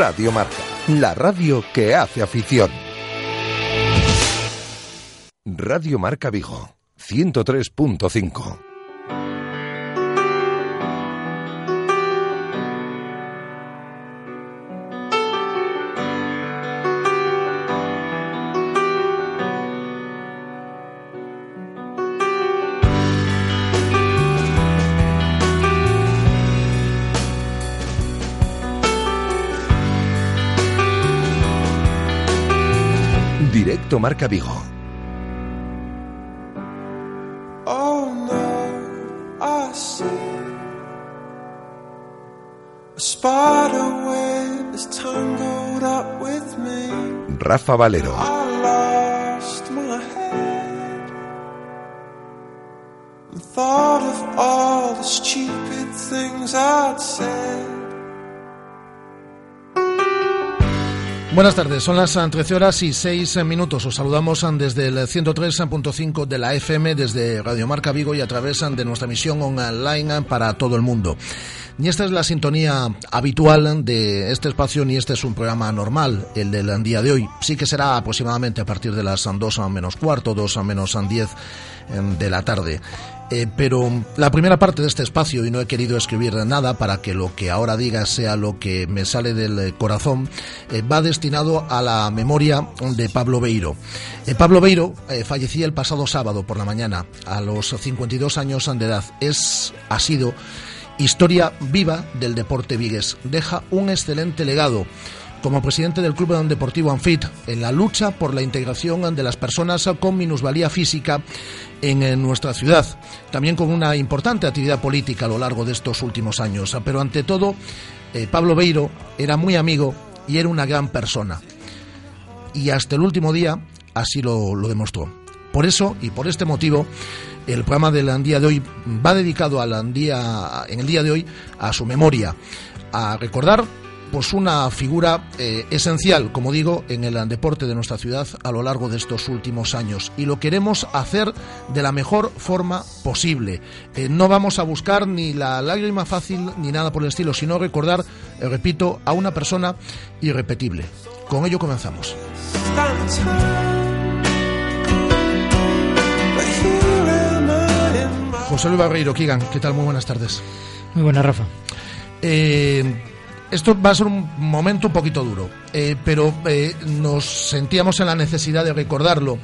Radio Marca, la radio que hace afición. Radio Marca Vigo, 103.5. Marca Vigo. Oh no, I see a spider web is tangled up with me. Rafa Valero. Buenas tardes, son las 13 horas y 6 minutos. Os saludamos desde el 103.5 de la FM, desde Radio Marca Vigo y a través de nuestra emisión online para todo el mundo. Ni esta es la sintonía habitual de este espacio, ni este es un programa normal, el del día de hoy. Sí que será aproximadamente a partir de las 2 a menos cuarto, 2 a menos 10 de la tarde. Eh, pero la primera parte de este espacio, y no he querido escribir nada para que lo que ahora diga sea lo que me sale del corazón, eh, va destinado a la memoria de Pablo Beiro. Eh, Pablo Beiro fallecía el pasado sábado por la mañana, a los 52 años de edad. Es, ha sido historia viva del deporte vigues. Deja un excelente legado como presidente del Club Deportivo Anfit en la lucha por la integración de las personas con minusvalía física en nuestra ciudad, también con una importante actividad política a lo largo de estos últimos años. Pero ante todo, eh, Pablo Beiro era muy amigo y era una gran persona. Y hasta el último día así lo, lo demostró. Por eso y por este motivo, el programa del día de hoy va dedicado al día, en el día de hoy a su memoria, a recordar pues una figura eh, esencial, como digo, en el deporte de nuestra ciudad a lo largo de estos últimos años. Y lo queremos hacer de la mejor forma posible. Eh, no vamos a buscar ni la lágrima fácil ni nada por el estilo, sino recordar, eh, repito, a una persona irrepetible. Con ello comenzamos. José Luis Barreiro, Kigan, ¿qué tal? Muy buenas tardes. Muy buenas, Rafa. Eh, esto va a ser un momento un poquito duro, eh, pero eh, nos sentíamos en la necesidad de recordarlo.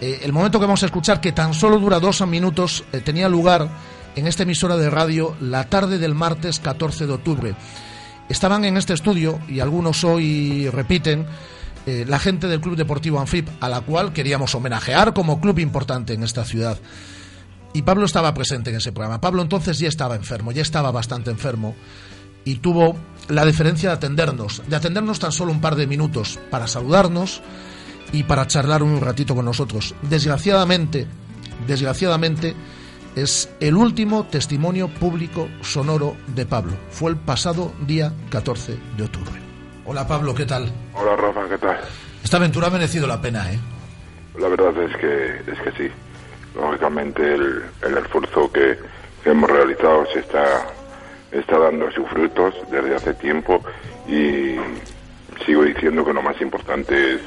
Eh, el momento que vamos a escuchar, que tan solo dura dos minutos, tenía lugar en esta emisora de radio la tarde del martes 14 de octubre. Estaban en este estudio, y algunos hoy repiten, la gente del Club Deportivo Anfip, a la cual queríamos homenajear como club importante en esta ciudad. Y Pablo estaba presente en ese programa. Pablo entonces ya estaba enfermo, ya estaba bastante enfermo y tuvo la deferencia de atendernos, de atendernos tan solo un par de minutos para saludarnos y para charlar un ratito con nosotros. Desgraciadamente, desgraciadamente, es el último testimonio público sonoro de Pablo. Fue el pasado día 14 de octubre. Hola Pablo, ¿qué tal? Hola Rafa, ¿qué tal? Esta aventura ha merecido la pena, ¿eh? La verdad es que es que sí. Lógicamente el, el esfuerzo que hemos realizado se está está dando sus frutos desde hace tiempo y sigo diciendo que lo más importante es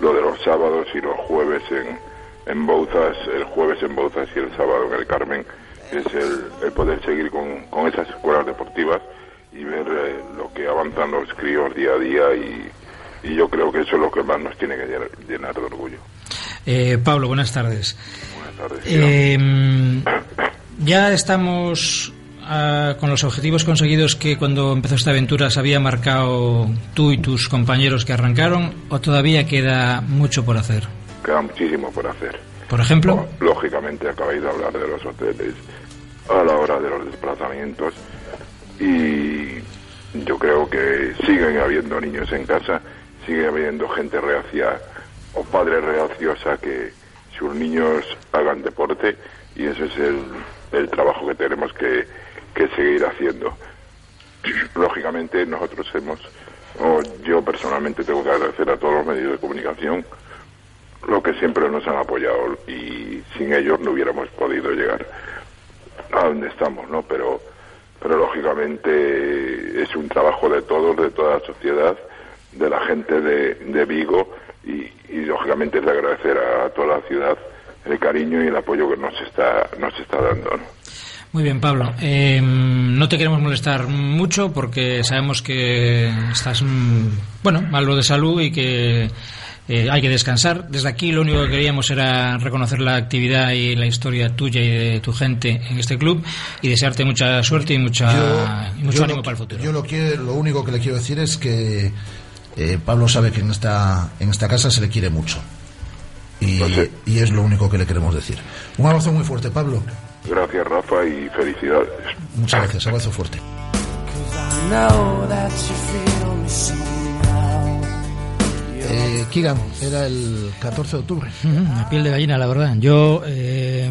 lo de los sábados y los jueves en, en Bouzas, el jueves en Bouzas y el sábado en el Carmen, es el, el poder seguir con, con esas escuelas deportivas y ver eh, lo que avanzan los críos día a día y, y yo creo que eso es lo que más nos tiene que llenar, llenar de orgullo. Eh, Pablo, buenas tardes. Buenas tardes. Eh, ya estamos ah, con los objetivos conseguidos que cuando empezó esta aventura se había marcado tú y tus compañeros que arrancaron o todavía queda mucho por hacer. Queda muchísimo por hacer. Por ejemplo, Lógicamente acabáis de hablar de los hoteles a la hora de los desplazamientos y yo creo que siguen habiendo niños en casa, sigue habiendo gente reacia o padres reacios a que sus niños hagan deporte y ese es el, el trabajo que tenemos que, que seguir haciendo. Lógicamente nosotros hemos, o yo personalmente tengo que agradecer a todos los medios de comunicación lo que siempre nos han apoyado y sin ellos no hubiéramos podido llegar a donde estamos, ¿no? Pero pero lógicamente es un trabajo de todos, de toda la sociedad, de la gente de, de Vigo y, y lógicamente es de agradecer a toda la ciudad el cariño y el apoyo que nos está, nos está dando. ¿no? Muy bien, Pablo. Eh, no te queremos molestar mucho porque sabemos que estás, mm, bueno, malo de salud y que eh, hay que descansar. Desde aquí lo único que queríamos era reconocer la actividad y la historia tuya y de tu gente en este club y desearte mucha suerte y, mucha, y mucho yo ánimo lo, para el futuro. Yo lo, quiero, lo único que le quiero decir es que eh, Pablo sabe que en esta, en esta casa se le quiere mucho. Y, y es lo único que le queremos decir. Un abrazo muy fuerte, Pablo. Gracias, Rafa, y felicidades. Muchas gracias. Abrazo fuerte. Eh, Kigan, era el 14 de octubre. La piel de gallina, la verdad. Yo eh,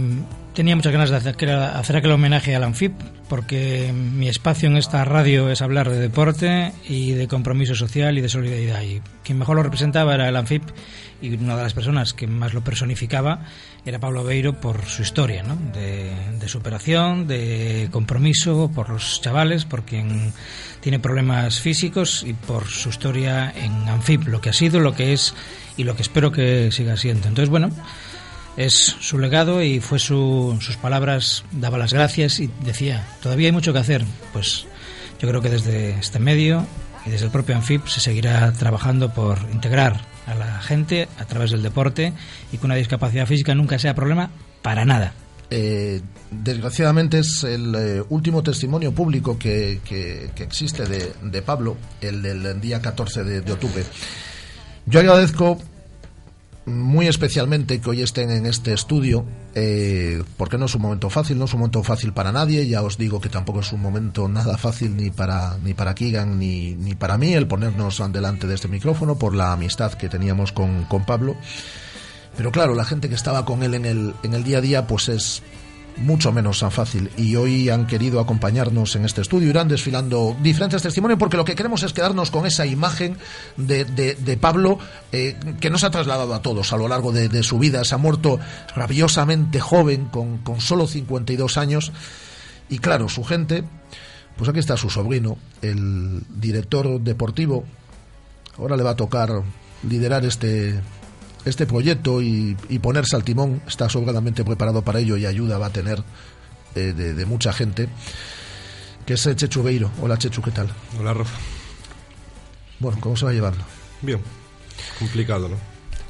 tenía muchas ganas de hacer, hacer aquel homenaje al Anfip, porque mi espacio en esta radio es hablar de deporte y de compromiso social y de solidaridad. Y quien mejor lo representaba era el Anfip y una de las personas que más lo personificaba era Pablo Beiro por su historia, ¿no? de, de superación, de compromiso por los chavales, por quien tiene problemas físicos y por su historia en Anfip, lo que ha sido, lo que es y lo que espero que siga siendo. Entonces, bueno, es su legado y fue su, sus palabras, daba las gracias y decía, todavía hay mucho que hacer. Pues yo creo que desde este medio y desde el propio Anfip se seguirá trabajando por integrar a la gente a través del deporte y que una discapacidad física nunca sea problema para nada. Eh, desgraciadamente es el eh, último testimonio público que, que- que existe de, de Pablo, el del día 14 de, de octubre. Yo agradezco muy especialmente que hoy estén en este estudio, eh, porque no es un momento fácil, no es un momento fácil para nadie, ya os digo que tampoco es un momento nada fácil ni para, ni para Keegan ni, ni para mí el ponernos delante de este micrófono por la amistad que teníamos con, con Pablo. Pero claro, la gente que estaba con él en el, en el día a día, pues es mucho menos tan fácil. Y hoy han querido acompañarnos en este estudio. Irán desfilando diferentes testimonios porque lo que queremos es quedarnos con esa imagen de, de- de Pablo eh, que nos ha trasladado a todos a lo largo de, su vida. Se ha muerto rabiosamente joven, con, con solo 52 años. Y claro, su gente, pues aquí está su sobrino, el director deportivo. Ahora le va a tocar liderar este, este proyecto y, y ponerse al timón. Está sobradamente preparado para ello y ayuda va a tener eh, de, de mucha gente. Que es eh, Chechu Beiro. Hola Chechu, ¿qué tal? Hola, Rafa. Bueno, ¿cómo se va llevando? Bien. Complicado, ¿no?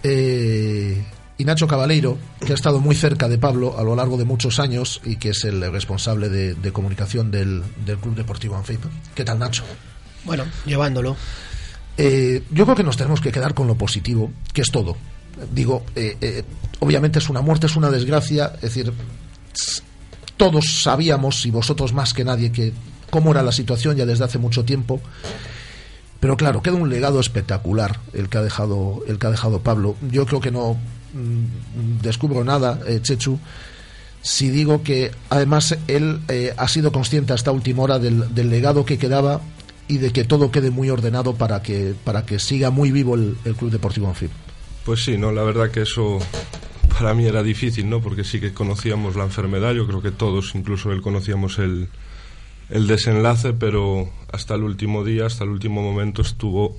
Eh, y Nacho Cabaleiro, que ha estado muy cerca de Pablo a lo largo de muchos años y que es el responsable de, de comunicación del, del Club Deportivo Anfip. ¿Qué tal, Nacho? Bueno, llevándolo. Eh, yo creo que nos tenemos que quedar con lo positivo, que es todo. Digo, eh, eh, obviamente es una muerte, es una desgracia, es decir, todos sabíamos, y vosotros más que nadie, que cómo era la situación ya desde hace mucho tiempo. Pero claro, queda un legado espectacular el que ha dejado, el que ha dejado Pablo. Yo creo que no mm, descubro nada, eh, Chechu, si digo que además él ha sido consciente hasta última hora del, legado que quedaba y de que todo quede muy ordenado para que para que siga muy vivo el, Club Deportivo Anfib. Pues sí, no, la verdad que eso para mí era difícil, ¿no? Porque sí que conocíamos la enfermedad, yo creo que todos, incluso él, conocíamos el, el desenlace, pero hasta el último día, hasta el último momento estuvo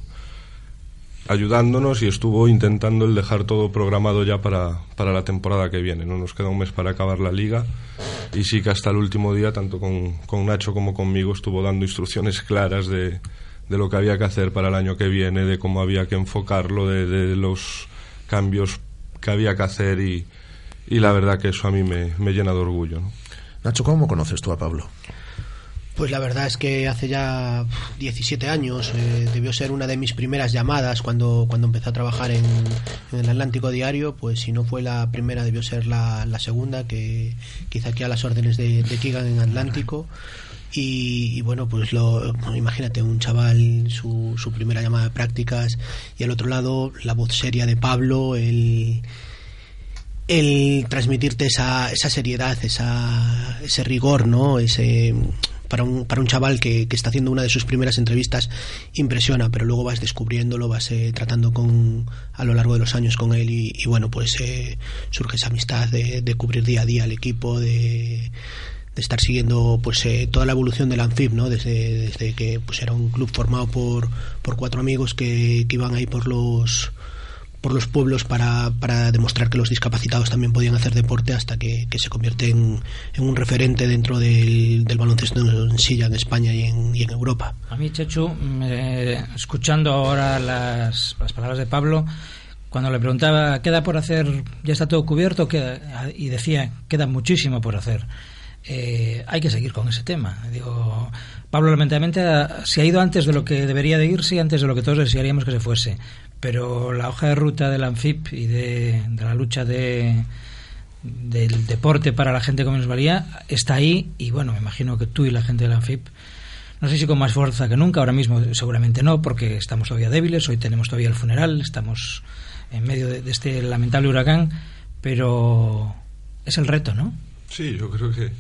ayudándonos y estuvo intentando el dejar todo programado ya para, para la temporada que viene. No nos queda un mes para acabar la liga y sí que hasta el último día, tanto con, con Nacho como conmigo, estuvo dando instrucciones claras de, de lo que había que hacer para el año que viene, de cómo había que enfocarlo, de, de los cambios que había que hacer y, y la verdad que eso a mí me, me llena de orgullo. ¿no? Nacho, ¿cómo conoces tú a Pablo? Pues la verdad es que hace ya 17 años eh, debió ser una de mis primeras llamadas cuando, cuando empecé a trabajar en, en el Atlántico Diario, pues si no fue la primera debió ser la, la segunda, que quizá aquí a las órdenes de, de Keegan en Atlántico. Y, y bueno, pues lo, imagínate un chaval, su, su primera llamada de prácticas y al otro lado la voz seria de Pablo, el, el transmitirte esa, esa seriedad, esa, ese rigor, ¿no? Ese, para un, para un chaval que, que está haciendo una de sus primeras entrevistas impresiona, pero luego vas descubriéndolo, vas eh, tratando con a lo largo de los años con él y, y bueno, pues eh, surge esa amistad de, de cubrir día a día al equipo, de, de estar siguiendo pues eh, toda la evolución del Anfib, ¿no? Desde, desde que pues era un club formado por, por cuatro amigos que, que iban ahí por los por los pueblos para, para, demostrar que los discapacitados también podían hacer deporte hasta que, que se convierte en, en, un referente dentro del, del, baloncesto en silla en España y en, y en Europa. A mí, Chechu, eh, escuchando ahora las, las, palabras de Pablo, cuando le preguntaba, ¿queda por hacer? ¿Ya está todo cubierto? Queda, y decía, queda muchísimo por hacer. Eh, hay que seguir con ese tema. Digo, Pablo lamentablemente se ha ido antes de lo que debería de irse y antes de lo que todos desearíamos que se fuese pero la hoja de ruta del ANFIP y de, la lucha de, del deporte para la gente con valía está ahí y bueno, me imagino que tú y la gente del ANFIP no sé si con más fuerza que nunca, ahora mismo seguramente no, porque estamos todavía débiles, hoy tenemos todavía el funeral, estamos en medio de, de este lamentable huracán, pero es el reto, ¿no? Sí, yo creo que,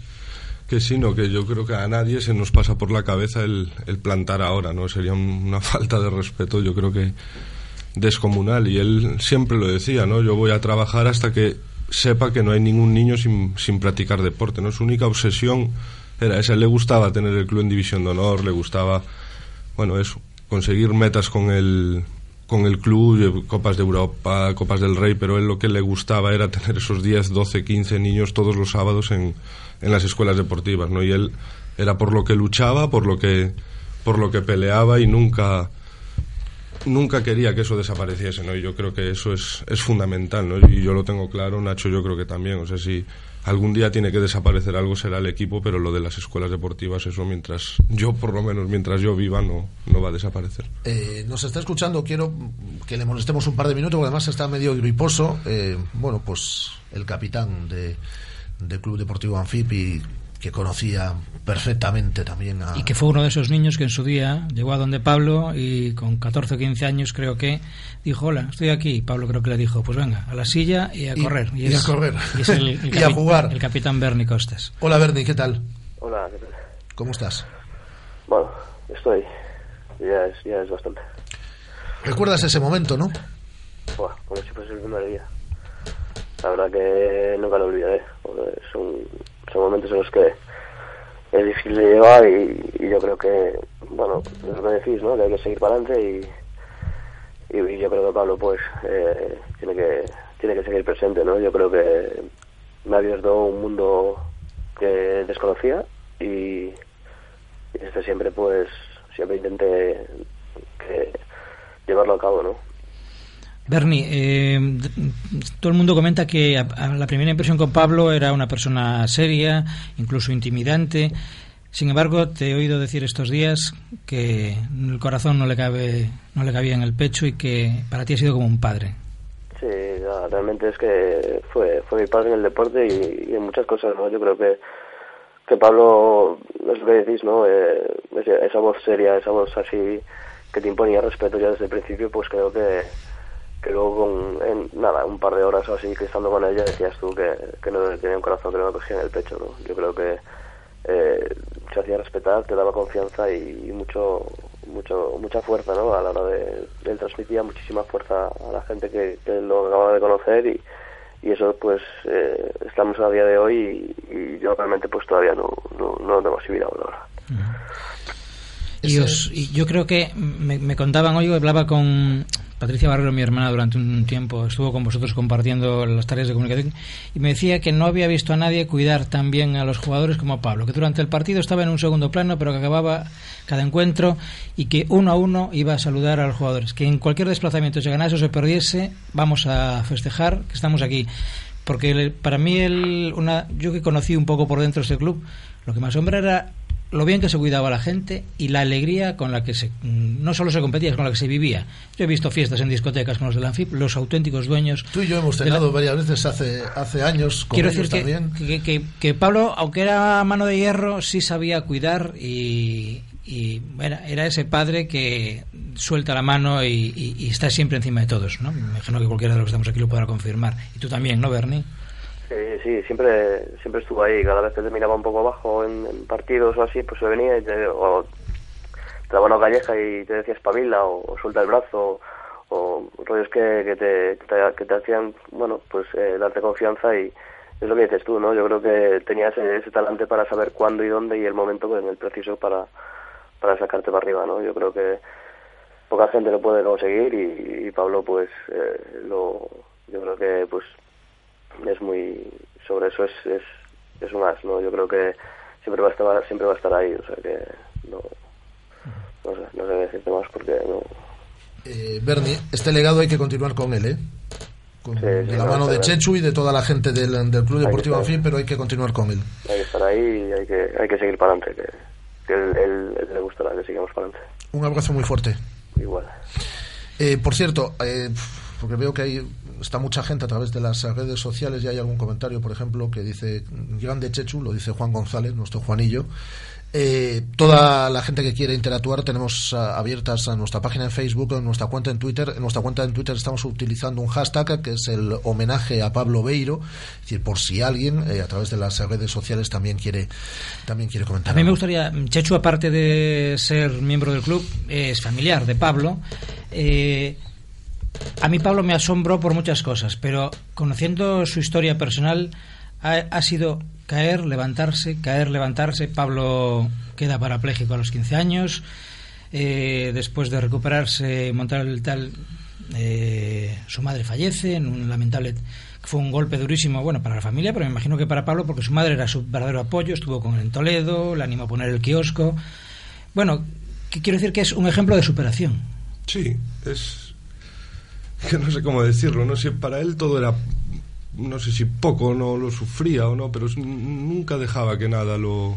que sí, no, que yo creo que a nadie se nos pasa por la cabeza el, el plantar ahora, ¿no? Sería una falta de respeto, yo creo que descomunal y él siempre lo decía, ¿no? Yo voy a trabajar hasta que sepa que no hay ningún niño sin, sin practicar deporte, ¿no? Su única obsesión era esa, le gustaba tener el club en división de honor, le gustaba, bueno, eso, conseguir metas con el, con el club, Copas de Europa, Copas del Rey, pero él lo que le gustaba era tener esos 10, 12, 15 niños todos los sábados en, en las escuelas deportivas, ¿no? Y él era por lo que luchaba, por lo que, por lo que peleaba y nunca nunca quería que eso desapareciese, ¿no? Y yo creo que eso es, es fundamental, ¿no? Y yo lo tengo claro, Nacho yo creo que también, o sea, si algún día tiene que desaparecer algo será el equipo, pero lo de las escuelas deportivas, eso mientras yo, por lo menos, mientras yo viva, no, no va a desaparecer. Eh, nos está escuchando, quiero que le molestemos un par de minutos, porque además está medio griposo, eh, bueno, pues el capitán de, del Club Deportivo Anfip y que conocía perfectamente también a... Y que fue uno de esos niños que en su día llegó a donde Pablo y con 14 o 15 años creo que dijo, hola, estoy aquí. Y Pablo creo que le dijo, pues venga, a la silla y a y, correr. Y, y es, a correr. Y, es el, el y a jugar. El capitán Bernie Costas. Hola Bernie, ¿qué tal? Hola, ¿qué tal? ¿Cómo estás? Bueno, estoy. Ya es, ya es bastante. ¿Recuerdas ese momento, no? Buah, como si fuese el primer día. La verdad que nunca lo olvidaré. Son son momentos en los que es difícil de llevar y, yo creo que, bueno, es lo que decís, ¿no? Que hay que seguir para adelante y, yo creo que Pablo, pues, eh, tiene que tiene que seguir presente, ¿no? Yo creo que me ha abierto un mundo que desconocía y, desde siempre, pues, siempre intenté llevarlo a cabo, ¿no? Bernie, eh, todo el mundo comenta que a, la primera impresión con Pablo era una persona seria, incluso intimidante. Sin embargo, te he oído decir estos días que el corazón no le cabe, no le cabía en el pecho y que para ti ha sido como un padre. Sí, realmente es que fue, fue mi padre en el deporte y, y en muchas cosas, ¿no? Yo creo que, que Pablo, es lo que decís, ¿no? Eh, esa voz seria, esa voz así que te imponía respeto ya desde el principio, pues creo que luego con en, nada un par de horas o así que estando con ella decías tú que, que no tenía un corazón que no cogía en el pecho no yo creo que eh, se hacía respetar te daba confianza y, mucho mucho mucha fuerza no a la hora de él transmitía muchísima fuerza a la gente que, que lo acababa de conocer y, y eso pues eh, estamos a día de hoy y, yo realmente pues todavía no no, no lo tengo asimilado uh -huh. Y, os, y yo creo que me, me contaban hoy hablaba con Patricia Barrero, mi hermana, durante un tiempo estuvo con vosotros compartiendo las tareas de comunicación y me decía que no había visto a nadie cuidar tan bien a los jugadores como a Pablo, que durante el partido estaba en un segundo plano, pero que acababa cada encuentro y que uno a uno iba a saludar a los jugadores, que en cualquier desplazamiento, se ganase o se perdiese, vamos a festejar que estamos aquí. Porque para mí, el, una, yo que conocí un poco por dentro este club, lo que me asombra era lo bien que se cuidaba la gente y la alegría con la que se no solo se competía, con la que se vivía. Yo he visto fiestas en discotecas con los de la ANFIP, los auténticos dueños. Tú y yo hemos cenado la... varias veces hace hace años con Quiero ellos decir que, también. Que, que, que, Pablo, aunque era mano de hierro, sí sabía cuidar y, y era, era, ese padre que suelta la mano y, y, y, está siempre encima de todos. ¿no? Me imagino que cualquiera de los que estamos aquí lo podrá confirmar. Y tú también, ¿no, Bernie? Sí, sí, siempre siempre estuvo ahí. Cada vez que te miraba un poco abajo en, partidos o así, pues se venía y te, o te daba una calleja y te decía espabila o, suelta el brazo o, rollos que, que, te, que, te, hacían, bueno, pues eh, darte confianza y, es lo que dices tú, ¿no? Yo creo que tenía ese, ese talante para saber cuándo y dónde y el momento pues, en el preciso para, para sacarte para arriba, ¿no? Yo creo que poca gente lo puede conseguir y, y Pablo pues eh, lo yo creo que pues es muy sobre eso es, es, es un as, ¿no? Yo creo que siempre va a estar siempre va a estar ahí, o sea que no no sé, no sé decirte más porque no Eh, Bernie, este legado hay que continuar con él, ¿eh? Con, Sí, sí, de la no, mano de. Chechu y de toda la gente del, del Club Deportivo. Anfín, pero hay que continuar con él. hay que estar ahí y hay que hay que seguir para adelante, que, que él, él- él le gustará que sigamos para adelante. Un abrazo muy fuerte. Igual. Eh, por cierto, eh, porque veo que hay está mucha gente a través de las redes sociales y hay algún comentario, por ejemplo, que dice grande Chechu, lo dice Juan González, nuestro Juanillo. Eh, toda la gente que quiere interactuar tenemos ah, abiertas a nuestra página en Facebook, en nuestra cuenta en Twitter. En nuestra cuenta en Twitter estamos utilizando un hashtag que es el homenaje a Pablo Beiro, es decir, por si alguien eh, a través de las redes sociales también quiere también quiere comentar. A mí me gustaría, Chechu, aparte de ser miembro del club, es familiar de Pablo. Eh, a mí Pablo me asombró por muchas cosas, pero conociendo su historia personal, ha, sido caer, levantarse, caer, levantarse. Pablo queda parapléjico a los 15 años. Eh, después de recuperarse, montar el tal, eh, su madre fallece en un lamentable fue un golpe durísimo, bueno, para la familia, pero me imagino que para Pablo, porque su madre era su verdadero apoyo, estuvo con él en Toledo, le animó a poner el kiosco. Bueno, que quiero decir que es un ejemplo de superación. Sí, es que no sé cómo decirlo, no sé, para él todo era no sé si poco no lo sufría o no, pero nunca dejaba que nada lo,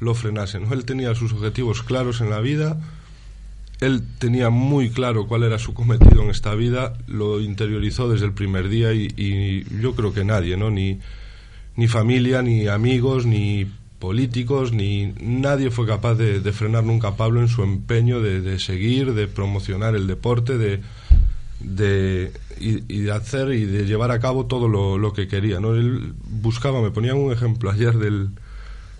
lo frenase, ¿no? Él tenía sus objetivos claros en la vida, él tenía muy claro cuál era su cometido en esta vida, lo interiorizó desde el primer día y, yo creo que nadie, ¿no? Ni, ni familia, ni amigos, ni políticos, ni nadie fue capaz de, de frenar nunca a Pablo en su empeño de seguir, de promocionar el deporte, de, de y, y de hacer y de llevar a cabo todo lo, lo que quería, ¿no? Él buscaba, me ponían un ejemplo ayer del,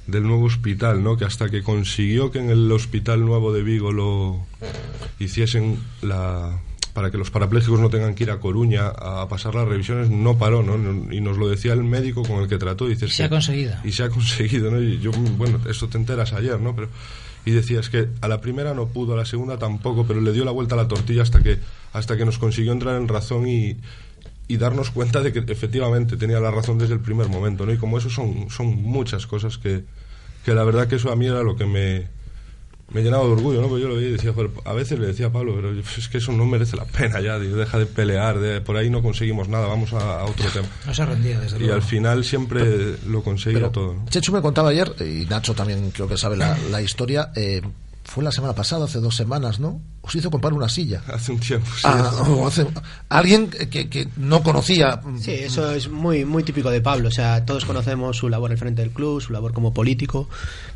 del nuevo hospital, ¿no? Que hasta que consiguió que en el hospital nuevo de Vigo lo hiciesen la para que los parapléjicos no tengan que ir a Coruña a pasar las revisiones, no paró, ¿no? Y nos lo decía el médico con el que trató. Dices Y se ha conseguido. Y se ha conseguido, ¿no? Y yo, bueno, esto te enteras ayer, ¿no? Pero, y decías que a la primera no pudo, a la segunda tampoco, pero le dio la vuelta a la tortilla hasta que, hasta que nos consiguió entrar en razón y, y darnos cuenta de que efectivamente tenía la razón desde el primer momento, ¿no? Y como eso son, son muchas cosas que, que la verdad que eso a mí era lo que me, me llenaba de orgullo, ¿no? Porque yo lo veía y decía, "Joder", a veces le decía a Pablo, pero es que eso no merece la pena ya, digo, deja de pelear, de, por ahí no conseguimos nada, vamos a, a otro tema. No se rendido, desde Y luego. al final siempre lo conseguía Pero todo, ¿no? Chechu me contaba ayer, y Nacho también creo que sabe la, la historia, eh, fue la semana pasada, hace dos semanas, ¿no? Os hizo comprar una silla. Hace un tiempo, sí. Ah, o hace- alguien que, que no conocía. Sí, eso es muy muy típico de Pablo. O sea, todos conocemos su labor al frente del club, su labor como político,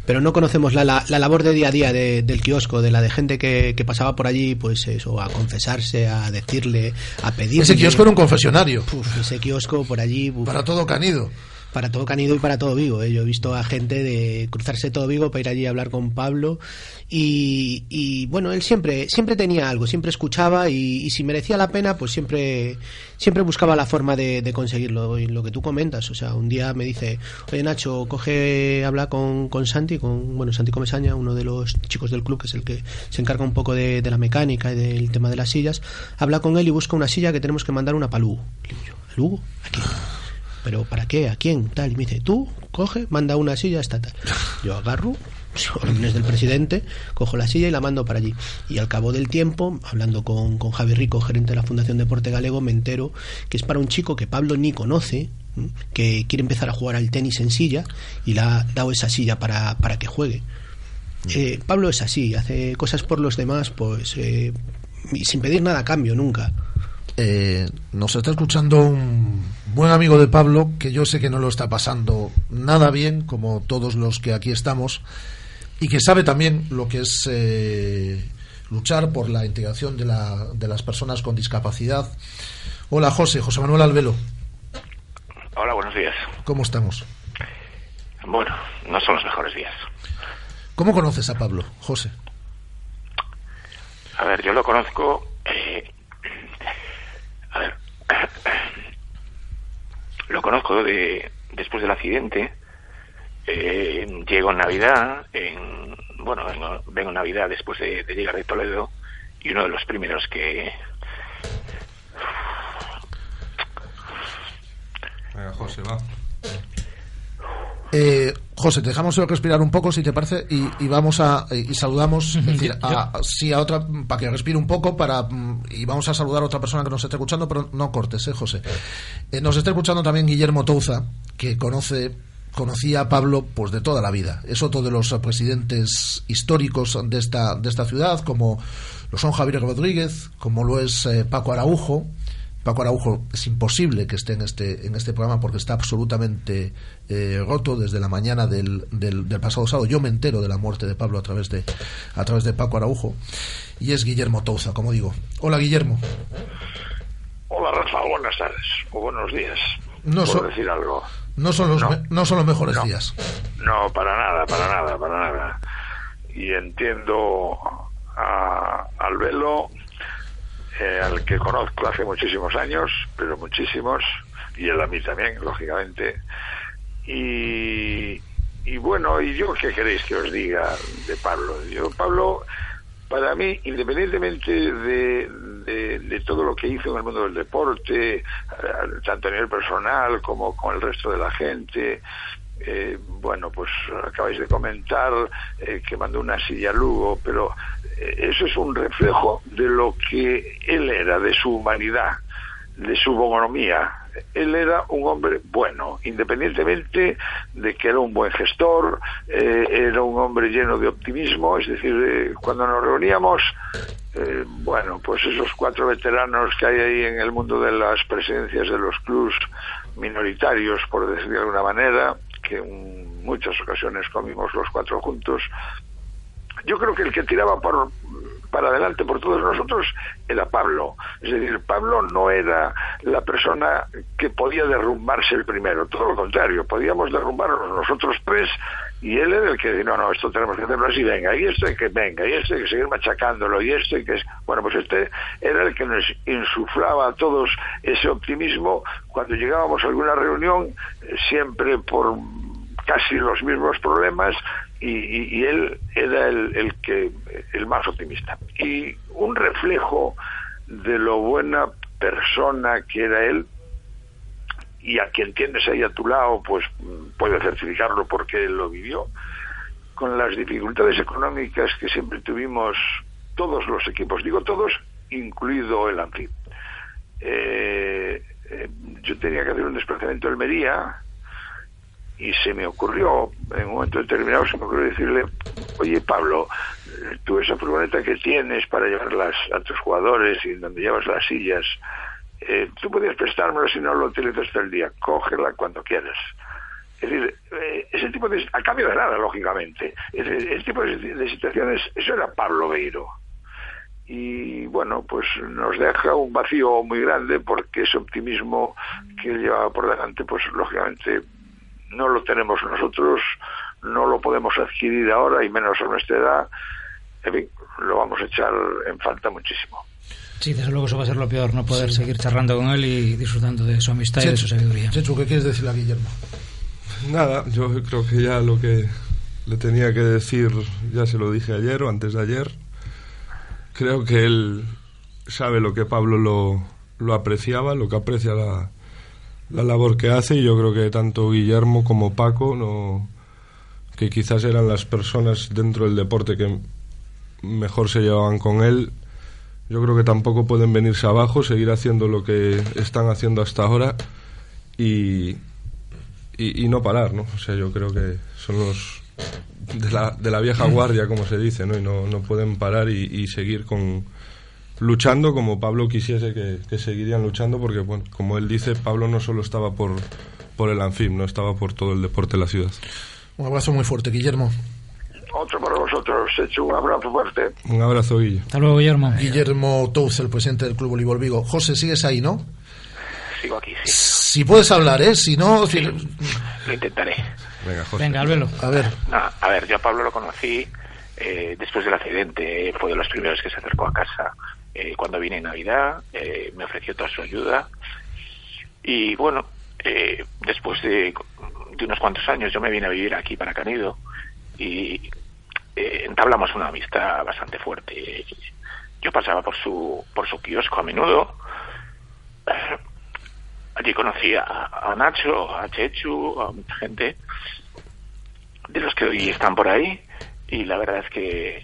pero no conocemos la, la, la labor de día a día de- del kiosco, de la de gente que, que pasaba por allí, pues eso, a confesarse, a decirle, a pedirle. Ese kiosco era un confesionario. Uf, ese kiosco por allí. uf, Para todo canido. Para todo Canido y para todo Vigo. ¿eh? Yo he visto a gente de cruzarse todo Vigo para ir allí a hablar con Pablo y, bueno, él siempre siempre tenía algo, siempre escuchaba y, si merecía la pena, pues siempre siempre buscaba la forma de, conseguirlo. Y lo que tú comentas, o sea, un día me dice, oye Nacho, coge, habla con, con Santi, con bueno Santi Comesaña, uno de los chicos del club que es el que se encarga un poco de, la mecánica y del tema de las sillas, habla con él y busca una silla que tenemos que mandar una para Lugo. Le digo yo, ¿a Lugo? ¿Pero para qué? ¿A quién? Tal. Y me dice, tú, coge, manda una silla, está tal. Yo agarro, órdenes del presidente, cojo la silla y la mando para allí. Y al cabo del tiempo, hablando con, con Javi Rico, gerente de la Fundación Deporte Galego, me entero que es para un chico que Pablo ni conoce, que quiere empezar a jugar al tenis en silla y le ha dado esa silla para, para que juegue. Eh, Pablo es así, hace cosas por los demás, pues eh, sin pedir nada a cambio, nunca. Eh, nos está escuchando un buen amigo de Pablo que yo sé que no lo está pasando nada bien, como todos los que aquí estamos, y que sabe también lo que es eh, luchar por la integración de, la, de las personas con discapacidad. Hola José, José Manuel Albelo, Hola, buenos días. ¿cómo estamos? Bueno, no son los mejores días. ¿Cómo conoces a Pablo, José? A ver, yo lo conozco. eh, a ver. Lo conozco de, después del accidente, eh, llego en Navidad, en, bueno, vengo, vengo en Navidad después de, de llegar de Toledo, y uno de los primeros que... Venga, José, va. Eh, José, te dejamos respirar un poco, si te parece, y, y vamos a y saludamos, es decir, a, sí, a otra para que respire un poco, para mm, y vamos a saludar a otra persona que nos está escuchando, pero no cortes, eh, José. Eh, nos está escuchando también Guillermo Touza, que conoce conocía a Pablo pues de toda la vida. Es otro de los presidentes históricos de esta de esta ciudad, como lo son Javier Rodríguez, como lo es eh, Paco Araujo. Paco Araujo es imposible que esté en este, en este programa porque está absolutamente eh, roto desde la mañana del, del, del, pasado sábado. Yo me entero de la muerte de Pablo a través de, a través de Paco Araujo. Y es Guillermo Touza, como digo. Hola, Guillermo. Hola, Rafa. Buenas tardes o buenos días. No so- decir algo. No son los, No. me- no son los mejores No. días. No, para nada, para nada, para nada. Y entiendo a, al velo, eh, al que conozco hace muchísimos años, pero muchísimos, y él a mí también, lógicamente. Y, y bueno, ¿y yo qué queréis que os diga de Pablo? Yo, Pablo, para mí, independientemente de, de, de todo lo que hizo en el mundo del deporte, tanto a nivel personal como con el resto de la gente, eh, bueno, pues acabáis de comentar eh, que mandó una silla a Lugo, pero eh, eso es un reflejo de lo que él era, de su humanidad, de su bonomía. Él era un hombre bueno, independientemente de que era un buen gestor, eh, era un hombre lleno de optimismo, es decir, cuando nos reuníamos, bueno, pues esos cuatro veteranos que hay ahí en el mundo de las presidencias de los clubs minoritarios, por decir de alguna manera, que en muchas ocasiones comimos los cuatro juntos, yo creo que el que tiraba por, para adelante por todos nosotros era Pablo. Es decir, Pablo no era la persona que podía derrumbarse el primero, todo lo contrario, podíamos derrumbarnos nosotros tres y él era el que decía, no, no, esto tenemos que hacerlo así, venga, y este que venga, y este hay que seguir machacándolo, y este que es... Bueno, pues este era el que nos insuflaba a todos ese optimismo cuando llegábamos a alguna reunión, siempre por casi los mismos problemas y, y- él era el, el que el más optimista. Y un reflejo de lo buena persona que era él y a quien tienes ahí a tu lado pues puede certificarlo porque él lo vivió con las dificultades económicas que siempre tuvimos todos los equipos digo todos incluido el Anfib eh, eh, yo tenía que hacer un desplazamiento a Almería y se me ocurrió, en un momento determinado se me ocurrió decirle, oye Pablo, tú esa furgoneta que tienes para llevarlas a tus jugadores y donde llevas las sillas, eh, tú podías prestármela si no lo utilizas todo el día, cógela cuando quieras. Es decir, eh, ese tipo de... a cambio de nada, lógicamente. Es ese tipo de, de situaciones, eso era Pablo Beiro y bueno, pues nos deja un vacío muy grande porque ese optimismo que él llevaba por delante, pues lógicamente no lo tenemos nosotros, no lo podemos adquirir ahora y menos a nuestra edad. En fin, lo vamos a echar en falta muchísimo. Sí, desde luego eso va a ser lo peor, no poder seguir charlando con él y disfrutando de su amistad y de su sabiduría. Chechu, ¿qué quieres decirle a Guillermo? Nada, yo creo que ya lo que le tenía que decir ya se lo dije ayer o antes de ayer. Creo que él sabe lo que Pablo lo, lo apreciaba, lo que aprecia la, la labor que hace y yo creo que tanto Guillermo como Paco, no, que quizás eran las personas dentro del deporte que mejor se llevaban con él, yo creo que tampoco pueden venirse abajo, seguir haciendo lo que están haciendo hasta ahora y, y, no parar, ¿no? O sea, yo creo que son los de la, de la vieja guardia, como se dice, ¿no? Y no, no pueden parar y, y seguir con luchando como Pablo quisiese que, que seguirían luchando, porque, bueno, como él dice, Pablo no solo estaba por, por el Anfim, no estaba por todo el deporte de la ciudad. Un abrazo muy fuerte, Guillermo. Otro para vosotros, hecho un abrazo fuerte. Un abrazo, Guille. Hasta luego, Guillermo. Guillermo Tous, el presidente del Club Voleibol Vigo. José, sigues ahí, ¿no? Sigo aquí, sí. Si puedes hablar, ¿eh? Si no... si- Lo intentaré. Venga, José. Venga, Albelo. A ver, Ah, a ver, yo a Pablo lo conocí eh, después del accidente, fue de los primeros que se acercó a casa eh, cuando vine en Navidad, eh, me ofreció toda su ayuda y bueno, eh, después de, de, unos cuantos años yo me vine a vivir aquí para Canido y eh, entablamos una amistad bastante fuerte. Yo pasaba por su, por su kiosco a menudo. Allí conocí a, Nacho, a Chechu, a mucha gente de los que hoy están por ahí y la verdad es que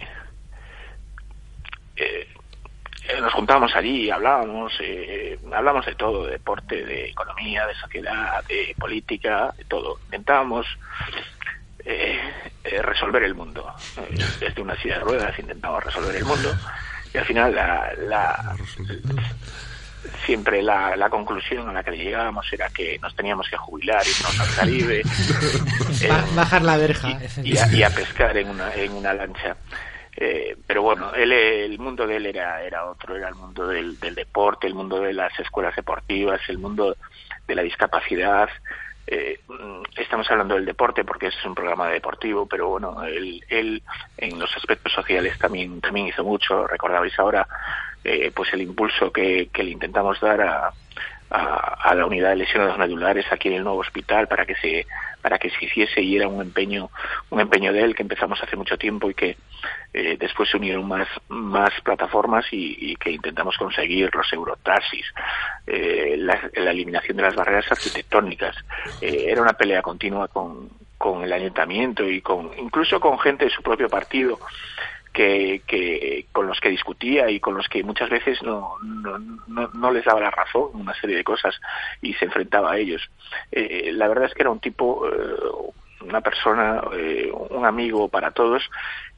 nos juntábamos allí, hablábamos, eh, hablamos de todo, de deporte, de economía, de sociedad, de política, de todo. Intentábamos eh, eh, resolver el mundo. Eh, desde una silla de ruedas intentamos resolver el mundo y al final la, la siempre la, la, conclusión a la que llegábamos era que nos teníamos que jubilar, irnos al Caribe, eh, bajar la verja y, y, a, y, a, pescar en una, en una lancha. Eh, pero bueno, él, el mundo de él era, era otro, era el mundo del, deporte, el mundo de las escuelas deportivas, el mundo de la discapacidad, eh, estamos hablando del deporte porque es un programa deportivo, pero bueno, él, él en los aspectos sociales también, también hizo mucho. Recordabais ahora eh, pues el impulso que, que le intentamos dar a, la unidad de lesiones medulares aquí en el nuevo hospital para que se para que se hiciese y era un empeño un empeño de él que empezamos hace mucho tiempo y que eh, después se unieron más más plataformas y, que intentamos conseguir los eurotaxis eh, la, eliminación de las barreras arquitectónicas eh, era una pelea continua con con el ayuntamiento y con incluso con gente de su propio partido que, que, con los que discutía y con los que muchas veces no, no, no, les daba la razón una serie de cosas y se enfrentaba a ellos. Eh, la verdad es que era un tipo, eh, una persona, eh, un amigo para todos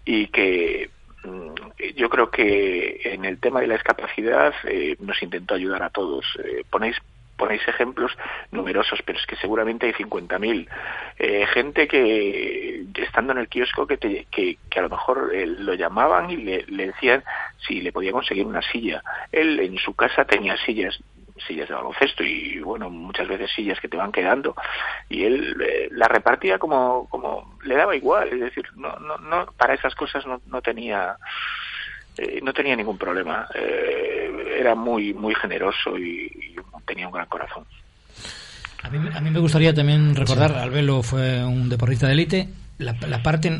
y que mm, yo creo que en el tema de la discapacidad eh, nos intentó ayudar a todos. Eh, ponéis ponéis ejemplos numerosos, pero es que seguramente hay 50.000. Eh, gente que, estando en el kiosco, que, te, que, que, a lo mejor eh, lo llamaban y le, le, decían si le podía conseguir una silla. Él en su casa tenía sillas sillas de baloncesto y bueno muchas veces sillas que te van quedando y él eh, la repartía como como le daba igual es decir no no no para esas cosas no, no tenía eh, no tenía ningún problema. Eh, era muy, muy generoso y, y, tenía un gran corazón. A mí, a mí me gustaría también recordar. Albelo fue un deportista de élite, la, la, parte,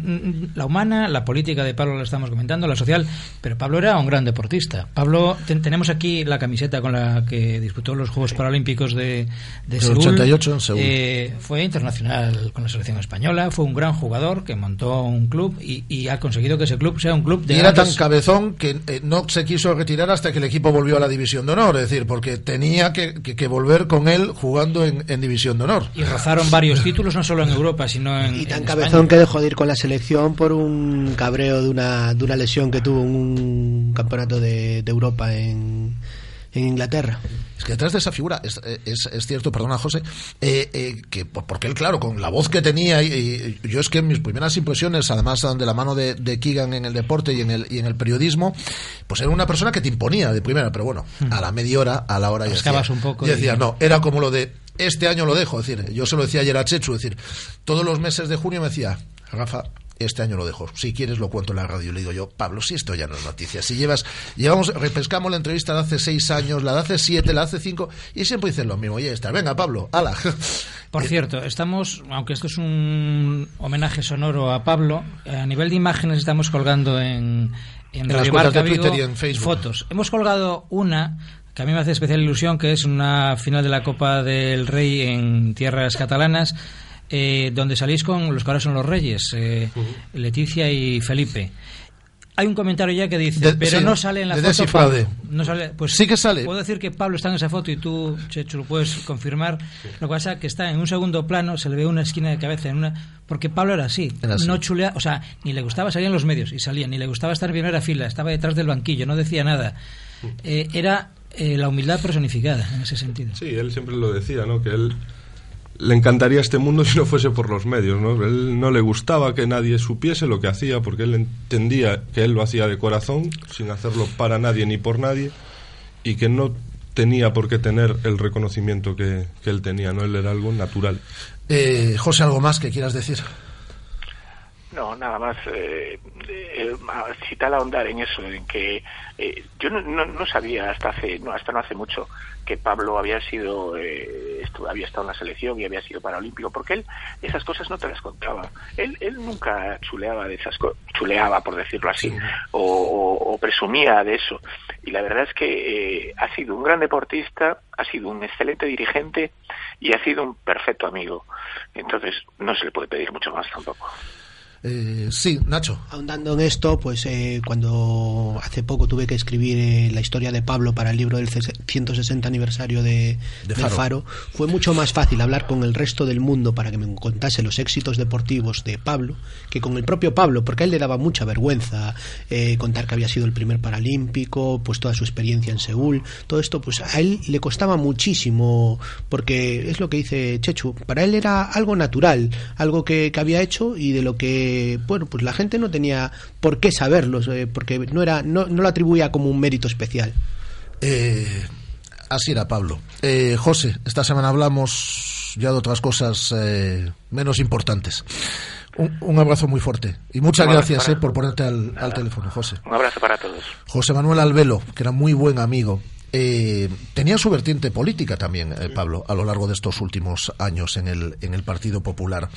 la humana, la política de Pablo la estamos comentando, la social, pero Pablo era un gran deportista. Pablo, ten, tenemos aquí la camiseta con la que disputó los Juegos Paralímpicos de, de Seúl. 88 en Seúl. Eh, fue internacional con la selección española, fue un gran jugador que montó un club y, y ha conseguido que ese club sea un club de. Y era tan cabezón que eh, no se quiso retirar hasta que el equipo volvió a la División de Honor, es decir, porque tenía que, que, que volver con él jugando en, en, División de Honor. Y rozaron varios títulos, no solo en Europa, sino en. Y tan en cabezón España. Que dejó de ir con la selección por un cabreo de una, de una lesión que tuvo en un campeonato de, de Europa en, en Inglaterra. Es que detrás de esa figura, es, es, es cierto, perdona José, eh, eh, que porque él, claro, con la voz que tenía, y, y, yo es que mis primeras impresiones, además de la mano de, de Keegan en el deporte y en el, y en el periodismo, pues era una persona que te imponía de primera, pero bueno, a la media hora, a la hora, y decía, un poco y decía, no, era como lo de este año lo dejo, es decir, yo se lo decía ayer a Chechu, es decir, todos los meses de junio me decía, Rafa, este año lo dejo. Si quieres lo cuento en la radio. Le digo yo, Pablo, si esto ya no es noticia. Si llevas, llevamos, repescamos la entrevista de hace seis años, la de hace siete, la de hace cinco, y siempre dicen lo mismo. Y está. Venga, Pablo, ala. Por cierto, estamos, aunque esto es un homenaje sonoro a Pablo, a nivel de imágenes estamos colgando en, en, de Twitter Vigo, y en Facebook. fotos. Hemos colgado una que a mí me hace especial ilusión, que es una final de la Copa del Rey en tierras catalanas eh, donde salís con los que ahora son los reyes, eh, uh -huh. Leticia y Felipe. Hay un comentario ya que dice, de, pero sí, no sale en la de foto. Pablo. No sale, pues sí que sale. Puedo decir que Pablo está en esa foto y tú, Checho, lo puedes confirmar. Sí. Lo que pasa es que está en un segundo plano, se le ve una esquina de cabeza en una, porque Pablo era así, era así. no chulea, o sea, ni le gustaba salir en los medios y salía, ni le gustaba estar en primera fila, estaba detrás del banquillo, no decía nada. Eh, era eh, la humildad personificada en ese sentido. Sí, él siempre lo decía, ¿no? Que él le encantaría este mundo si no fuese por los medios, ¿no? Él no le gustaba que nadie supiese lo que hacía porque él entendía que él lo hacía de corazón, sin hacerlo para nadie ni por nadie y que no tenía por qué tener el reconocimiento que, que él tenía, ¿no? Él era algo natural. Eh, José, ¿algo más que quieras decir? No, nada más eh, eh, citar ahondar en eso, en que eh, yo no, no, sabía hasta hace no hasta no hace mucho que Pablo había sido eh, había estado en la selección y había sido paralímpico, porque él esas cosas no te las contaba. Él, él nunca chuleaba de esas chuleaba por decirlo así, o, presumía de eso. Y la verdad es que ha sido un gran deportista, ha sido un excelente dirigente y ha sido un perfecto amigo. Entonces no se le puede pedir mucho más tampoco. Eh, sí, Nacho. Ahondando en esto, pues eh, cuando hace poco tuve que escribir eh, la historia de Pablo para el libro del 160 aniversario de, Faro. fue mucho más fácil hablar con el resto del mundo para que me contase los éxitos deportivos de Pablo que con el propio Pablo, porque a él le daba mucha vergüenza contar que había sido el primer paralímpico, pues toda su experiencia en Seúl, todo esto, pues a él le costaba muchísimo, porque es lo que dice Chechu, para él era algo natural, algo que había hecho y de lo que bueno, pues la gente no tenía por qué saberlo, eh, porque no, era, no, no, lo atribuía como un mérito especial. Eh, así era, Pablo. Eh, José, esta semana hablamos ya de otras cosas menos importantes. Un, abrazo muy fuerte. Y muchas gracias por ponerte al, al, teléfono, José. Un abrazo para todos. José Manuel Albelo, que era muy buen amigo eh, tenía su vertiente política también, eh, Pablo, a lo largo de estos últimos años en el, en el Partido Popular.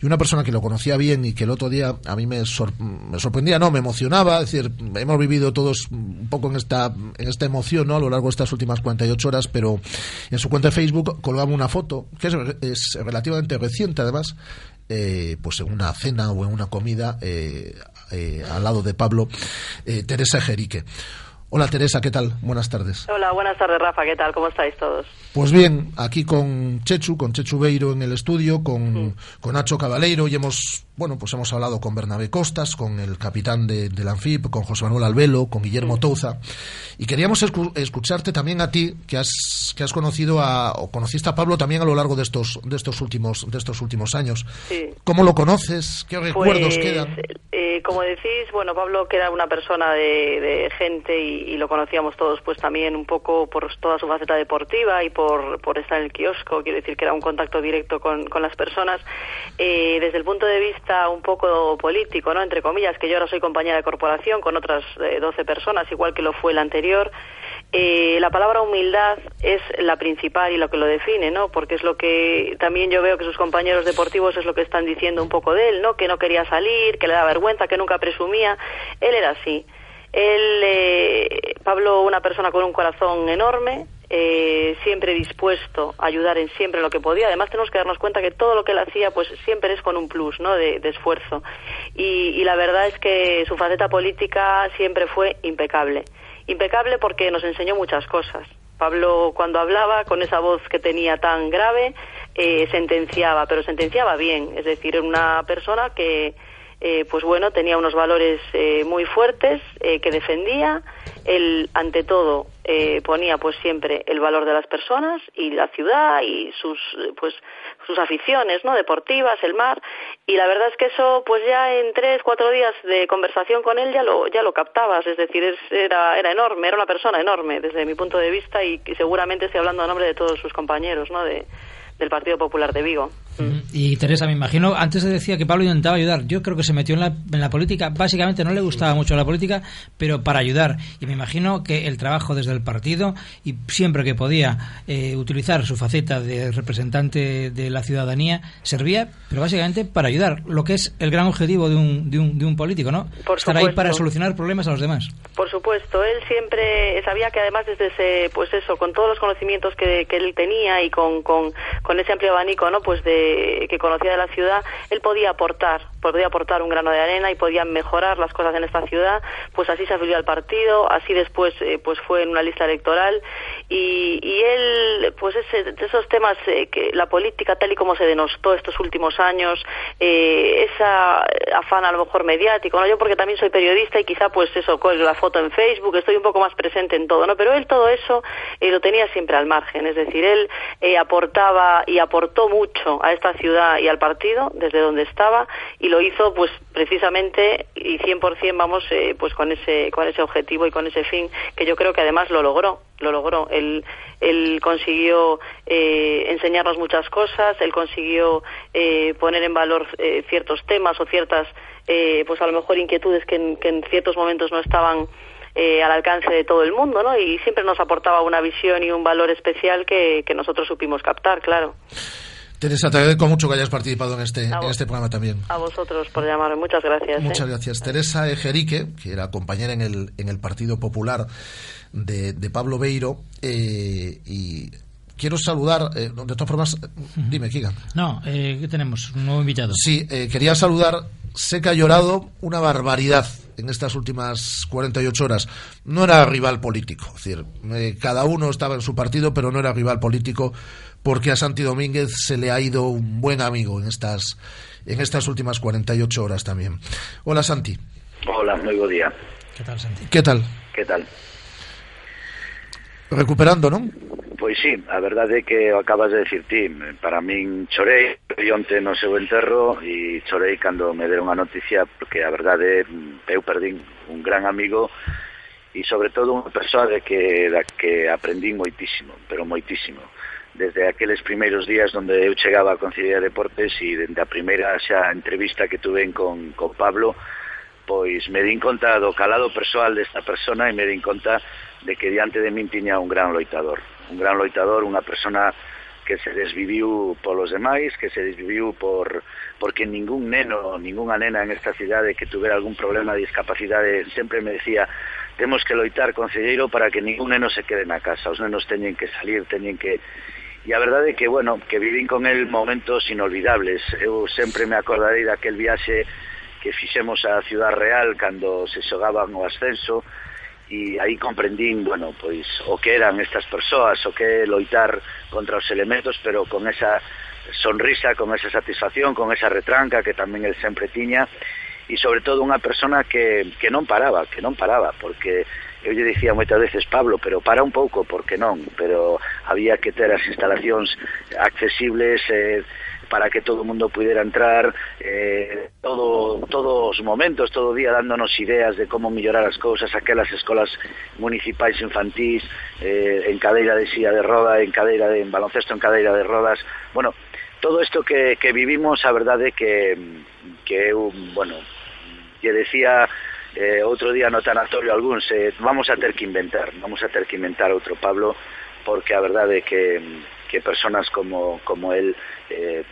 Y una persona que lo conocía bien y que el otro día a mí me, me sorprendía, no, me emocionaba, es decir, hemos vivido todos un poco en esta, en esta emoción ¿no? a lo largo de estas últimas 48 horas, pero en su cuenta de Facebook colgaba una foto, que es, relativamente reciente además, eh, pues en una cena o en una comida eh, al lado de Pablo, Teresa Jerique. Hola Teresa, ¿qué tal? Buenas tardes. Hola, buenas tardes Rafa, ¿qué tal? ¿Cómo estáis todos? Pues bien, aquí con Chechu, con Chechu Beiro en el estudio, con, con Nacho Cabaleiro y hemos bueno, pues hemos hablado con Bernabé Costas, con el capitán de, la ANFIP, con José Manuel Albelo, con Guillermo Touza, y queríamos escucharte también a ti, que has, que has conocido a, o conociste a Pablo también a lo largo de estos, de estos últimos, de estos últimos años. ¿Cómo lo conoces? ¿Qué recuerdos pues, quedan? Eh, como decís, bueno, Pablo que era una persona de, gente y, lo conocíamos todos, pues también un poco por toda su faceta deportiva y por, por estar en el kiosco, quiero decir que era un contacto directo con, con las personas. Eh, desde el punto de vista un poco político, ¿no? Entre comillas, que yo ahora soy compañera de corporación con otras eh, 12 personas, igual que lo fue el anterior. Eh, la palabra humildad es la principal y lo que lo define, ¿no? Porque es lo que también yo veo que sus compañeros deportivos es lo que están diciendo un poco de él, ¿no? Que no quería salir, que le da vergüenza, que nunca presumía. Él era así. Él, eh, Pablo, una persona con un corazón enorme, eh, siempre dispuesto a ayudar en siempre lo que podía. Además, tenemos que darnos cuenta que todo lo que él hacía, pues siempre es con un plus, ¿no? De, esfuerzo. Y, la verdad es que su faceta política siempre fue impecable. Impecable porque nos enseñó muchas cosas. Pablo, cuando hablaba con esa voz que tenía tan grave, eh, sentenciaba, pero sentenciaba bien. Es decir, una persona que, eh, pues bueno, tenía unos valores eh, muy fuertes eh, que defendía. Él, ante todo, ponía pues siempre el valor de las personas y la ciudad y sus pues sus aficiones, ¿no? Deportivas, el mar. Y la verdad es que eso, pues ya en tres, cuatro días de conversación con él ya lo ya lo captabas. Es decir, era era enorme, era una persona enorme desde mi punto de vista y, y seguramente estoy hablando a nombre de todos sus compañeros, ¿no? De, del Partido Popular de Vigo. Y Teresa, me imagino, antes se decía que Pablo intentaba ayudar. Yo creo que se metió en la, en la política, básicamente no le gustaba mucho la política, pero para ayudar. Y me imagino que el trabajo desde el partido y siempre que podía eh, utilizar su faceta de representante de la ciudadanía servía, pero básicamente para ayudar, lo que es el gran objetivo de un, de un, de un político, ¿no? Estar ahí para solucionar problemas a los demás. Por supuesto, él siempre sabía que además desde ese, pues eso, con todos los conocimientos que, que él tenía y con, con, con ese amplio abanico, ¿no? Pues de que conocía de la ciudad, él podía aportar, podía aportar un grano de arena y podía mejorar las cosas en esta ciudad, pues así se afilió al partido, así después eh, pues fue en una lista electoral y, y él, pues ese, esos temas eh, que la política tal y como se denostó estos últimos años, eh, esa afán a lo mejor mediático, ¿no? Yo porque también soy periodista y quizá pues eso, con la foto en Facebook, estoy un poco más presente en todo, ¿no? Pero él todo eso lo tenía siempre al margen, es decir, él aportaba y aportó mucho a esta ciudad y al partido desde donde estaba y lo hizo pues precisamente y 100% vamos eh, pues con ese con ese objetivo y con ese fin que yo creo que además lo logró lo logró. Él él consiguió eh, enseñarnos muchas cosas él consiguió eh, poner en valor eh, ciertos temas o ciertas eh, pues a lo mejor inquietudes que en, que en ciertos momentos no estaban eh, al alcance de todo el mundo, ¿no? Y siempre nos aportaba una visión y un valor especial que, que nosotros supimos captar, claro. Teresa, te agradezco mucho que hayas participado en este, en este programa también. A vosotros por llamarme, muchas gracias. Muchas ¿eh? gracias. Teresa Ejerique, que era compañera en el, en el Partido Popular de, de Pablo Beiro, eh, y quiero saludar, eh, de todas formas, dime, Kigan. No, eh, ¿qué tenemos? Un nuevo invitado. Sí, eh, quería saludar, sé que ha llorado una barbaridad en estas últimas 48 horas. No era rival político, es decir, eh, cada uno estaba en su partido, pero no era rival político porque a Santi Domínguez se le ha ido un buen amigo en estas, en estas últimas 48 horas también. Hola, Santi. Hola, moi bo día. ¿Qué tal, Santi? ¿Qué tal? Que tal? recuperando, non? Pois sí, a verdade é que o acabas de decir ti Para min chorei onte no seu enterro E chorei cando me deron a noticia Porque a verdade mm, eu perdín un gran amigo E sobre todo unha persoa de que, da que aprendín moitísimo Pero moitísimo Desde aqueles primeiros días onde eu chegaba a Concilia de Deportes E dende a primeira xa entrevista que tuve con, con Pablo Pois me din conta do calado persoal desta persona E me din conta de que diante de min tiña un gran loitador. Un gran loitador, unha persona que se desviviu polos demais, que se desviviu por porque ningún neno, ningunha nena en esta cidade que tuvera algún problema de discapacidade sempre me decía temos que loitar, concelleiro, para que ningún neno se quede na casa. Os nenos teñen que salir, teñen que... E a verdade é que, bueno, que vivín con el momentos inolvidables. Eu sempre me acordarei daquel viaxe que fixemos a Ciudad Real cando se xogaban o ascenso, e aí comprendín, bueno, pois o que eran estas persoas, o que é loitar contra os elementos, pero con esa sonrisa, con esa satisfacción, con esa retranca que tamén el sempre tiña, e sobre todo unha persona que, que non paraba, que non paraba, porque eu lle dicía moitas veces, Pablo, pero para un pouco, porque non, pero había que ter as instalacións accesibles, eh, para que todo el mundo pudiera entrar eh, todo, todos os momentos, todo o día dándonos ideas de como mellorar as cousas, aquelas escolas municipais infantís, eh, en cadeira de silla de roda, en cadeira de en baloncesto en cadeira de rodas, bueno, todo isto que, que vivimos, a verdade que, que eu, bueno, lle decía eh, outro día no tanatorio algún, se, eh, vamos a ter que inventar, vamos a ter que inventar outro Pablo, porque a verdade que que personas como, como él eh,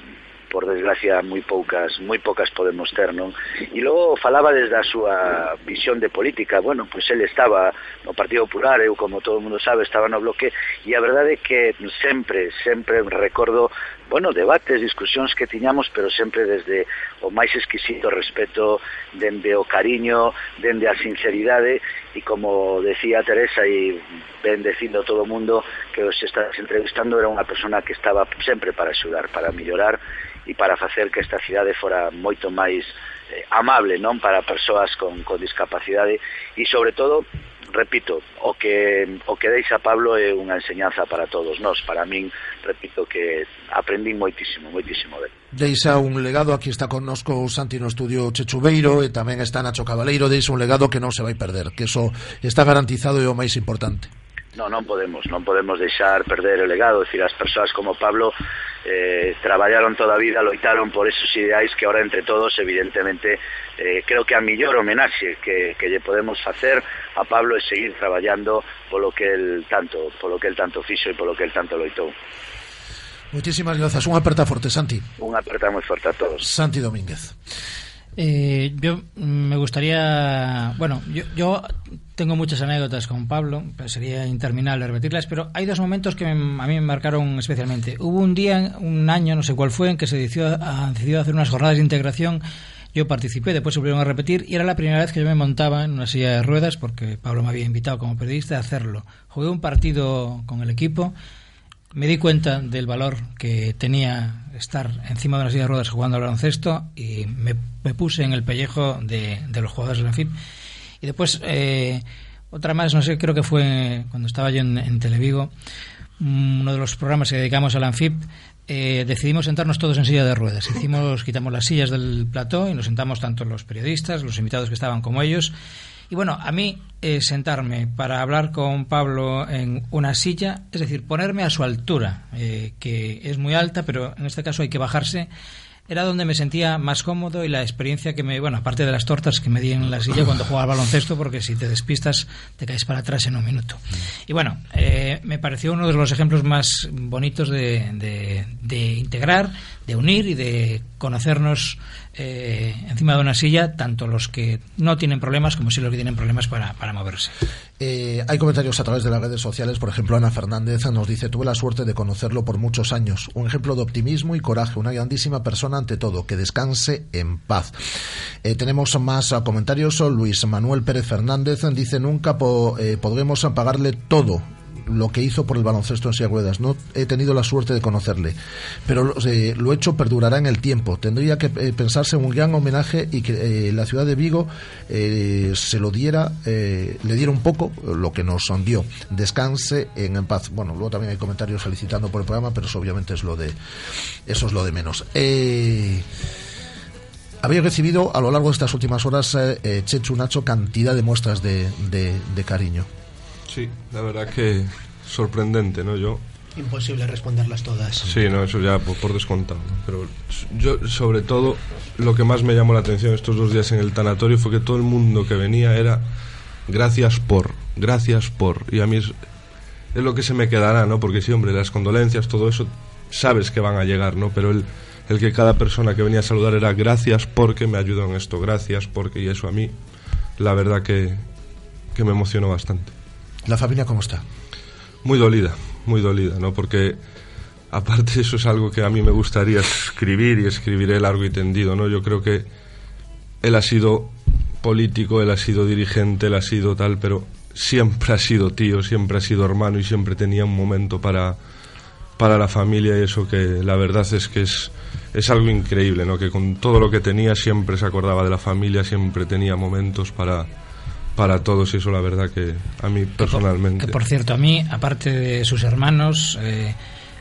por desgracia moi poucas moi poucas podemos ter, non? E logo falaba desde a súa visión de política, bueno, pois el estaba no Partido Popular, eu como todo mundo sabe, estaba no bloque e a verdade é que sempre, sempre recordo bueno, debates, discusións que tiñamos, pero sempre desde o máis exquisito respeto, dende o cariño, dende a sinceridade, e como decía Teresa e ben dicindo todo o mundo que os estás entrevistando, era unha persona que estaba sempre para axudar, para mellorar e para facer que esta cidade fora moito máis eh, amable, non, para persoas con, con discapacidade. E sobre todo repito, o que o que deixa Pablo é unha enseñanza para todos nós, para min repito que aprendí moitísimo, moitísimo dele. Deixa un legado, aquí está connosco Santi no estudio Chechubeiro e tamén está Nacho Cabaleiro, deixa un legado que non se vai perder, que eso está garantizado e o máis importante. No, non podemos, non podemos deixar perder o legado, decir, as persoas como Pablo eh, traballaron toda a vida, loitaron por esos ideais que ahora entre todos, evidentemente, eh, creo que a millor homenaxe que, que lle podemos facer a Pablo é seguir traballando polo que el tanto, polo que el tanto fixo e polo que el tanto loitou. Muchísimas grazas, unha aperta forte, Santi. Unha aperta moi forte a todos. Santi Domínguez. Eh, yo me gustaría, bueno, yo, yo, tengo muchas anécdotas con Pablo, pero sería interminable repetirlas, pero hay dos momentos que me, a mí me marcaron especialmente. Hubo un día, un año, no sé cuál fue, en que se decidió, a, decidió hacer unas jornadas de integración. Yo participé, después se volvieron a repetir y era la primera vez que yo me montaba en una silla de ruedas porque Pablo me había invitado como periodista a hacerlo. Jugué un partido con el equipo me di cuenta del valor que tenía estar encima de una silla de ruedas jugando al baloncesto y me, me puse en el pellejo de, de, los jugadores de la FIP. Y después, eh, otra más, no sé, creo que fue cuando estaba yo en, en Televigo, uno de los programas que dedicamos a la ANFIP, eh, decidimos sentarnos todos en silla de ruedas. Hicimos, quitamos las sillas del plató y nos sentamos tanto los periodistas, los invitados que estaban como ellos. Y bueno, a mí eh, sentarme para hablar con Pablo en una silla, es decir, ponerme a su altura, eh, que es muy alta, pero en este caso hay que bajarse era donde me sentía más cómodo y la experiencia que me, bueno, aparte de las tortas que me di en la silla cuando jugaba al baloncesto, porque si te despistas te caes para atrás en un minuto. Y bueno, eh, me pareció uno de los ejemplos más bonitos de, de integrar, de unir y de conocernos eh, encima de una silla, tanto los que no tienen problemas como si los que tienen problemas para, para moverse. Eh, hay comentarios a través de las redes sociales, por ejemplo, Ana Fernández nos dice, tuve la suerte de conocerlo por muchos años, un ejemplo de optimismo y coraje, una grandísima persona ante todo, que descanse en paz. Eh, tenemos más comentarios, Luis Manuel Pérez Fernández dice, nunca podremos pagarle todo lo que hizo por el baloncesto en silla. No he tenido la suerte de conocerle, pero eh, lo hecho perdurará en el tiempo. Tendría que eh, pensarse en un gran homenaje y que eh, la ciudad de Vigo se lo diera, le diera un poco lo que nos dio. Descanse en, paz. Bueno, luego también hay comentarios felicitando por el programa, pero eso obviamente es lo de eso es lo de menos. Había recibido a lo largo de estas últimas horas, Chechu Nacho, cantidad de muestras de, de cariño. Sí, la verdad que sorprendente, ¿no? Yo imposible responderlas todas. Sí, no, eso ya por, descontado. Pero yo, sobre todo, lo que más me llamó la atención estos dos días en el tanatorio fue que todo el mundo que venía era gracias por, gracias por. Y a mí es, es lo que se me quedará, ¿no? Porque sí, hombre, las condolencias, todo eso, sabes que van a llegar, ¿no? Pero el, el que cada persona que venía a saludar era gracias porque me ayudó en esto, gracias porque, y eso a mí, la verdad que, que me emocionó bastante. ¿La familia cómo está? Muy dolida, muy dolida, ¿no? Porque aparte eso es algo que a mí me gustaría escribir y escribiré largo y tendido, ¿no? Yo creo que él ha sido político, él ha sido dirigente, él ha sido tal, pero siempre ha sido tío, siempre ha sido hermano y siempre tenía un momento para, para la familia y eso que la verdad es que es, es algo increíble, ¿no? Que con todo lo que tenía siempre se acordaba de la familia, siempre tenía momentos para para todos y eso la verdad que a mí personalmente. Que por, cierto, a mí, aparte de sus hermanos, eh,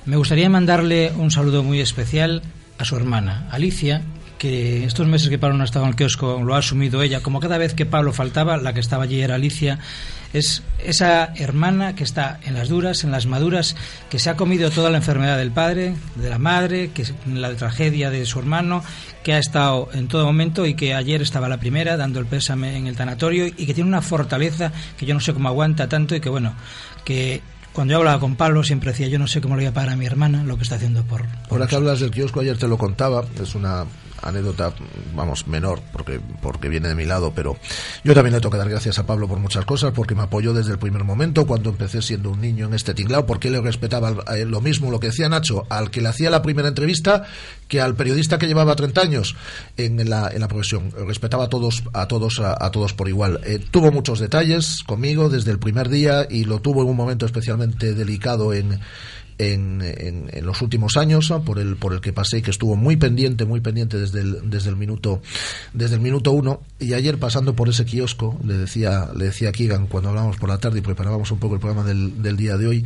me gustaría mandarle un saludo muy especial a su hermana, Alicia, que estos meses que Pablo no estaba en el kiosco lo ha asumido ella, como cada vez que Pablo faltaba, la que estaba allí era Alicia, es esa hermana que está en las duras, en las maduras, que se ha comido toda la enfermedad del padre, de la madre, que la tragedia de su hermano, que ha estado en todo momento y que ayer estaba la primera dando el pésame en el tanatorio y que tiene una fortaleza que yo no sé cómo aguanta tanto y que bueno, que cuando yo hablaba con Pablo siempre decía yo no sé cómo le voy a pagar a mi hermana lo que está haciendo por... Por Ahora que hablas del kiosco, ayer te lo contaba, es una anécdota, vamos, menor, porque, porque viene de mi lado, pero yo también le tengo que dar gracias a Pablo por muchas cosas, porque me apoyó desde el primer momento, cuando empecé siendo un niño en este tinglao, porque le respetaba lo mismo, lo que decía Nacho, al que le hacía la primera entrevista, que al periodista que llevaba 30 años en la, en la profesión. Respetaba a todos, a todos, a, todos por igual. Eh, tuvo muchos detalles conmigo desde el primer día y lo tuvo en un momento especialmente delicado en en, en, los últimos años por el por el que pasé que estuvo muy pendiente muy pendiente desde el desde el minuto desde el minuto uno. Y ayer pasando por ese kiosco le decía le decía Keegan cuando hablábamos por la tarde y preparábamos un poco el programa del, del día de hoy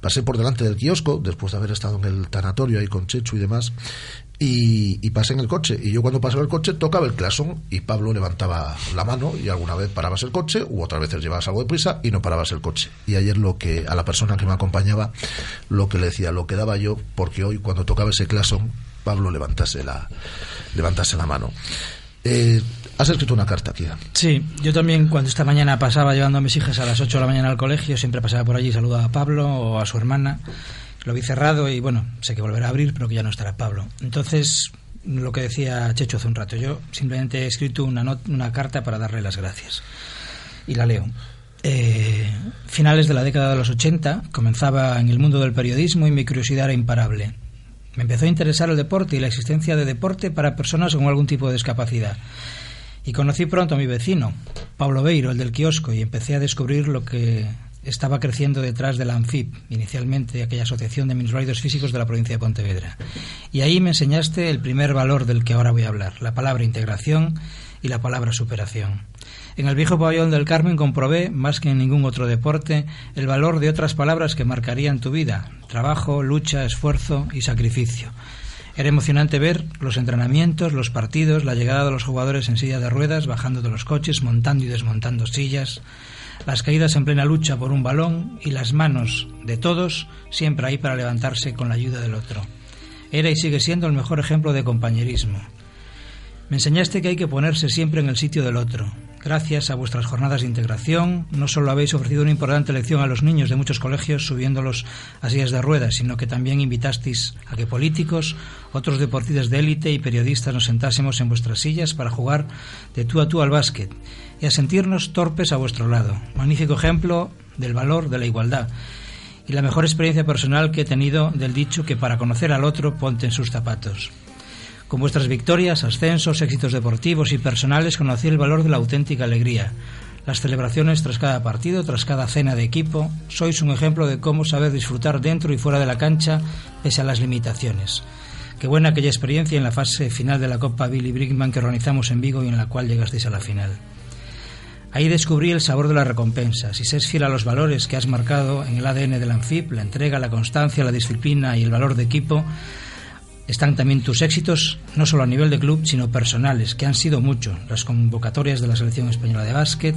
pasé por delante del kiosco después de haber estado en el tanatorio ahí con Chechu y demás y, pasé en el coche. Y yo cuando pasaba el coche tocaba el claxon y Pablo levantaba la mano y alguna vez parabas el coche u otras veces llevabas algo de prisa y no parabas el coche. Y ayer lo que a la persona que me acompañaba lo que le decía, lo que daba yo porque hoy cuando tocaba ese claxon Pablo levantase la, levantase la mano. Eh, has escrito una carta aquí. Sí, yo también cuando esta mañana pasaba llevando a mis hijas a las 8 de la mañana al colegio, siempre pasaba por allí y saludaba a Pablo o a su hermana lo vi cerrado y bueno, sé que volverá a abrir, pero que ya no estará Pablo. Entonces, lo que decía Checho hace un rato, yo simplemente he escrito una, una carta para darle las gracias. Y la leo. Eh, finales de la década de los 80 comenzaba en el mundo del periodismo y mi curiosidad era imparable. Me empezó a interesar el deporte y la existencia de deporte para personas con algún tipo de discapacidad. Y conocí pronto a mi vecino, Pablo Beiro, el del kiosco, y empecé a descubrir lo que estaba creciendo detrás de la ANFIP, inicialmente aquella Asociación de Minusválidos Físicos de la provincia de Pontevedra. Y ahí me enseñaste el primer valor del que ahora voy a hablar, la palabra integración y la palabra superación. En el viejo pabellón del Carmen comprobé, más que en ningún otro deporte, el valor de otras palabras que marcarían tu vida, trabajo, lucha, esfuerzo y sacrificio. Era emocionante ver los entrenamientos, los partidos, la llegada de los jugadores en silla de ruedas, bajando de los coches, montando y desmontando sillas, las caídas en plena lucha por un balón y las manos de todos siempre ahí para levantarse con la ayuda del otro. Era y sigue siendo el mejor ejemplo de compañerismo. Me enseñaste que hay que ponerse siempre en el sitio del otro. Gracias a vuestras jornadas de integración, no solo habéis ofrecido una importante lección a los niños de muchos colegios subiéndolos a sillas de ruedas, sino que también invitasteis a que políticos, otros deportistas de élite y periodistas nos sentásemos en vuestras sillas para jugar de tú a tú al básquet y a sentirnos torpes a vuestro lado. Magnífico ejemplo del valor de la igualdad y la mejor experiencia personal que he tenido del dicho que para conocer al otro ponte en sus zapatos. Con vuestras victorias, ascensos, éxitos deportivos y personales conocí el valor de la auténtica alegría. Las celebraciones tras cada partido, tras cada cena de equipo, sois un ejemplo de cómo saber disfrutar dentro y fuera de la cancha pese a las limitaciones. Qué buena aquella experiencia en la fase final de la Copa Billy Brickman que organizamos en Vigo y en la cual llegasteis a la final. Ahí descubrí el sabor de la recompensa. Si se es fiel a los valores que has marcado en el ADN del ANFIP, la entrega, la constancia, la disciplina y el valor de equipo, están también tus éxitos, no solo a nivel de club, sino personales, que han sido muchos. Las convocatorias de la Selección Española de Básquet,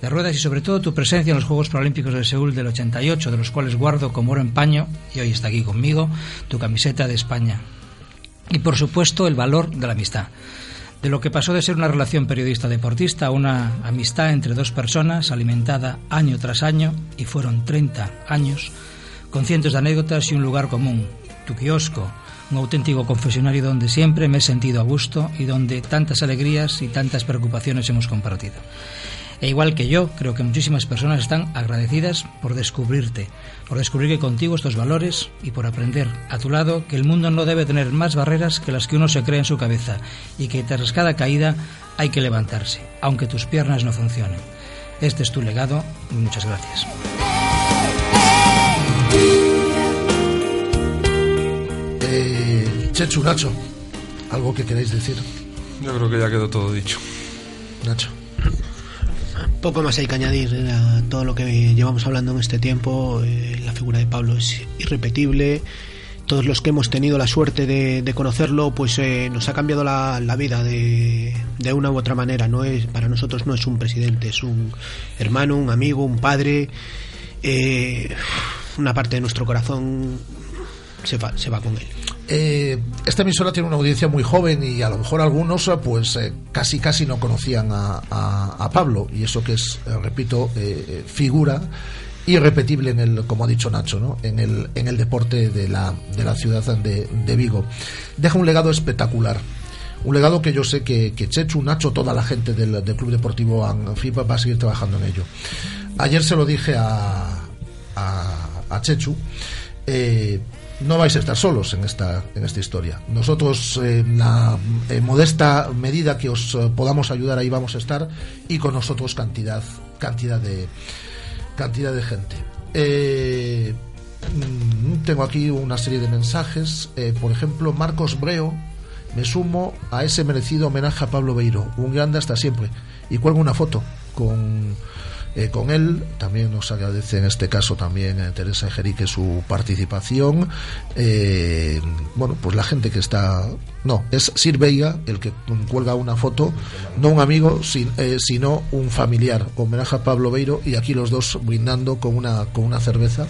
de ruedas y sobre todo tu presencia en los Juegos Paralímpicos de Seúl del 88, de los cuales guardo como oro en paño, y hoy está aquí conmigo, tu camiseta de España. Y por supuesto el valor de la amistad. De lo que pasó de ser una relación periodista-deportista a una amistad entre dos personas alimentada año tras año, y fueron 30 años, con cientos de anécdotas y un lugar común, tu kiosco, un auténtico confesionario donde siempre me he sentido a gusto y donde tantas alegrías y tantas preocupaciones hemos compartido. E igual que yo, creo que muchísimas personas están agradecidas por descubrirte, por descubrir que contigo estos valores y por aprender a tu lado que el mundo no debe tener más barreras que las que uno se cree en su cabeza y que tras cada caída hay que levantarse, aunque tus piernas no funcionen. Este es tu legado y muchas gracias. Eh, Chechu, Nacho, ¿algo que queréis decir? Yo creo que ya quedó todo dicho. Nacho. Poco más hay que añadir a todo lo que llevamos hablando en este tiempo. Eh, la figura de Pablo es irrepetible. Todos los que hemos tenido la suerte de, conocerlo, pues eh, nos ha cambiado la, vida de, de, una u otra manera. No es para nosotros no es un presidente, es un hermano, un amigo, un padre. Eh, una parte de nuestro corazón se va, se va con él. Eh, esta emisora tiene una audiencia muy joven y a lo mejor algunos pues eh, casi casi no conocían a, a, Pablo y eso que es, eh, repito, figura irrepetible en el, como ha dicho Nacho, ¿no? en, el, en el deporte de la, de la ciudad de, de Vigo. Deja un legado espectacular. Un legado que yo sé que, que Chechu, Nacho, toda la gente del, del Club Deportivo Anfipa va a seguir trabajando en ello. Ayer se lo dije a, a, Chechu. Eh, no vais a estar solos en esta, en esta historia. Nosotros, en la modesta medida que os eh, podamos ayudar, ahí vamos a estar y con nosotros cantidad, cantidad, de, cantidad de gente. Eh, mm, tengo aquí una serie de mensajes. Eh, por ejemplo, Marcos Breo, me sumo a ese merecido homenaje a Pablo Beiro, un grande hasta siempre. Y cuelgo una foto con eh, con él. También nos agradece en este caso también eh, Teresa Ejerique su participación. Eh, bueno, pues la gente que está. No, es Sir Veiga el que cuelga una foto, no un amigo, sin, eh, sino un familiar. Homenaje a Pablo Beiro y aquí los dos brindando con una, con una cerveza.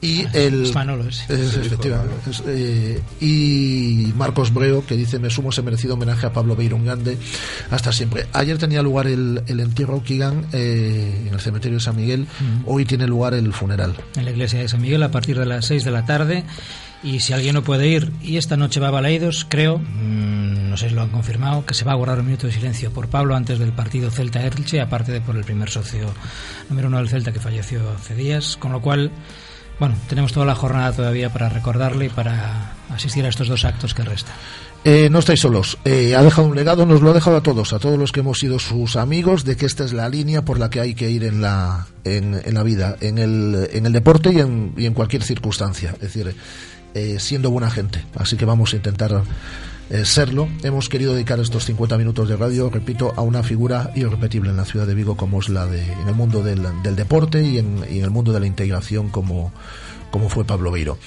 Y el. Es Manolo, es, efectivamente. Es, eh, y Marcos Breo que dice: Me sumo ese merecido homenaje a Pablo Beiro, un grande hasta siempre. Ayer tenía lugar el, el entierro Kigan. Eh, en el cementerio de San Miguel. Uh -huh. Hoy tiene lugar el funeral. En la iglesia de San Miguel a partir de las 6 de la tarde. Y si alguien no puede ir y esta noche va a Balaidos, creo, mmm, no sé si lo han confirmado, que se va a guardar un minuto de silencio por Pablo antes del partido Celta-Elche, aparte de por el primer socio número uno del Celta que falleció hace días. Con lo cual, bueno, tenemos toda la jornada todavía para recordarle y para asistir a estos dos actos que restan. Eh, no estáis solos. Eh, ha dejado un legado, nos lo ha dejado a todos, a todos los que hemos sido sus amigos, de que esta es la línea por la que hay que ir en la, en, en la vida, en el, en el deporte y en, y en cualquier circunstancia. Es decir, eh, siendo buena gente. Así que vamos a intentar eh, serlo. Hemos querido dedicar estos 50 minutos de radio, repito, a una figura irrepetible en la ciudad de Vigo como es la de, en el mundo del, del deporte y en, y en el mundo de la integración como, como fue Pablo Beiro.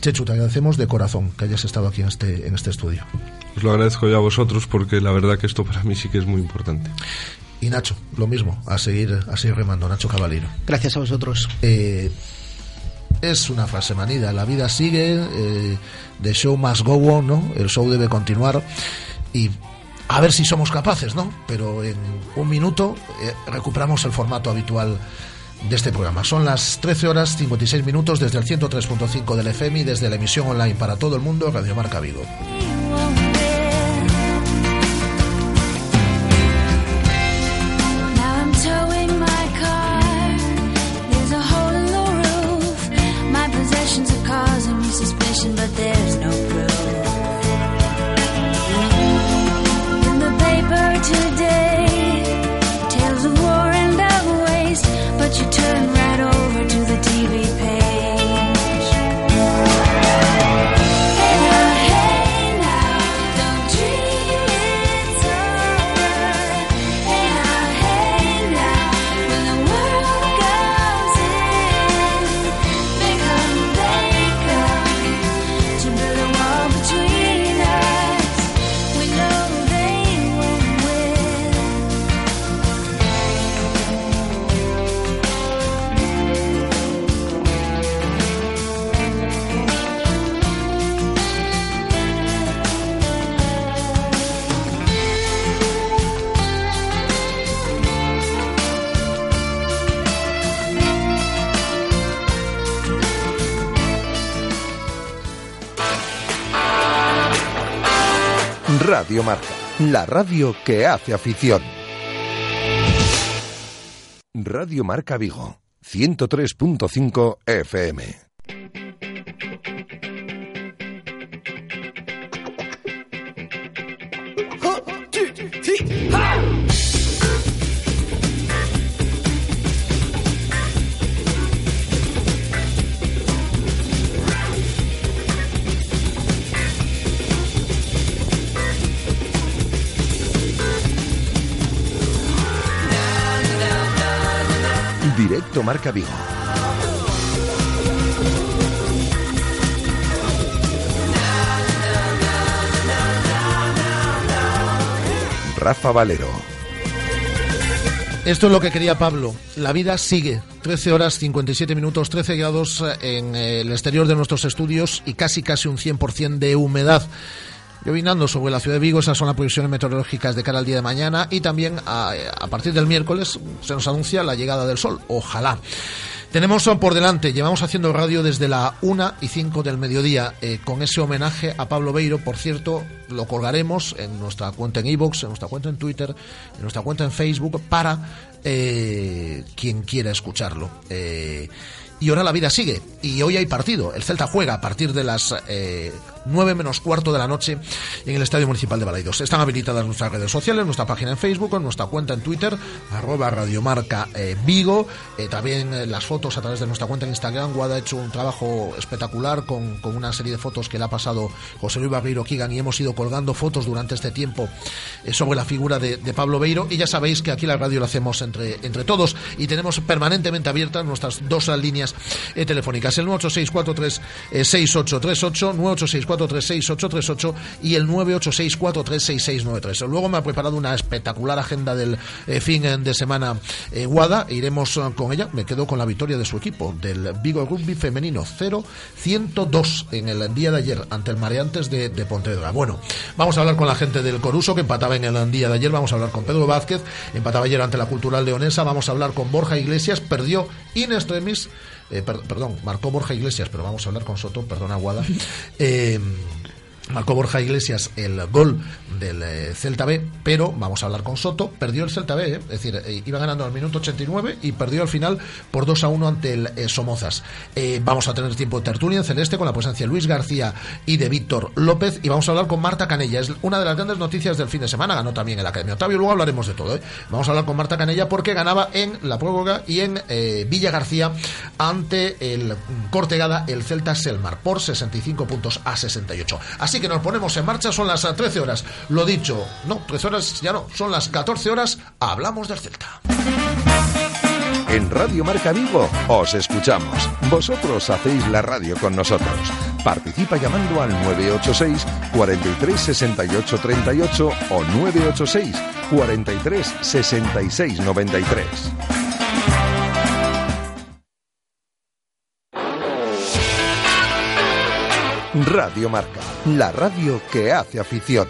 Chechu, te agradecemos de corazón que hayas estado aquí en este, en este estudio. Os lo agradezco yo a vosotros porque la verdad que esto para mí sí que es muy importante. Y Nacho, lo mismo, a seguir, a seguir remando, Nacho Caballero. Gracias a vosotros. Eh, es una frase manida, la vida sigue, eh, the show must go on, ¿no? El show debe continuar y a ver si somos capaces, ¿no? Pero en un minuto eh, recuperamos el formato habitual de este programa. Son las 13 horas 56 minutos desde el 103.5 del FM y desde la emisión online para todo el mundo, Radio Marca Vigo. Radio Marca, la radio que hace afición. Radio Marca Vigo, 103.5 FM. Marca Vigo. Rafa Valero. Esto es lo que quería Pablo. La vida sigue. 13 horas 57 minutos, 13 grados en el exterior de nuestros estudios y casi casi un 100% de humedad. Llovinando sobre la ciudad de Vigo, esas son las previsiones meteorológicas de cara al día de mañana y también a, partir del miércoles se nos anuncia la llegada del sol. Ojalá. Tenemos por delante, llevamos haciendo radio desde la 1 y 5 del mediodía eh, con ese homenaje a Pablo Beiro. Por cierto, lo colgaremos en nuestra cuenta en iVoox, en nuestra cuenta en Twitter, en nuestra cuenta en Facebook para eh, quien quiera escucharlo. Eh, y ahora la vida sigue. Y hoy hay partido. El Celta juega a partir de las 9 menos cuarto de la noche en el Estadio Municipal de Balaidos. Están habilitadas nuestras redes sociales, nuestra página en Facebook, nuestra cuenta en Twitter, arroba radiomarca eh, Vigo. Eh, también eh, las fotos a través de nuestra cuenta en Instagram. Guada ha hecho un trabajo espectacular con, con una serie de fotos que le ha pasado José Luis Barreiro Kigan y hemos ido colgando fotos durante este tiempo sobre la figura de, Pablo Beiro. Y ya sabéis que aquí la radio la hacemos entre, entre todos y tenemos permanentemente abiertas nuestras dos líneas telefónicas. El 986-436838, 986-436838 y el 986-436693. Luego me ha preparado una espectacular agenda del eh, fin de semana eh, Guada iremos eh, con ella. Me quedo con la victoria de su equipo, del Vigo Rugby femenino 0-102 en el día de ayer ante el Mareantes de, de Pontevedra. Bueno, vamos a hablar con la gente del Coruso que empataba en el día de ayer. Vamos a hablar con Pedro Vázquez, empataba ayer ante la Cultural Leonesa. Vamos a hablar con Borja Iglesias, perdió in extremis eh, per- perdón, marcó Borja Iglesias, pero vamos a hablar con Soto, perdón, Aguada. Eh, Marcó Borja Iglesias el gol del eh, Celta B, pero vamos a hablar con Soto. Perdió el Celta B, eh, es decir, eh, iba ganando al minuto 89 y perdió al final por 2 a 1 ante el Somozas. Vamos a tener tiempo de tertulia en celeste con la presencia de Luis García y de Víctor López. Y vamos a hablar con Marta Canella. Es una de las grandes noticias del fin de semana. Ganó también el Academia Octavio. Luego hablaremos de todo. Vamos a hablar con Marta Canella porque ganaba en la prórroga y en Villa García ante el Cortegada, el Celta Selmar, por 65 puntos a 68. Así que nos ponemos en marcha. Son las eh, 13 horas. Lo dicho, no, 13 horas ya no, son las 14 horas. Hablamos del Celta. En Radio Marca Vigo os escuchamos. Vosotros hacéis la radio con nosotros. Participa llamando al 986 43 68 38 o 986 43 66 93. Radio Marca, la radio que hace afición.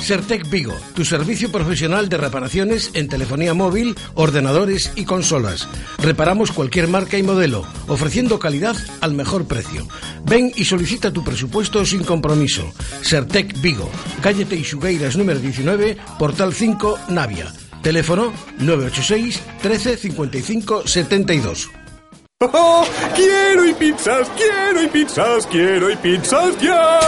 Sertec Vigo, tu servicio profesional de reparaciones en telefonía móvil, ordenadores y consolas. Reparamos cualquier marca y modelo, ofreciendo calidad al mejor precio. Ven y solicita tu presupuesto sin compromiso. Sertec Vigo, calle Teixugueiras número 19, portal 5, Navia. Teléfono 986 13 55 72. ¡Oh! ¡Quiero y pizzas! ¡Quiero y pizzas! ¡Quiero y pizzas ya!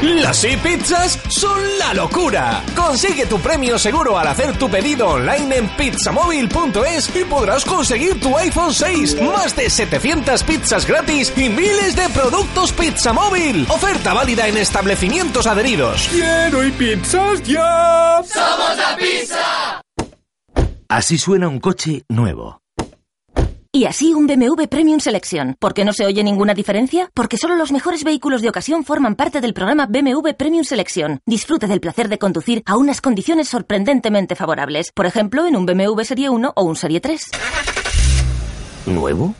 Las e-pizzas son la locura. Consigue tu premio seguro al hacer tu pedido online en pizzamóvil.es y podrás conseguir tu iPhone 6, más de 700 pizzas gratis y miles de productos Pizza Móvil. Oferta válida en establecimientos adheridos. ¡Quiero y pizzas ya! ¡Somos la pizza! Así suena un coche nuevo. Y así un BMW Premium Selection. ¿Por qué no se oye ninguna diferencia? Porque solo los mejores vehículos de ocasión forman parte del programa BMW Premium Selection. Disfruta del placer de conducir a unas condiciones sorprendentemente favorables. Por ejemplo, en un BMW Serie 1 o un Serie 3. ¿Nuevo?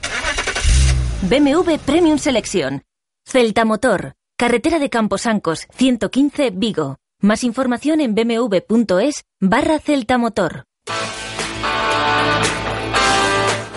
BMW Premium Selection. Celta Motor. Carretera de Camposancos, 115 Vigo. Más información en bmw.es barra Celta Motor.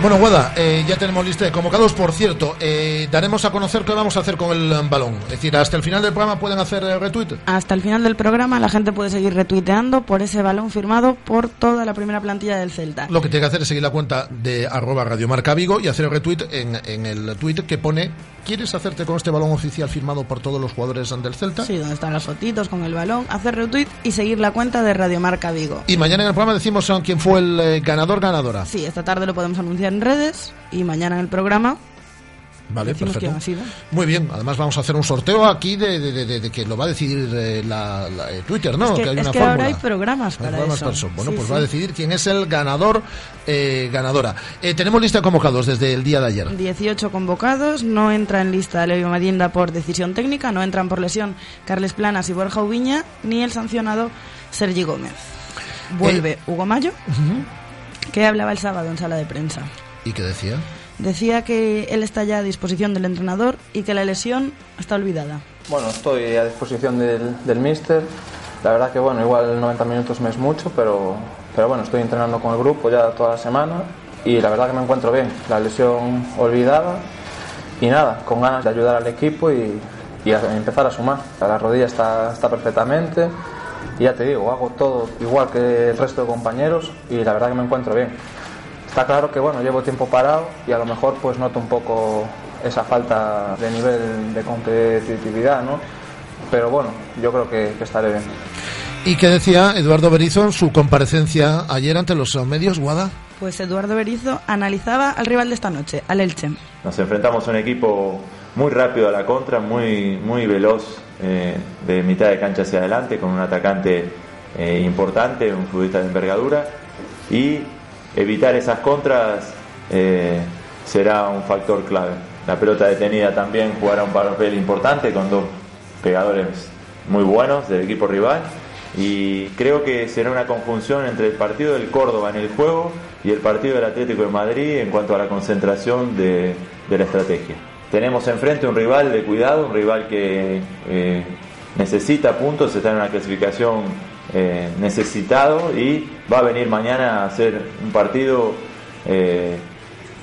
Bueno, Guada, eh, ya tenemos lista de convocados. Por cierto, eh, daremos a conocer qué vamos a hacer con el um, balón. Es decir, hasta el final del programa pueden hacer eh, retweet. Hasta el final del programa la gente puede seguir retuiteando por ese balón firmado por toda la primera plantilla del Celta. Lo que tiene que hacer es seguir la cuenta de arroba radiomarca Vigo y hacer el retweet en, en el tweet que pone ¿Quieres hacerte con este balón oficial firmado por todos los jugadores del Celta? Sí, donde están las fotitos con el balón, hacer retweet y seguir la cuenta de Radiomarca Vigo. Y mañana en el programa decimos a quién fue el eh, ganador ganadora. Sí, esta tarde lo podemos anunciar en redes y mañana en el programa Vale, decimos perfecto. quién ha sido. Muy bien, además vamos a hacer un sorteo aquí de, de- de- de- de que lo va a decidir eh, la, la- eh, Twitter, ¿no? es que, hay es una que ahora hay programas Hay para programas eso. para eso. Bueno, Sí, pues sí. va a decidir quién es el ganador, eh, ganadora. Eh, tenemos lista de convocados desde el día de ayer. 18 convocados, no entra en lista Leo Madienda por decisión técnica, no entran por lesión Carles Planas y Borja Ubiña, ni el sancionado Sergi Gómez. Vuelve Hugo Mayo, que hablaba el sábado en sala de prensa. ¿Y qué decía? Decía que él está ya a disposición del entrenador y que la lesión está olvidada. Bueno, estoy a disposición del, del míster. La verdad que bueno, igual 90 minutos me es mucho, pero, pero bueno, estoy entrenando con el grupo ya toda la semana y la verdad que me encuentro bien. La lesión olvidada y nada, con ganas de ayudar al equipo y, y a empezar a sumar. La rodilla está, está perfectamente y ya te digo, hago todo igual que el resto de compañeros y la verdad que me encuentro bien. Está claro que bueno, llevo tiempo parado y a lo mejor pues noto un poco esa falta de nivel de competitividad, ¿no? Pero bueno, yo creo que, que estaré bien. ¿Y qué decía Eduardo Berizzo en su comparecencia ayer ante los medios, Guada? Pues Eduardo Berizo analizaba al rival de esta noche, al Elche. Nos enfrentamos a un equipo muy rápido a la contra, muy, muy veloz eh, de mitad de cancha hacia adelante, con un atacante eh, importante, un futbolista de envergadura, y evitar esas contras eh, será un factor clave. La pelota detenida también jugará un papel importante con dos pegadores muy buenos del equipo rival y creo que será una conjunción entre el partido del Córdoba en el juego y el partido del Atlético de Madrid en cuanto a la concentración de, la estrategia. Tenemos enfrente un rival de cuidado, un rival que eh, necesita puntos, está en una clasificación eh, necesitado y va a venir mañana a hacer un partido eh,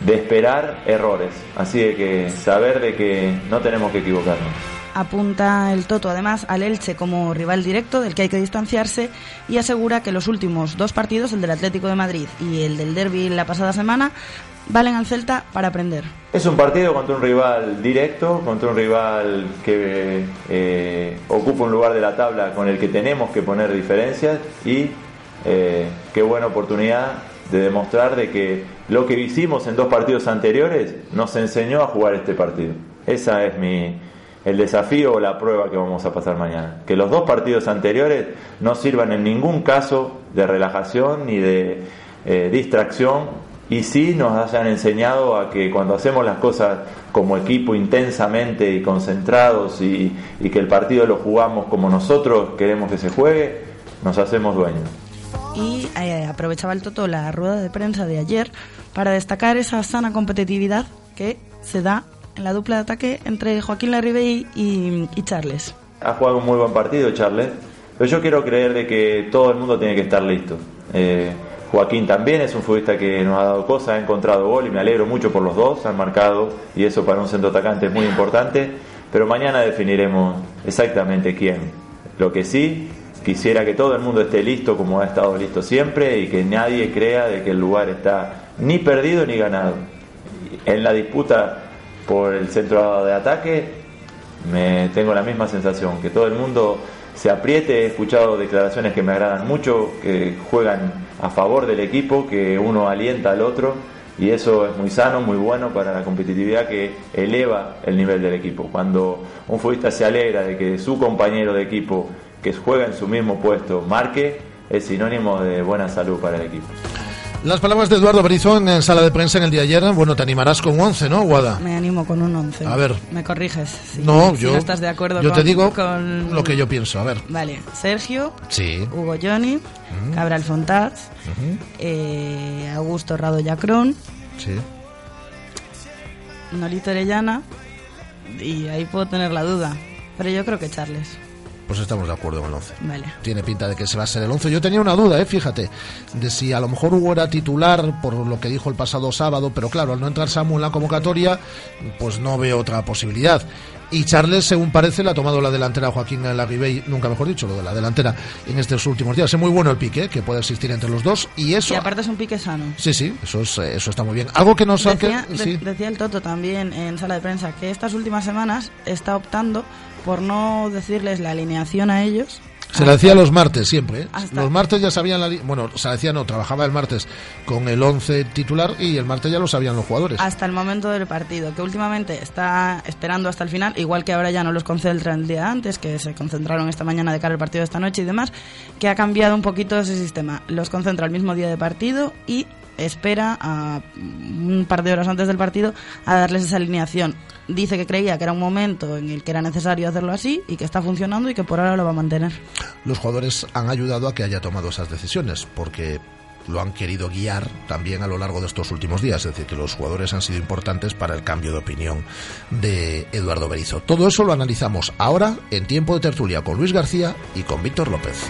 de esperar errores. Así de que saber de que no tenemos que equivocarnos. Apunta el Toto además al Elche como rival directo del que hay que distanciarse y asegura que los últimos dos partidos, el del Atlético de Madrid y el del Derby la pasada semana, valen al Celta para aprender. Es un partido contra un rival directo, contra un rival que eh, ocupa un lugar de la tabla con el que tenemos que poner diferencias y eh, qué buena oportunidad de demostrar de que lo que hicimos en dos partidos anteriores nos enseñó a jugar este partido. Esa es mi, el desafío o la prueba que vamos a pasar mañana. Que los dos partidos anteriores no sirvan en ningún caso de relajación ni de eh, distracción y sí nos hayan enseñado a que cuando hacemos las cosas como equipo intensamente y concentrados y, y que el partido lo jugamos como nosotros queremos que se juegue, nos hacemos dueños. Y eh, aprovechaba el Toto la rueda de prensa de ayer para destacar esa sana competitividad que se da en la dupla de ataque entre Joaquín Larribey y, y Charles. Ha jugado un muy buen partido Charles, pero yo quiero creer de que todo el mundo tiene que estar listo. Eh, Joaquín también es un futbolista que nos ha dado cosas, ha encontrado gol y me alegro mucho por los dos, han marcado y eso para un centro atacante es muy importante, pero mañana definiremos exactamente quién. Lo que sí, quisiera que todo el mundo esté listo como ha estado listo siempre y que nadie crea de que el lugar está ni perdido ni ganado. En la disputa por el centro de ataque me tengo la misma sensación, que todo el mundo se apriete, he escuchado declaraciones que me agradan mucho, que juegan a favor del equipo, que uno alienta al otro y eso es muy sano, muy bueno para la competitividad que eleva el nivel del equipo. Cuando un futbolista se alegra de que su compañero de equipo que juega en su mismo puesto marque, es sinónimo de buena salud para el equipo. Las palabras de Eduardo Berizón en sala de prensa en el día de ayer. Bueno, te animarás con 11, ¿no, Guada? Me animo con un 11. A ver. Me corriges. Si, no, si yo. no estás de acuerdo yo con, te digo con- lo que yo pienso. A ver. Vale, Sergio, Sí. Hugo Johnny, Cabral Fontats, eh, Augusto Rado Yacrón, Sí. Nolito Orellana y ahí puedo tener la duda. Pero yo creo que Charles. Pues estamos de acuerdo con el 11. Vale. Tiene pinta de que se va a ser el 11. Yo tenía una duda, eh, fíjate, de si a lo mejor Hugo era titular por lo que dijo el pasado sábado, pero claro, al no entrar Samu en la convocatoria, pues no veo otra posibilidad. Y Charles, según parece, le ha tomado la delantera a Joaquín Larribey, nunca mejor dicho, lo de la delantera en estos últimos días. Es muy bueno el pique eh, que puede existir entre los dos y eso. Y aparte es un pique sano. Sí, sí, eso, es, eh, eso está muy bien. Algo que nos. Decía, de- sí. decía el Toto también en sala de prensa que estas últimas semanas está optando por no decirles la alineación a ellos. Se la decía los martes siempre. ¿eh? Los martes ya sabían la. Bueno, se la decía no, trabajaba el martes con el 11 titular y el martes ya lo sabían los jugadores. hasta el momento del partido, que últimamente está esperando hasta el final, igual que ahora ya no los concentran el día antes, que se concentraron esta mañana de cara al partido de esta noche y demás, que ha cambiado un poquito ese sistema. Los concentra el mismo día de partido y espera un par de horas antes del partido a darles esa alineación. Dice que creía que era un momento en el que era necesario hacerlo así y que está funcionando y que por ahora lo va a mantener. Los jugadores han ayudado a que haya tomado esas decisiones porque lo han querido guiar también a lo largo de estos últimos días. Es decir, que los jugadores han sido importantes para el cambio de opinión de Eduardo Berizo. Todo eso lo analizamos ahora en tiempo de tertulia con Luis García y con Víctor López.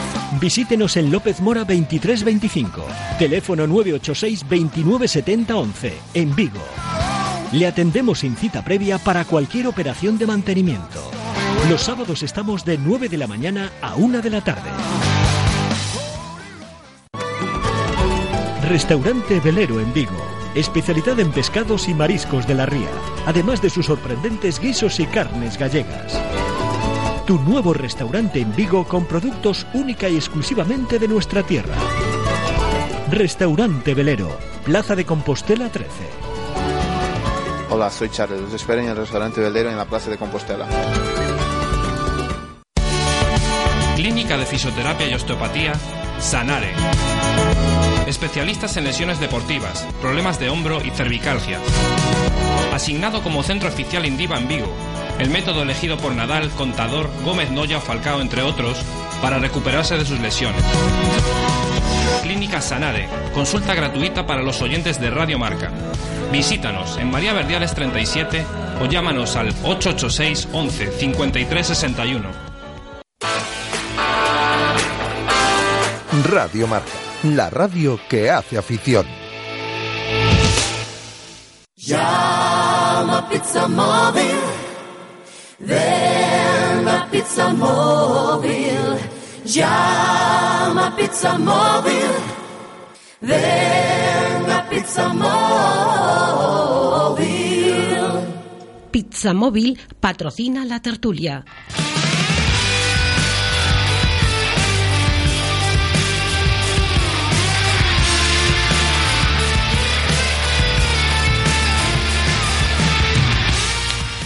Visítenos en López Mora 2325, teléfono 986 29 70 11, en Vigo. Le atendemos sin cita previa para cualquier operación de mantenimiento. Los sábados estamos de 9 de la mañana a 1 de la tarde. Restaurante Velero en Vigo. Especialidad en pescados y mariscos de la ría, además de sus sorprendentes guisos y carnes gallegas. Tu nuevo restaurante en Vigo con productos única y exclusivamente de nuestra tierra. Restaurante Velero, Plaza de Compostela 13. Hola, soy Charles. Los espero en el restaurante Velero en la Plaza de Compostela. Clínica de Fisioterapia y Osteopatía, Sanare. Especialistas en lesiones deportivas, problemas de hombro y cervicalgia. Asignado como centro oficial Indiva en Vigo, el método elegido por Nadal, Contador, Gómez Noya o Falcao, entre otros, para recuperarse de sus lesiones. Clínica Sanare, consulta gratuita para los oyentes de Radio Marca. Visítanos en María Verdiales 37 o llámanos al 886 11 53 61. Radio Marca, la radio que hace afición. Llama Pizza Móvil. Ven a Pizza Móvil. Llama Pizza Móvil. Ven a Pizza Móvil. Pizza Móvil patrocina la tertulia.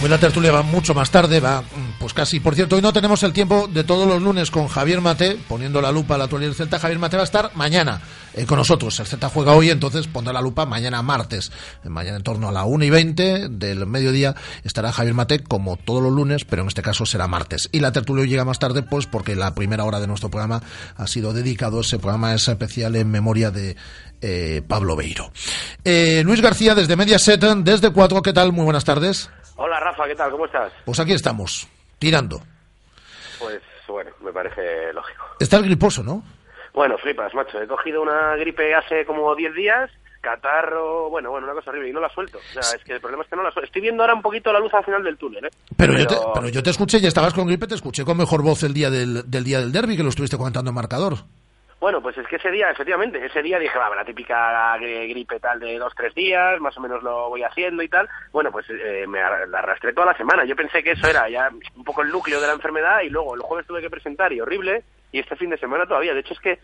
Hoy la tertulia va mucho más tarde, va mm, pues casi. Por cierto, hoy no tenemos el tiempo de todos los lunes con Javier Mate, poniendo la lupa a la actualidad del Celta. Javier Mate va a estar mañana eh, con nosotros. El Celta juega hoy, entonces pondrá la lupa mañana martes. Mañana en torno a la 1 y 20 del mediodía estará Javier Mate como todos los lunes, pero en este caso será martes. Y la tertulia llega más tarde, pues porque la primera hora de nuestro programa ha sido dedicado, ese programa es especial en memoria de eh, Pablo Beiro. Eh, Luis García desde Mediaset, desde 4, ¿qué tal? Muy buenas tardes. Hola Rafa, ¿qué tal? ¿Cómo estás? Pues aquí estamos, tirando. Pues bueno, me parece lógico. Estás griposo, ¿no? Bueno, flipas, macho. He cogido una gripe hace como 10 días, catarro, bueno, bueno, una cosa horrible y no la suelto. O sea, es que el problema es que no la suelto. Estoy viendo ahora un poquito la luz al final del túnel, ¿eh? Pero, Yo, te, pero yo te escuché, ya estabas con gripe, te escuché con mejor voz el día del, del día del derby, que lo estuviste comentando en marcador. Bueno, pues es que ese día, efectivamente, ese día dije, va, la típica gri- gripe tal de dos, tres días, más o menos lo voy haciendo y tal. Bueno, pues eh, me arrastré toda la semana. Yo pensé que eso era ya un poco el núcleo de la enfermedad y luego el jueves tuve que presentar y horrible y este fin de semana todavía. De hecho es que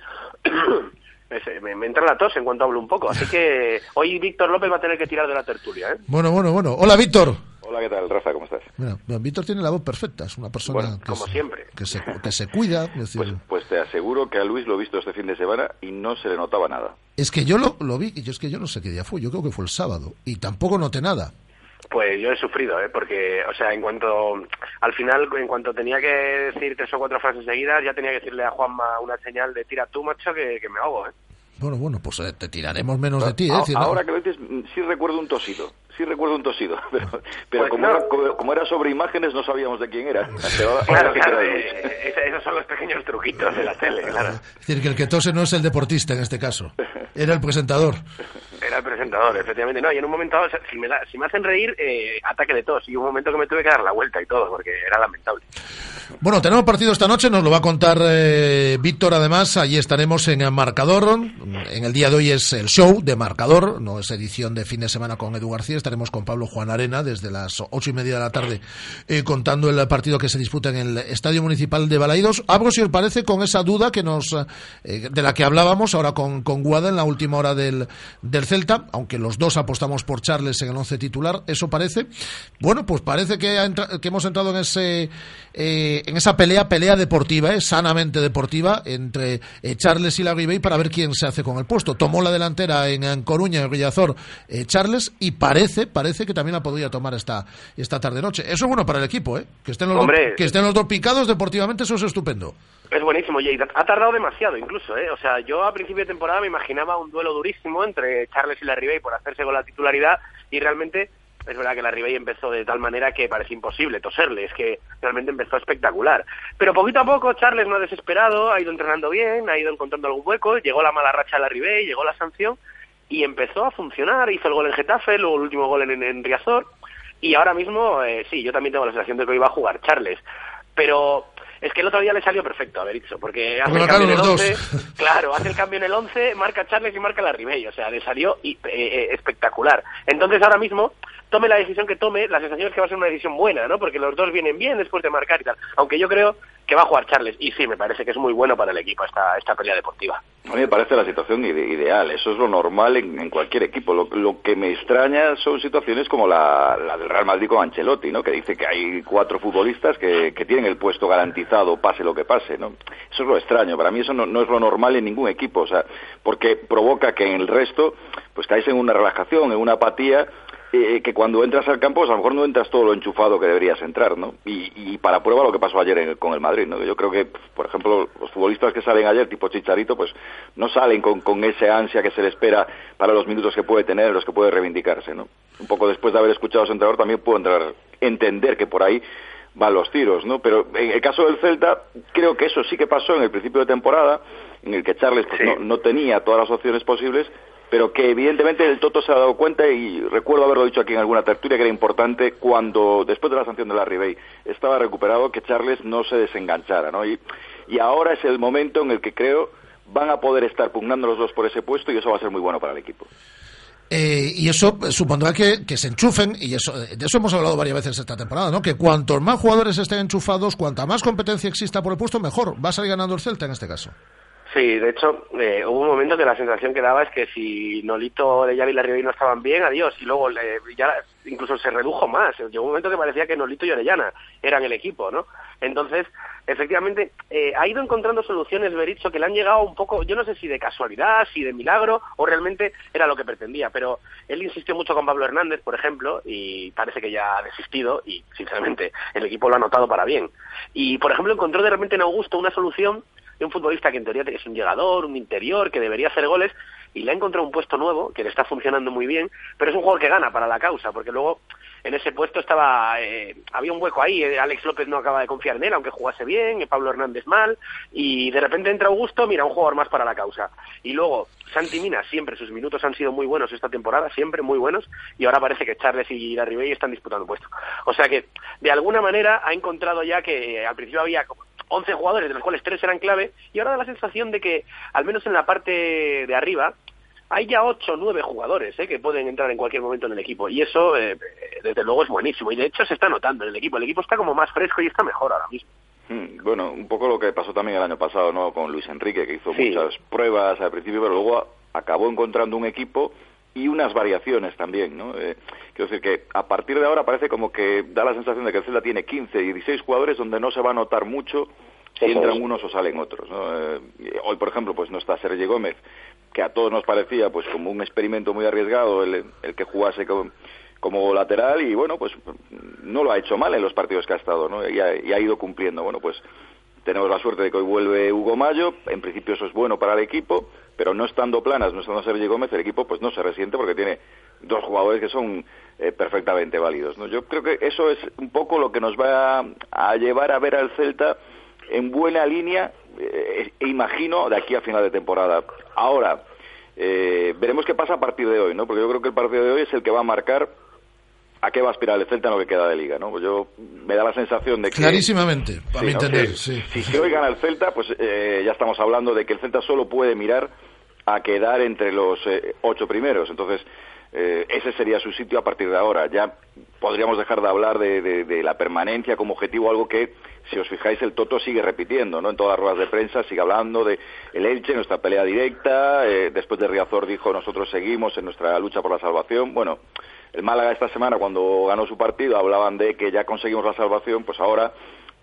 me, me entra la tos en cuanto hablo un poco. Así que hoy Víctor López va a tener que tirar de la tertulia, ¿eh? Bueno, bueno, bueno. Hola, Víctor. Hola, ¿qué tal, Rafa? ¿Cómo estás? Mira, Víctor tiene la voz perfecta, es una persona Bueno, que, como se, siempre. que, se, que se cuida. es decir, Pues te aseguro que a Luis lo he visto este fin de semana y no se le notaba nada. es que yo lo, lo vi, y yo es que yo no sé qué día fue, yo creo que fue el sábado, y tampoco noté nada. Pues yo he sufrido, ¿eh? Porque, o sea, en cuanto, al final, en cuanto tenía que decir tres o cuatro frases seguidas, ya tenía que decirle a Juanma una señal de tira tú, macho, que, que me ahogo, ¿eh? Bueno, bueno, pues eh, te tiraremos menos de ti, ¿eh? A- Es decir, no- ahora que lo dices, mm, sí recuerdo un tosido. Sí recuerdo un tosido. Pero, pero Pues como, no. era, como, como era sobre imágenes, no sabíamos de quién era. Claro, eh, eh, esos son los pequeños truquitos de la tele, claro. es decir, que el que tose no es el deportista en este caso, era el presentador. Era el presentador, efectivamente. No, y en un momento, si, me si me hacen reír, eh, ataque de tos. Y un momento que me tuve que dar la vuelta y todo, porque era lamentable. Bueno, tenemos partido esta noche, nos lo va a contar eh, Víctor además, allí estaremos en el Marcador, en el día de hoy es el show de Marcador, no es edición de fin de semana con Edu García, estaremos con Pablo Juan Arena desde las ocho y media de la tarde eh, contando el partido que se disputa en el Estadio Municipal de Balaidos. Abro, si os parece, con esa duda que nos eh, de la que hablábamos ahora con, con Guada en la última hora del, del Celta, aunque los dos apostamos por Charles en el once titular, eso parece. Bueno, pues parece que, ha entra- que hemos entrado en ese eh, en esa pelea, pelea deportiva, eh, sanamente deportiva, entre eh, Charles y la Ribey para ver quién se hace con el puesto. Tomó la delantera en, en Coruña, en Villazor, eh, Charles, y parece, parece que también la podría tomar esta, esta tarde-noche. Eso es bueno para el equipo, ¿eh? Que estén los, Hombre. que estén los dos picados deportivamente, eso es estupendo. Es buenísimo, y ha tardado demasiado incluso, ¿eh? O sea, yo a principio de temporada me imaginaba un duelo durísimo entre Charles y la Ribey por hacerse con la titularidad y realmente es verdad que la Ribey empezó de tal manera que parece imposible toserle, es que realmente empezó espectacular. Pero poquito a poco Charles no ha desesperado, ha ido entrenando bien, ha ido encontrando algún hueco, llegó la mala racha de la Ribey, llegó la sanción y empezó a funcionar, hizo el gol en Getafe, luego el último gol en, en Riazor y ahora mismo, eh, sí, yo también tengo la sensación de que hoy va a jugar Charles, pero es que el otro día le salió perfecto a Berizzo, porque hace el cambio en el marcaron los 11, claro, hace el cambio en el 11, marca Charles y marca la Ribey, o sea, le salió y- eh, eh, espectacular. Entonces ahora mismo, tome la decisión que tome, la sensación es que va a ser una decisión buena, ¿no? Porque los dos vienen bien después de marcar y tal, aunque yo creo que va a jugar Charles, y sí, me parece que es muy bueno para el equipo esta, esta pelea deportiva. A mí me parece la situación ide- ideal, eso es lo normal en, en cualquier equipo. Lo, lo que me extraña son situaciones como la, la del Real Madrid con Ancelotti, ¿no? que dice que hay cuatro futbolistas que, que tienen el puesto garantizado, pase lo que pase. ¿no? Eso es lo extraño, para mí eso no, no es lo normal en ningún equipo, o sea, porque provoca que en el resto pues caes en una relajación, en una apatía eh, que cuando entras al campo, pues, a lo mejor no entras todo lo enchufado que deberías entrar, ¿no? Y, y para prueba lo que pasó ayer en- con el Madrid, ¿no? Yo creo que, por ejemplo, los futbolistas que salen ayer, tipo Chicharito, pues no salen con, con ese ansia que se le espera para los minutos que puede tener, los que puede reivindicarse, ¿no? Un poco después de haber escuchado a su entrenador, también puedo entrar, entender que por ahí van los tiros, ¿no? Pero en el caso del Celta, creo que eso sí que pasó en el principio de temporada, en el que Charles pues, no, no tenía todas las opciones posibles, pero que evidentemente el Toto se ha dado cuenta y recuerdo haberlo dicho aquí en alguna tertulia que era importante cuando, después de la sanción de la Ribey, estaba recuperado que Charles no se desenganchara, ¿no? Y, y ahora es el momento en el que creo van a poder estar pugnando los dos por ese puesto y eso va a ser muy bueno para el equipo. Eh, y eso eh, supondrá que, que se enchufen, y eso, eh, de eso hemos hablado varias veces esta temporada, ¿no? Que cuantos más jugadores estén enchufados, cuanta más competencia exista por el puesto, mejor. Va a salir ganando el Celta en este caso. Sí, de hecho, eh, hubo un momento que la sensación que daba es que si Nolito, Leyal y la Ribey no estaban bien, adiós. Y luego le- ya incluso se redujo más. Llegó un momento que parecía que Nolito y Orellana eran el equipo, ¿no? Entonces, efectivamente, eh, ha ido encontrando soluciones, Berizzo, que le han llegado un poco, yo no sé si de casualidad, si de milagro, o realmente era lo que pretendía. Pero él insistió mucho con Pablo Hernández, por ejemplo, y parece que ya ha desistido, y sinceramente, el equipo lo ha notado para bien. Y, por ejemplo, encontró de repente en Augusto una solución un futbolista que en teoría es un llegador, un interior, que debería hacer goles, y le ha encontrado un puesto nuevo, que le está funcionando muy bien, pero es un jugador que gana para la causa, porque luego en ese puesto estaba eh, había un hueco ahí, eh, Alex López no acaba de confiar en él, aunque jugase bien, eh, Pablo Hernández mal, y de repente entra Augusto, mira, un jugador más para la causa. Y luego, Santi Mina, siempre, sus minutos han sido muy buenos esta temporada, siempre muy buenos, y ahora parece que Charles y Ribey están disputando puesto. O sea que, de alguna manera, ha encontrado ya que eh, al principio había como 11 jugadores, de los cuales 3 eran clave, y ahora da la sensación de que, al menos en la parte de arriba, hay ya 8 o 9 jugadores eh, que pueden entrar en cualquier momento en el equipo, y eso, eh, desde luego, es buenísimo, y de hecho se está notando en el equipo. El equipo está como más fresco y está mejor ahora mismo. Mm, Bueno, un poco lo que pasó también el año pasado, ¿no? Con Luis Enrique, que hizo Sí. muchas pruebas al principio, pero luego acabó encontrando un equipo y unas variaciones también, ¿no? Eh, quiero decir que a partir de ahora parece como que da la sensación de que el Celta tiene 15, 16 jugadores donde no se va a notar mucho si Eso entran es. unos o salen otros, ¿no? Eh, hoy, por ejemplo, pues no está Sergio Gómez, que a todos nos parecía pues como un experimento muy arriesgado el, el que jugase con- como lateral y bueno, pues no lo ha hecho mal en los partidos que ha estado, ¿no? Y ha, y ha ido cumpliendo. Bueno, pues tenemos la suerte de que hoy vuelve Hugo Mayo, en principio eso es bueno para el equipo, pero no estando Planas, no estando Sergio Gómez, el equipo pues no se resiente porque tiene dos jugadores que son eh, perfectamente válidos, ¿no? Yo creo que eso es un poco lo que nos va a, a llevar a ver al Celta en buena línea, eh, e imagino, de aquí a final de temporada. Ahora, eh, veremos qué pasa a partir de hoy, ¿no? Porque yo creo que el partido de hoy es el que va a marcar a qué va a aspirar el Celta en lo que queda de liga, ¿no? Pues yo me da la sensación de que Clarísimamente, a Sí, mi entender, sí. Si hoy gana el Celta, pues eh, ya estamos hablando de que el Celta solo puede mirar a quedar entre los eh, ocho primeros. Entonces, eh, ese sería su sitio a partir de ahora. Ya podríamos dejar de hablar de, de- de la permanencia como objetivo, algo que, si os fijáis, el Toto sigue repitiendo, ¿no? En todas las ruedas de prensa sigue hablando de el Elche, nuestra pelea directa. eh, después de Riazor dijo, nosotros seguimos en nuestra lucha por la salvación. Bueno, el Málaga esta semana, cuando ganó su partido, hablaban de que ya conseguimos la salvación, pues ahora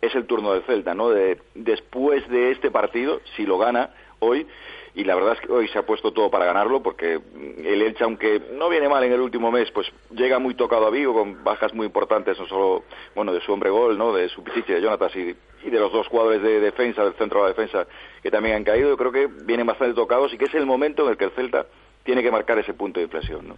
es el turno del Celta, ¿no? De, después de este partido, si lo gana hoy, y la verdad es que hoy se ha puesto todo para ganarlo, porque el Elche, aunque no viene mal en el último mes, pues llega muy tocado a Vigo, con bajas muy importantes, no solo, bueno, de su hombre gol, ¿no? De su pichiche, de Jonatas y, y de los dos jugadores de defensa, del centro de la defensa, que también han caído. Yo creo que vienen bastante tocados y que es el momento en el que el Celta tiene que marcar ese punto de inflexión, ¿no?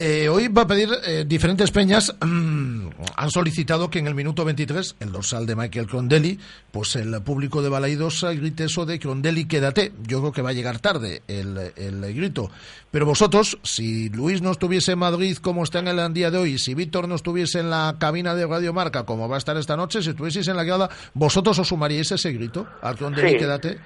Eh, hoy va a pedir eh, diferentes peñas. mm, han solicitado que en el minuto 23, el dorsal de Michael Crondelli, pues el público de Balaidos eh, grite eso de Crondelli, quédate. Yo creo que va a llegar tarde el, el grito. Pero vosotros, si Luis no estuviese en Madrid como está en el día de hoy, si Víctor no estuviese en la cabina de Radio Marca como va a estar esta noche, si estuvieseis en la grada, ¿vosotros os sumaríais ese grito al Crondelli, Sí. quédate?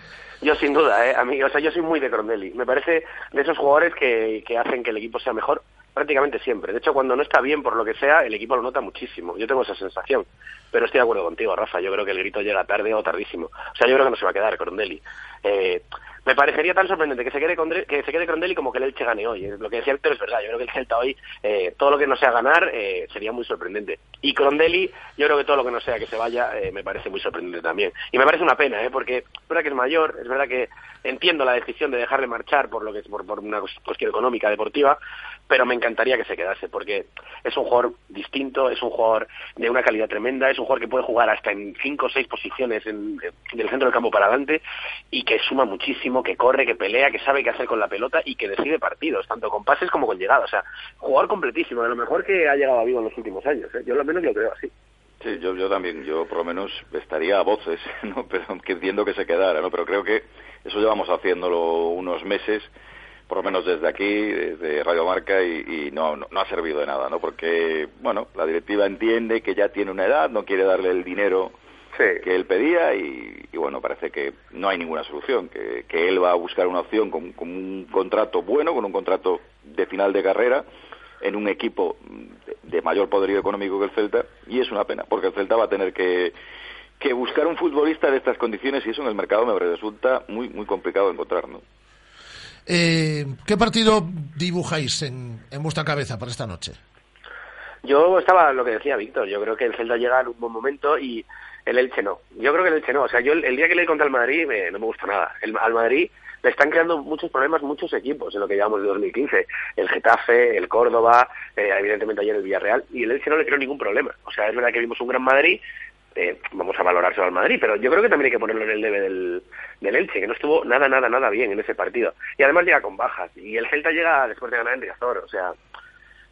Yo sin duda, ¿eh? A mí, o sea, yo soy muy de Crondelli. Me parece de esos jugadores que, que hacen que el equipo sea mejor prácticamente siempre. De hecho, cuando no está bien, por lo que sea, el equipo lo nota muchísimo. Yo tengo esa sensación. Pero estoy de acuerdo contigo, Rafa. Yo creo que el grito llega tarde o tardísimo. O sea, yo creo que no se va a quedar Crondelli. Eh, me parecería tan sorprendente que se quede Condre- que se quede Crondelli como que el Elche gane hoy. Eh, Lo que decía Héctor es verdad. Yo creo que el Celta hoy, eh, todo lo que no sea ganar, eh, sería muy sorprendente. Y Crondelli, yo creo que todo lo que no sea que se vaya, eh, me parece muy sorprendente también. Y me parece una pena, ¿eh? porque es verdad que es mayor, es verdad que entiendo la decisión de dejarle marchar por lo que por, por una cues- cuestión económica deportiva, pero me encantaría que se quedase porque es un jugador distinto, es un jugador de una calidad tremenda, es un jugador que puede jugar hasta en cinco o seis posiciones en, en- del centro del campo para adelante y que suma muchísimo, que corre, que pelea, que sabe qué hacer con la pelota y que decide partidos, tanto con pases como con llegadas. O sea, jugador completísimo, de lo mejor que ha llegado a vivo en los últimos años. ¿eh? Yo al menos lo creo así. Sí, yo, yo también, yo por lo menos estaría a voces, ¿no? Pero que entiendo que se quedara, ¿no? Pero creo que eso llevamos haciéndolo unos meses, por lo menos desde aquí, desde Radio Marca, y, y no, no, no ha servido de nada, ¿no? Porque, bueno, la directiva entiende que ya tiene una edad, no quiere darle el dinero que él pedía y, y, bueno, parece que no hay ninguna solución, que, que él va a buscar una opción con, con un contrato bueno, con un contrato de final de carrera, en un equipo de, de mayor poderío económico que el Celta y es una pena porque el Celta va a tener que, que buscar un futbolista de estas condiciones y eso en el mercado me resulta muy muy complicado de encontrar ¿no? Eh, ¿Qué partido dibujáis en, en vuestra cabeza para esta noche? Yo estaba lo que decía Víctor, yo creo que el Celta llega en un buen momento y el Elche no. Yo creo que el Elche no. O sea, yo el, día que leí contra el Madrid eh, no me gustó nada. El, al Madrid le están creando muchos problemas muchos equipos en lo que llevamos de 2015. El Getafe, el Córdoba, eh, evidentemente ayer el Villarreal. Y el Elche no le creó ningún problema. O sea, es verdad que vimos un gran Madrid. Eh, vamos a valorárselo al Madrid, pero yo creo que también hay que ponerlo en el debe del, del Elche, que no estuvo nada, nada, nada bien en ese partido. Y además llega con bajas. Y el Celta llega después de ganar en Riazor. O sea,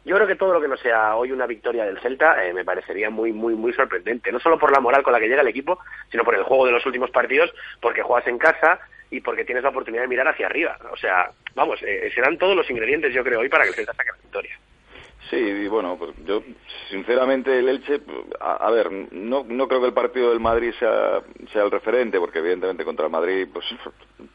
yo creo que todo lo que no sea hoy una victoria del Celta eh, me parecería muy, muy, muy sorprendente. No solo por la moral con la que llega el equipo, sino por el juego de los últimos partidos, porque juegas en casa y porque tienes la oportunidad de mirar hacia arriba. O sea, vamos, eh, serán todos los ingredientes, yo creo, hoy para que el Celta saque la victoria. Sí, y bueno, pues yo sinceramente el Elche, a, a ver, no, no creo que el partido del Madrid sea, sea el referente, porque evidentemente contra el Madrid pues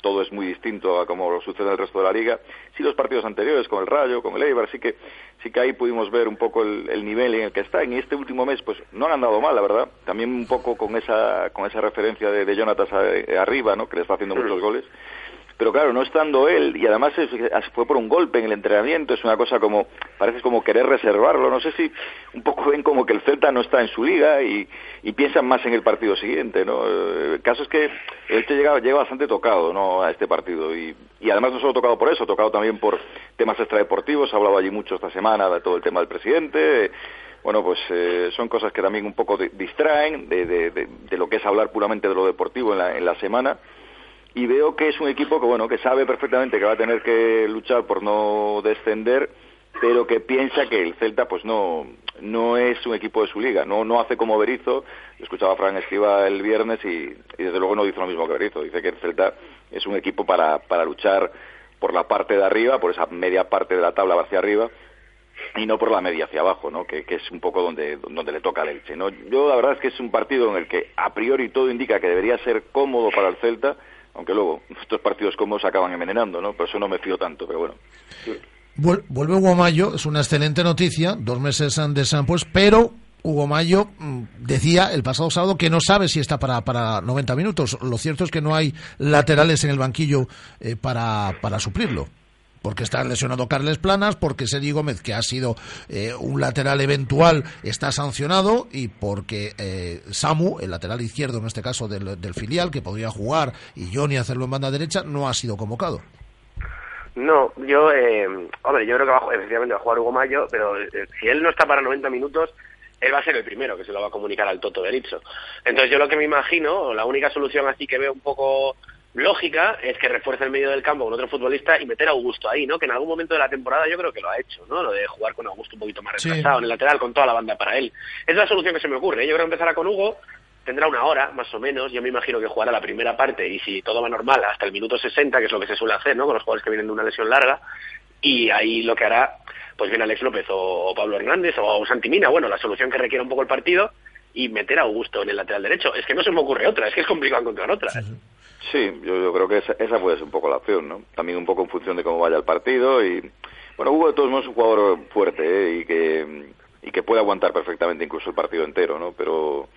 todo es muy distinto a como sucede en el resto de la liga. Sí los partidos anteriores con el Rayo, con el Eibar, sí que sí que ahí pudimos ver un poco el, el nivel en el que está. En este último mes pues no han andado mal, la verdad. También un poco con esa con esa referencia de, de Jonatas a- arriba, ¿no? Que le está haciendo muchos goles. Pero claro, no estando él, y además fue por un golpe en el entrenamiento, es una cosa como, parece como querer reservarlo, no sé si un poco ven como que el Celta no está en su liga y, piensan más en el partido siguiente, ¿no? Eh, El caso es que Elche llega, llega bastante tocado, ¿no? A este partido. Y, y además no solo tocado por eso, tocado también por temas extradeportivos, ha hablado allí mucho esta semana de todo el tema del presidente, bueno, pues eh, son cosas que también un poco di- distraen de, de- de- de lo que es hablar puramente de lo deportivo en la, en la semana y veo que es un equipo que bueno que sabe perfectamente que va a tener que luchar por no descender pero que piensa que el Celta pues no no es un equipo de su liga no no hace como Berizzo escuchaba a Fran Escriba el viernes y, y desde luego no dice lo mismo que Berizzo dice que el Celta es un equipo para para luchar por la parte de arriba por esa media parte de la tabla hacia arriba y no por la media hacia abajo, ¿no? Que, que es un poco donde, donde le toca al Elche, ¿no? Yo la verdad es que es un partido en el que a priori todo indica que debería ser cómodo para el Celta, aunque luego estos partidos cómodos se acaban envenenando, ¿no? Por eso no me fío tanto, pero bueno. Vuel- Vuelve Hugo Mayo, es una excelente noticia, dos meses antes pues, pero Hugo Mayo mm, decía el pasado sábado que no sabe si está para, para 90 minutos. Lo cierto es que no hay laterales en el banquillo eh, para, para suplirlo. Porque está lesionado Carles Planas, porque Sergi Gómez, que ha sido eh, un lateral eventual, está sancionado, y porque eh, Samu, el lateral izquierdo en este caso del, del filial, que podría jugar, y Johnny hacerlo en banda derecha, no ha sido convocado. No, yo, eh, hombre, yo creo que va, efectivamente va a jugar Hugo Mayo, pero eh, si él no está para 90 minutos, él va a ser el primero que se lo va a comunicar al Toto Berizzo. Entonces yo lo que me imagino, la única solución así que veo un poco lógica es que refuerce el medio del campo con otro futbolista y meter a Augusto ahí, ¿no? Que en algún momento de la temporada yo creo que lo ha hecho, ¿no? Lo de jugar con Augusto un poquito más Sí. retrasado en el lateral con toda la banda para él. Es la solución que se me ocurre. ¿eh? Yo creo que empezará con Hugo, tendrá una hora más o menos. Yo me imagino que jugará la primera parte y si todo va normal hasta el minuto 60, que es lo que se suele hacer, ¿no? Con los jugadores que vienen de una lesión larga. Y ahí lo que hará, pues viene Alex López o, Pablo Hernández o, Santimina, bueno, la solución que requiere un poco el partido y meter a Augusto en el lateral derecho. Es que no se me ocurre otra, es que es complicado encontrar otra. Sí, yo, yo creo que esa, esa puede ser un poco la opción, ¿no? También un poco en función de cómo vaya el partido y... Bueno, Hugo de todos modos es un jugador fuerte ¿eh? y que y que puede aguantar perfectamente incluso el partido entero, ¿no? Pero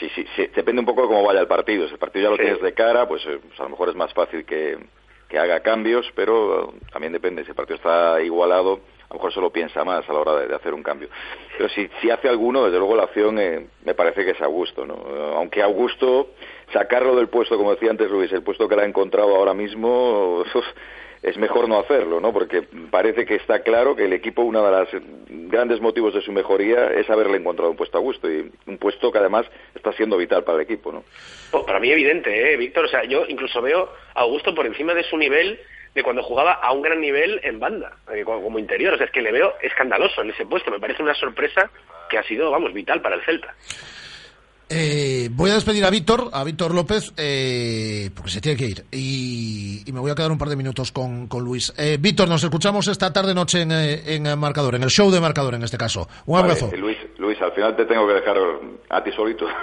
sí, sí, sí, depende un poco de cómo vaya el partido. Si el partido ya lo Sí. tienes de cara, pues, eh, pues a lo mejor es más fácil que, que haga cambios, pero también depende. Si el partido está igualado, a lo mejor solo piensa más a la hora de, hacer un cambio. Pero si, si hace alguno, desde luego la opción eh, me parece que es Augusto, ¿no? Aunque Augusto, sacarlo del puesto, como decía antes Luis, el puesto que le ha encontrado ahora mismo, es mejor no hacerlo, ¿no? Porque parece que está claro que el equipo, uno de los grandes motivos de su mejoría es haberle encontrado un puesto a gusto y un puesto que además está siendo vital para el equipo, ¿no? Pues para mí evidente, ¿eh, Víctor? O sea, yo incluso veo a Augusto por encima de su nivel de cuando jugaba a un gran nivel en banda, eh, como interior. O sea, es que le veo escandaloso en ese puesto. Me parece una sorpresa que ha sido, vamos, vital para el Celta. Eh, voy a despedir a Víctor, a Víctor López, eh, porque se tiene que ir. Y, y me voy a quedar un par de minutos con, con Luis. Eh, Víctor, nos escuchamos esta tarde-noche en, eh, en Marcador, en el show de Marcador en este caso. Un Vale, abrazo. eh, Luis, Luis, al final te tengo que dejar a ti solito.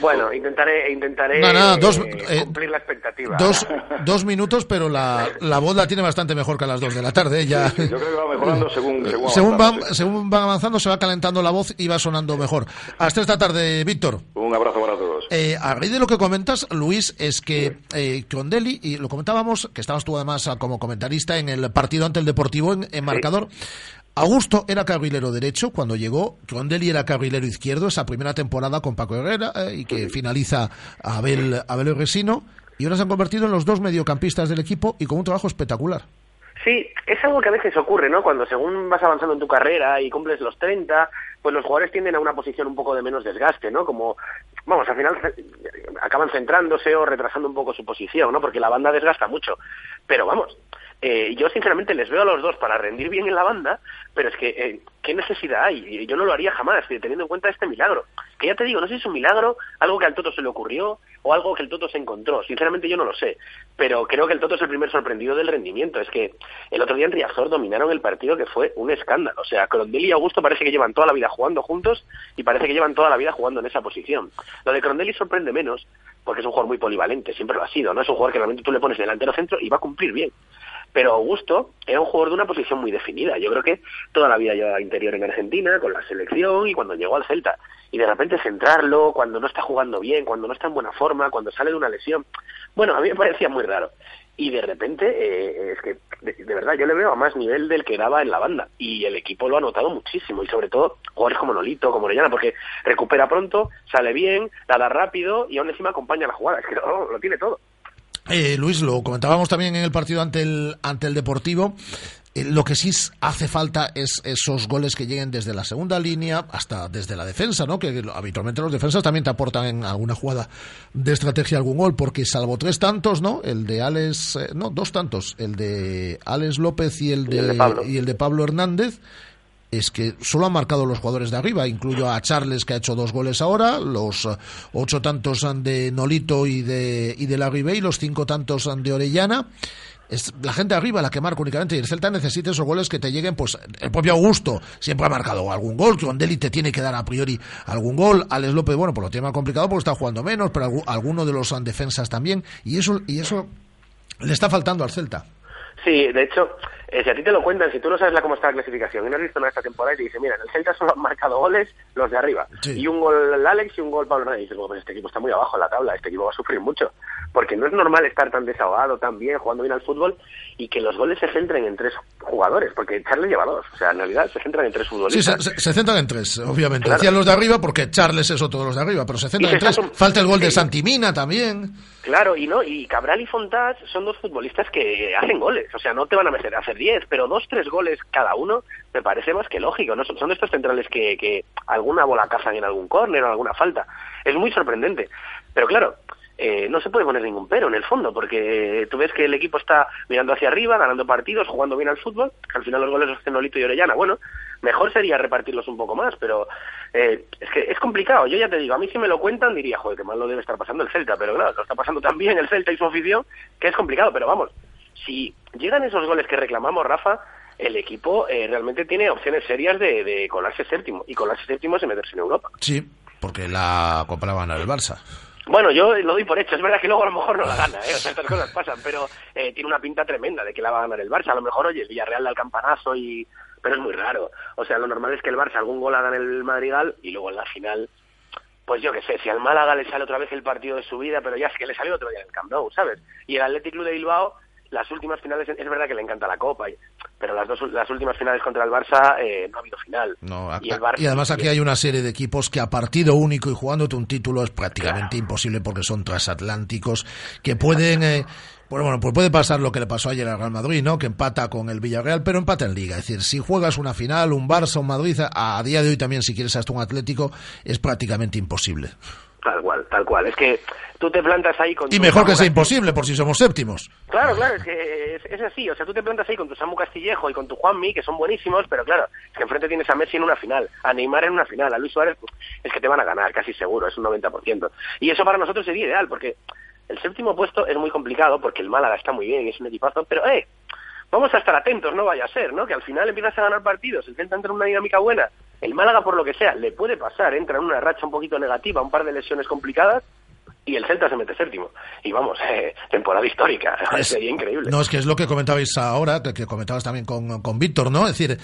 Bueno, intentaré, intentaré No, no, dos, eh, eh, cumplir la expectativa. Dos, dos minutos, pero la, la voz la tiene bastante mejor que a las dos de la tarde. eh, Ya, Yo creo que va mejorando según, según, según, avanzamos, van, según van avanzando, se va calentando la voz y va sonando mejor. Hasta esta tarde, Víctor. sí. Un abrazo para todos. Eh, a raíz de lo que comentas, Luis, es que eh, y lo comentábamos, que estabas tú además como comentarista en el partido ante el Deportivo en, en marcador. Augusto era carrilero derecho cuando llegó, Crondelli era carrilero izquierdo esa primera temporada con Paco Herrera eh, y que finaliza Abel, Abel Resino y ahora se han convertido en los dos mediocampistas del equipo y con un trabajo espectacular. Sí, es algo que a veces ocurre, ¿no? Cuando según vas avanzando en tu carrera y cumples los 30, pues los jugadores tienden a una posición un poco de menos desgaste, ¿no? Como, vamos, al final acaban centrándose o retrasando un poco su posición, ¿no? Porque la banda desgasta mucho. Pero vamos, eh, yo sinceramente les veo a los dos para rendir bien en la banda, pero es que, eh, ¿qué necesidad hay? Yo no lo haría jamás, teniendo en cuenta este milagro. Que ya te digo, no sé si es un milagro, algo que al Toto se le ocurrió o algo que el Toto se encontró. Sinceramente yo no lo sé, pero creo que el Toto es el primer sorprendido del rendimiento. Es que el otro día en Riazor dominaron el partido que fue un escándalo. O sea, Crondelli y Augusto parece que llevan toda la vida jugando juntos y parece que llevan toda la vida jugando en esa posición. Lo de Crondelli sorprende menos porque es un jugador muy polivalente, siempre lo ha sido, ¿no? Es un jugador que realmente tú le pones delantero centro y va a cumplir bien. Pero Augusto era un jugador de una posición muy definida. Yo creo que toda la vida llevaba interior en Argentina, con la selección y cuando llegó al Celta. Y de repente centrarlo, cuando no está jugando bien, cuando no está en buena forma, cuando sale de una lesión. Bueno, a mí me parecía muy raro. Y de repente, eh, es que, de, verdad, yo le veo a más nivel del que daba en la banda. Y el equipo lo ha notado muchísimo. Y sobre todo, jugadores como Nolito, como Orellana, porque recupera pronto, sale bien, la da rápido y aún encima acompaña la jugada. Es que lo, lo tiene todo. Eh, Luis, lo comentábamos también en el partido ante el, ante el Deportivo. Eh, lo que sí hace falta es esos goles que lleguen desde la segunda línea hasta desde la defensa, ¿no? Que habitualmente los defensas también te aportan en alguna jugada de estrategia algún gol, porque salvo tres tantos, ¿no? El de Alex, eh, no, dos tantos, el de Alex López y el de, el de Pablo. y el de Pablo Hernández, es que solo han marcado los jugadores de arriba, incluyo a Charles que ha hecho dos goles ahora, los eh, ocho tantos han de Nolito y de, y de la y los cinco tantos han de Orellana. Es la gente arriba la que marca únicamente y el Celta necesita esos goles que te lleguen, pues el propio Augusto siempre ha marcado algún gol, Crondelli te tiene que dar a priori algún gol, Alex López, bueno, por lo tiene más complicado porque está jugando menos, pero algu- alguno de los defensas también, y eso, y eso le está faltando al Celta. Sí, de hecho, eh, si a ti te lo cuentan, si tú no sabes la cómo está la clasificación y no has visto nada esta temporada y te dicen, mira, en el Celta solo han marcado goles los de arriba. Sí. Y un gol Alex y un gol Pablo Hernández. Y dices, bueno, pues este equipo está muy abajo en la tabla, este equipo va a sufrir mucho. Porque no es normal estar tan desahogado, tan bien, jugando bien al fútbol y que los goles se centren en tres jugadores. Porque Charles lleva dos. O sea, en realidad se centran en tres Sí, futbolistas. se, se- se centran en tres, obviamente. Claro. Decían los de arriba porque Charles es otro de los de arriba, pero se centran en tres. Falta el gol de Sí. Santimina también. Claro, y no, y Cabral y Fontás son dos futbolistas que hacen goles, o sea, no te van a meter a hacer 10, pero dos, tres goles cada uno me parece más que lógico, ¿no? Son, estos centrales que, que alguna bola cazan en algún córner o alguna falta. Es muy sorprendente. Pero claro, eh, no se puede poner ningún pero en el fondo, porque tú ves que el equipo está mirando hacia arriba, ganando partidos, jugando bien al fútbol, que al final los goles los hacen Nolito y Orellana. Bueno, mejor sería repartirlos un poco más, pero eh, es que es complicado. Yo ya te digo, a mí si me lo cuentan diría, joder, qué mal lo debe estar pasando el Celta, pero claro, lo está pasando también el Celta y su afición, que es complicado, pero vamos, si llegan esos goles que reclamamos, Rafa, el equipo eh, realmente tiene opciones serias de, de colarse séptimo, y colarse séptimo es meterse en Europa. Sí, porque la Copa la va a ganar el Barça. Bueno, yo lo doy por hecho. Es verdad que luego a lo mejor no la gana, ¿eh? O sea, estas cosas pasan, pero eh, tiene una pinta tremenda de que la va a ganar el Barça. A lo mejor, oye, el Villarreal da el campanazo y... Pero es muy raro. O sea, lo normal es que el Barça algún gol haga en el Madrigal y luego en la final... Pues yo qué sé, si al Málaga le sale otra vez el partido de su vida, pero ya es que le salió otro día en el Camp Nou, ¿sabes? Y el Athletic Club de Bilbao, las últimas finales, es verdad que le encanta la Copa, pero las dos las últimas finales contra el Barça eh, no ha habido final. No, y, el Barça- Y además aquí hay una serie de equipos que a partido único y jugándote un título es prácticamente imposible porque son transatlánticos que pueden... eh, bueno, bueno, pues puede pasar lo que le pasó ayer al Real Madrid, ¿no? Que empata con el Villarreal, pero empata en Liga. Es decir, si juegas una final, un Barça, un Madrid, a, a día de hoy también, si quieres hasta un Atlético, es prácticamente imposible. Tal cual, tal cual. Es que tú te plantas ahí con Y tu mejor que sea imposible, por si somos séptimos. Claro, claro, es que es, es así. O sea, tú te plantas ahí con tu Samu Castillejo y con tu Juanmi, que son buenísimos, pero claro, es que enfrente tienes a Messi en una final, a Neymar en una final, a Luis Suárez, es que te van a ganar, casi seguro, es un 90%. Y eso para nosotros sería ideal, porque el séptimo puesto es muy complicado, porque el Málaga está muy bien, es un equipazo, pero eh, vamos a estar atentos, no vaya a ser, ¿no? Que al final empiezas a ganar partidos, entra en una dinámica buena, el Málaga por lo que sea, le puede pasar, entra en una racha un poquito negativa, un par de lesiones complicadas, y el Celta se mete séptimo. Y vamos, eh, temporada histórica, sería increíble. No, es que es lo que comentabais ahora, que, comentabas también con, con Víctor, ¿no? Es decir,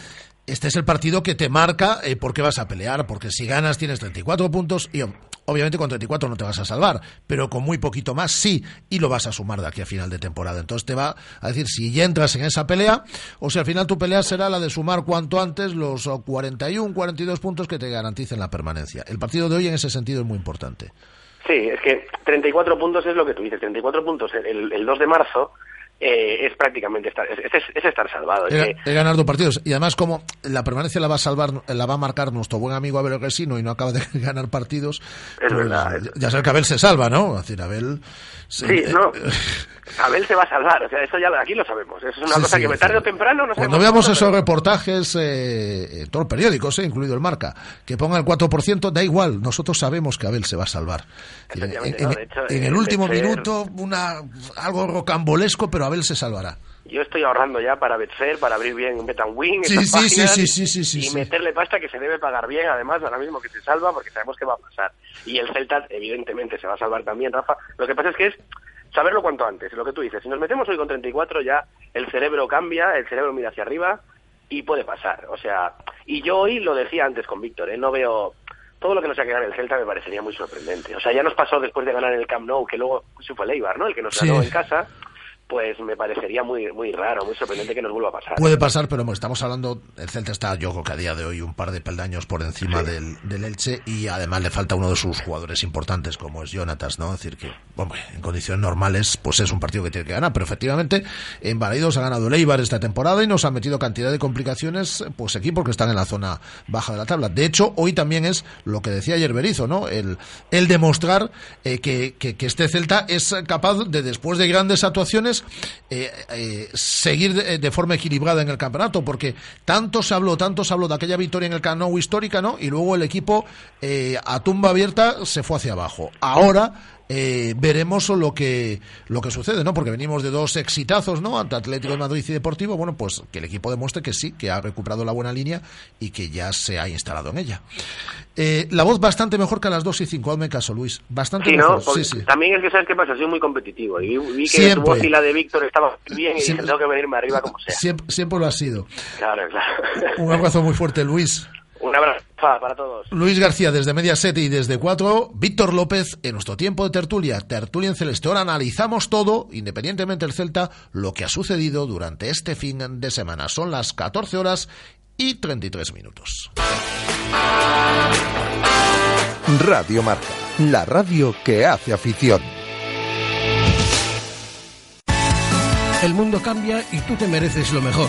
este es el partido que te marca eh, por qué vas a pelear, porque si ganas tienes 34 puntos y obviamente con 34 no te vas a salvar, pero con muy poquito más sí, y lo vas a sumar de aquí a final de temporada. Entonces te va a decir si ya entras en esa pelea o si al final tu pelea será la de sumar cuanto antes los oh, 41, 42 puntos que te garanticen la permanencia. El partido de hoy en ese sentido es muy importante. Sí, es que 34 puntos es lo que tú dices. 34 puntos el, el 2 de marzo eh, es prácticamente estar, es, es- es estar salvado. Es Es, que- es ganar dos partidos. Y además, como la permanencia la va a salvar, la va a marcar nuestro buen amigo Abel Resino y no acaba de ganar partidos, Es pues, verdad. ya sabes que Abel se salva, ¿no? Es decir, Abel. Sí, eh, no. Abel se va a salvar, o sea, eso ya aquí lo sabemos. Eso es una Sí, cosa sí, que sí. tarde o temprano no Cuando veamos esos reportajes, eh, en todos los periódicos, eh, incluido el Marca, que pongan el 4%, da igual, nosotros sabemos que Abel se va a salvar. En, en- Efectivamente, en- no, de hecho, en eh, el último minuto, una, algo rocambolesco, pero Abel se salvará. Yo estoy ahorrando ya para Betfair, para abrir bien Betanwin, Sí, sí, sí, sí, sí, sí, sí, y sí. meterle pasta que se debe pagar bien, además, ahora mismo que se salva, porque sabemos que va a pasar. Y el Celta, evidentemente, se va a salvar también, Rafa. Lo que pasa es que es saberlo cuanto antes, lo que tú dices. Si nos metemos hoy con 34, ya el cerebro cambia, el cerebro mira hacia arriba y puede pasar. O sea, y yo hoy lo decía antes con Víctor, ¿eh? no veo... Todo lo que nos ha quedado en el Celta me parecería muy sorprendente. O sea, ya nos pasó después de ganar el Camp Nou, que luego se fue el Eibar, ¿no? El que nos Sí. ganó en casa pues me parecería muy muy raro, muy sorprendente que nos vuelva a pasar. Puede pasar, pero bueno, estamos hablando, el Celta está, yo creo que a día de hoy, un par de peldaños por encima del, del Elche y además le falta uno de sus jugadores importantes, como es Jonatas, ¿no? Es decir, que, hombre, en condiciones normales, pues es un partido que tiene que ganar, pero efectivamente, en Balaidos ha ganado el Eibar esta temporada y nos ha metido cantidad de complicaciones, pues equipos que están en la zona baja de la tabla. De hecho, hoy también es lo que decía ayer Berizzo, ¿no? El, el demostrar eh, que, que, este Celta es capaz de, después de grandes actuaciones, eh, eh, seguir de, de forma equilibrada en el campeonato, porque tanto se habló, tanto se habló de aquella victoria en el Camp Nou histórica, ¿no? Y luego el equipo a tumba abierta se fue hacia abajo. Ahora eh, veremos lo que lo que sucede, ¿no? Porque venimos de dos exitazos, ¿no? Ante Atlético de Madrid y Deportivo, bueno, pues que el equipo demuestre que sí, que ha recuperado la buena línea y que ya se ha instalado en ella. Eh, la voz bastante mejor que a las 2 y 5, hazme caso, Luis. Bastante Sí, mejor. Sí, sí. También es que sabes qué pasa, soy muy competitivo y vi, vi que Siempre. tu voz y la de Víctor estaban bien y Siempre. dije, tengo que venirme arriba como sea. Siempre, siempre lo ha sido. Claro, claro. Un abrazo muy fuerte, Luis. Un abrazo para todos. Luis García desde Mediaset y desde 4, Víctor López en nuestro tiempo de tertulia, tertulia en Celeste. Ahora analizamos todo, independientemente del Celta, lo que ha sucedido durante este fin de semana. Son las 14 horas y 33 minutos. Radio Marca, la radio que hace afición. El mundo cambia y tú te mereces lo mejor.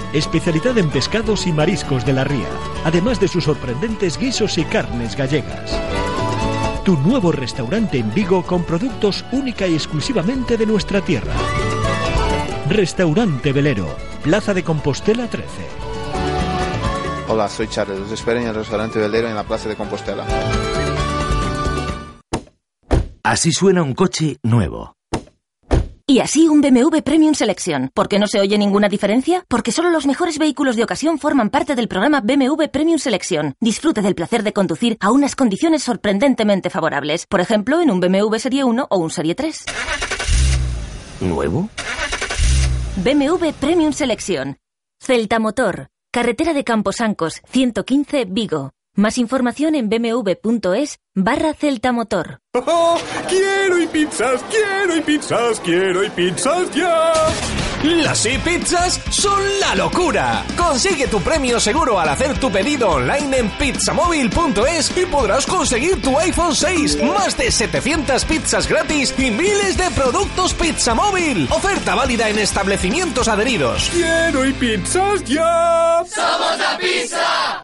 Especialidad en pescados y mariscos de la ría, además de sus sorprendentes guisos y carnes gallegas. Tu nuevo restaurante en Vigo con productos única y exclusivamente de nuestra tierra. Restaurante Velero, Plaza de Compostela 13. Hola, soy Charles. Los espero en el restaurante Velero en la Plaza de Compostela. Así suena un coche nuevo. Y así un BMW Premium Selection. ¿Por qué no se oye ninguna diferencia? Porque solo los mejores vehículos de ocasión forman parte del programa BMW Premium Selection. Disfrute del placer de conducir a unas condiciones sorprendentemente favorables. Por ejemplo, en un BMW Serie 1 o un Serie 3. ¿Nuevo? BMW Premium Selection. Celta Motor. Carretera de Camposancos, 115 Vigo. Más información en bmw.es barra Celta Motor. ¡Oh, quiero y pizzas, quiero y pizzas, quiero y pizzas ya. Las e-pizzas son la locura. Consigue tu premio seguro al hacer tu pedido online en pizzamóvil.es y podrás conseguir tu iPhone 6, más de 700 pizzas gratis y miles de productos Pizza Móvil. Oferta válida en establecimientos adheridos. Quiero y pizzas ya. ¡Somos la pizza!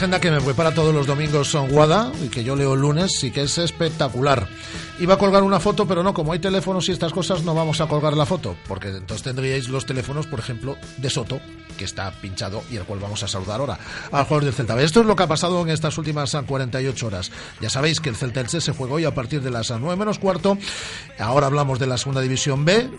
Agenda que me prepara todos los domingos son Guada y que yo leo el lunes y que es espectacular. Iba a colgar una foto, pero no, como hay teléfonos y estas cosas, no vamos a colgar la foto, porque entonces tendríais los teléfonos, por ejemplo, de Soto, que está pinchado y el cual vamos a saludar ahora al jugador del Celta. Esto es lo que ha pasado en estas últimas 48 horas. Ya sabéis que el Celta Elche se juega hoy a partir de las 9 menos cuarto. Ahora hablamos de la segunda división B.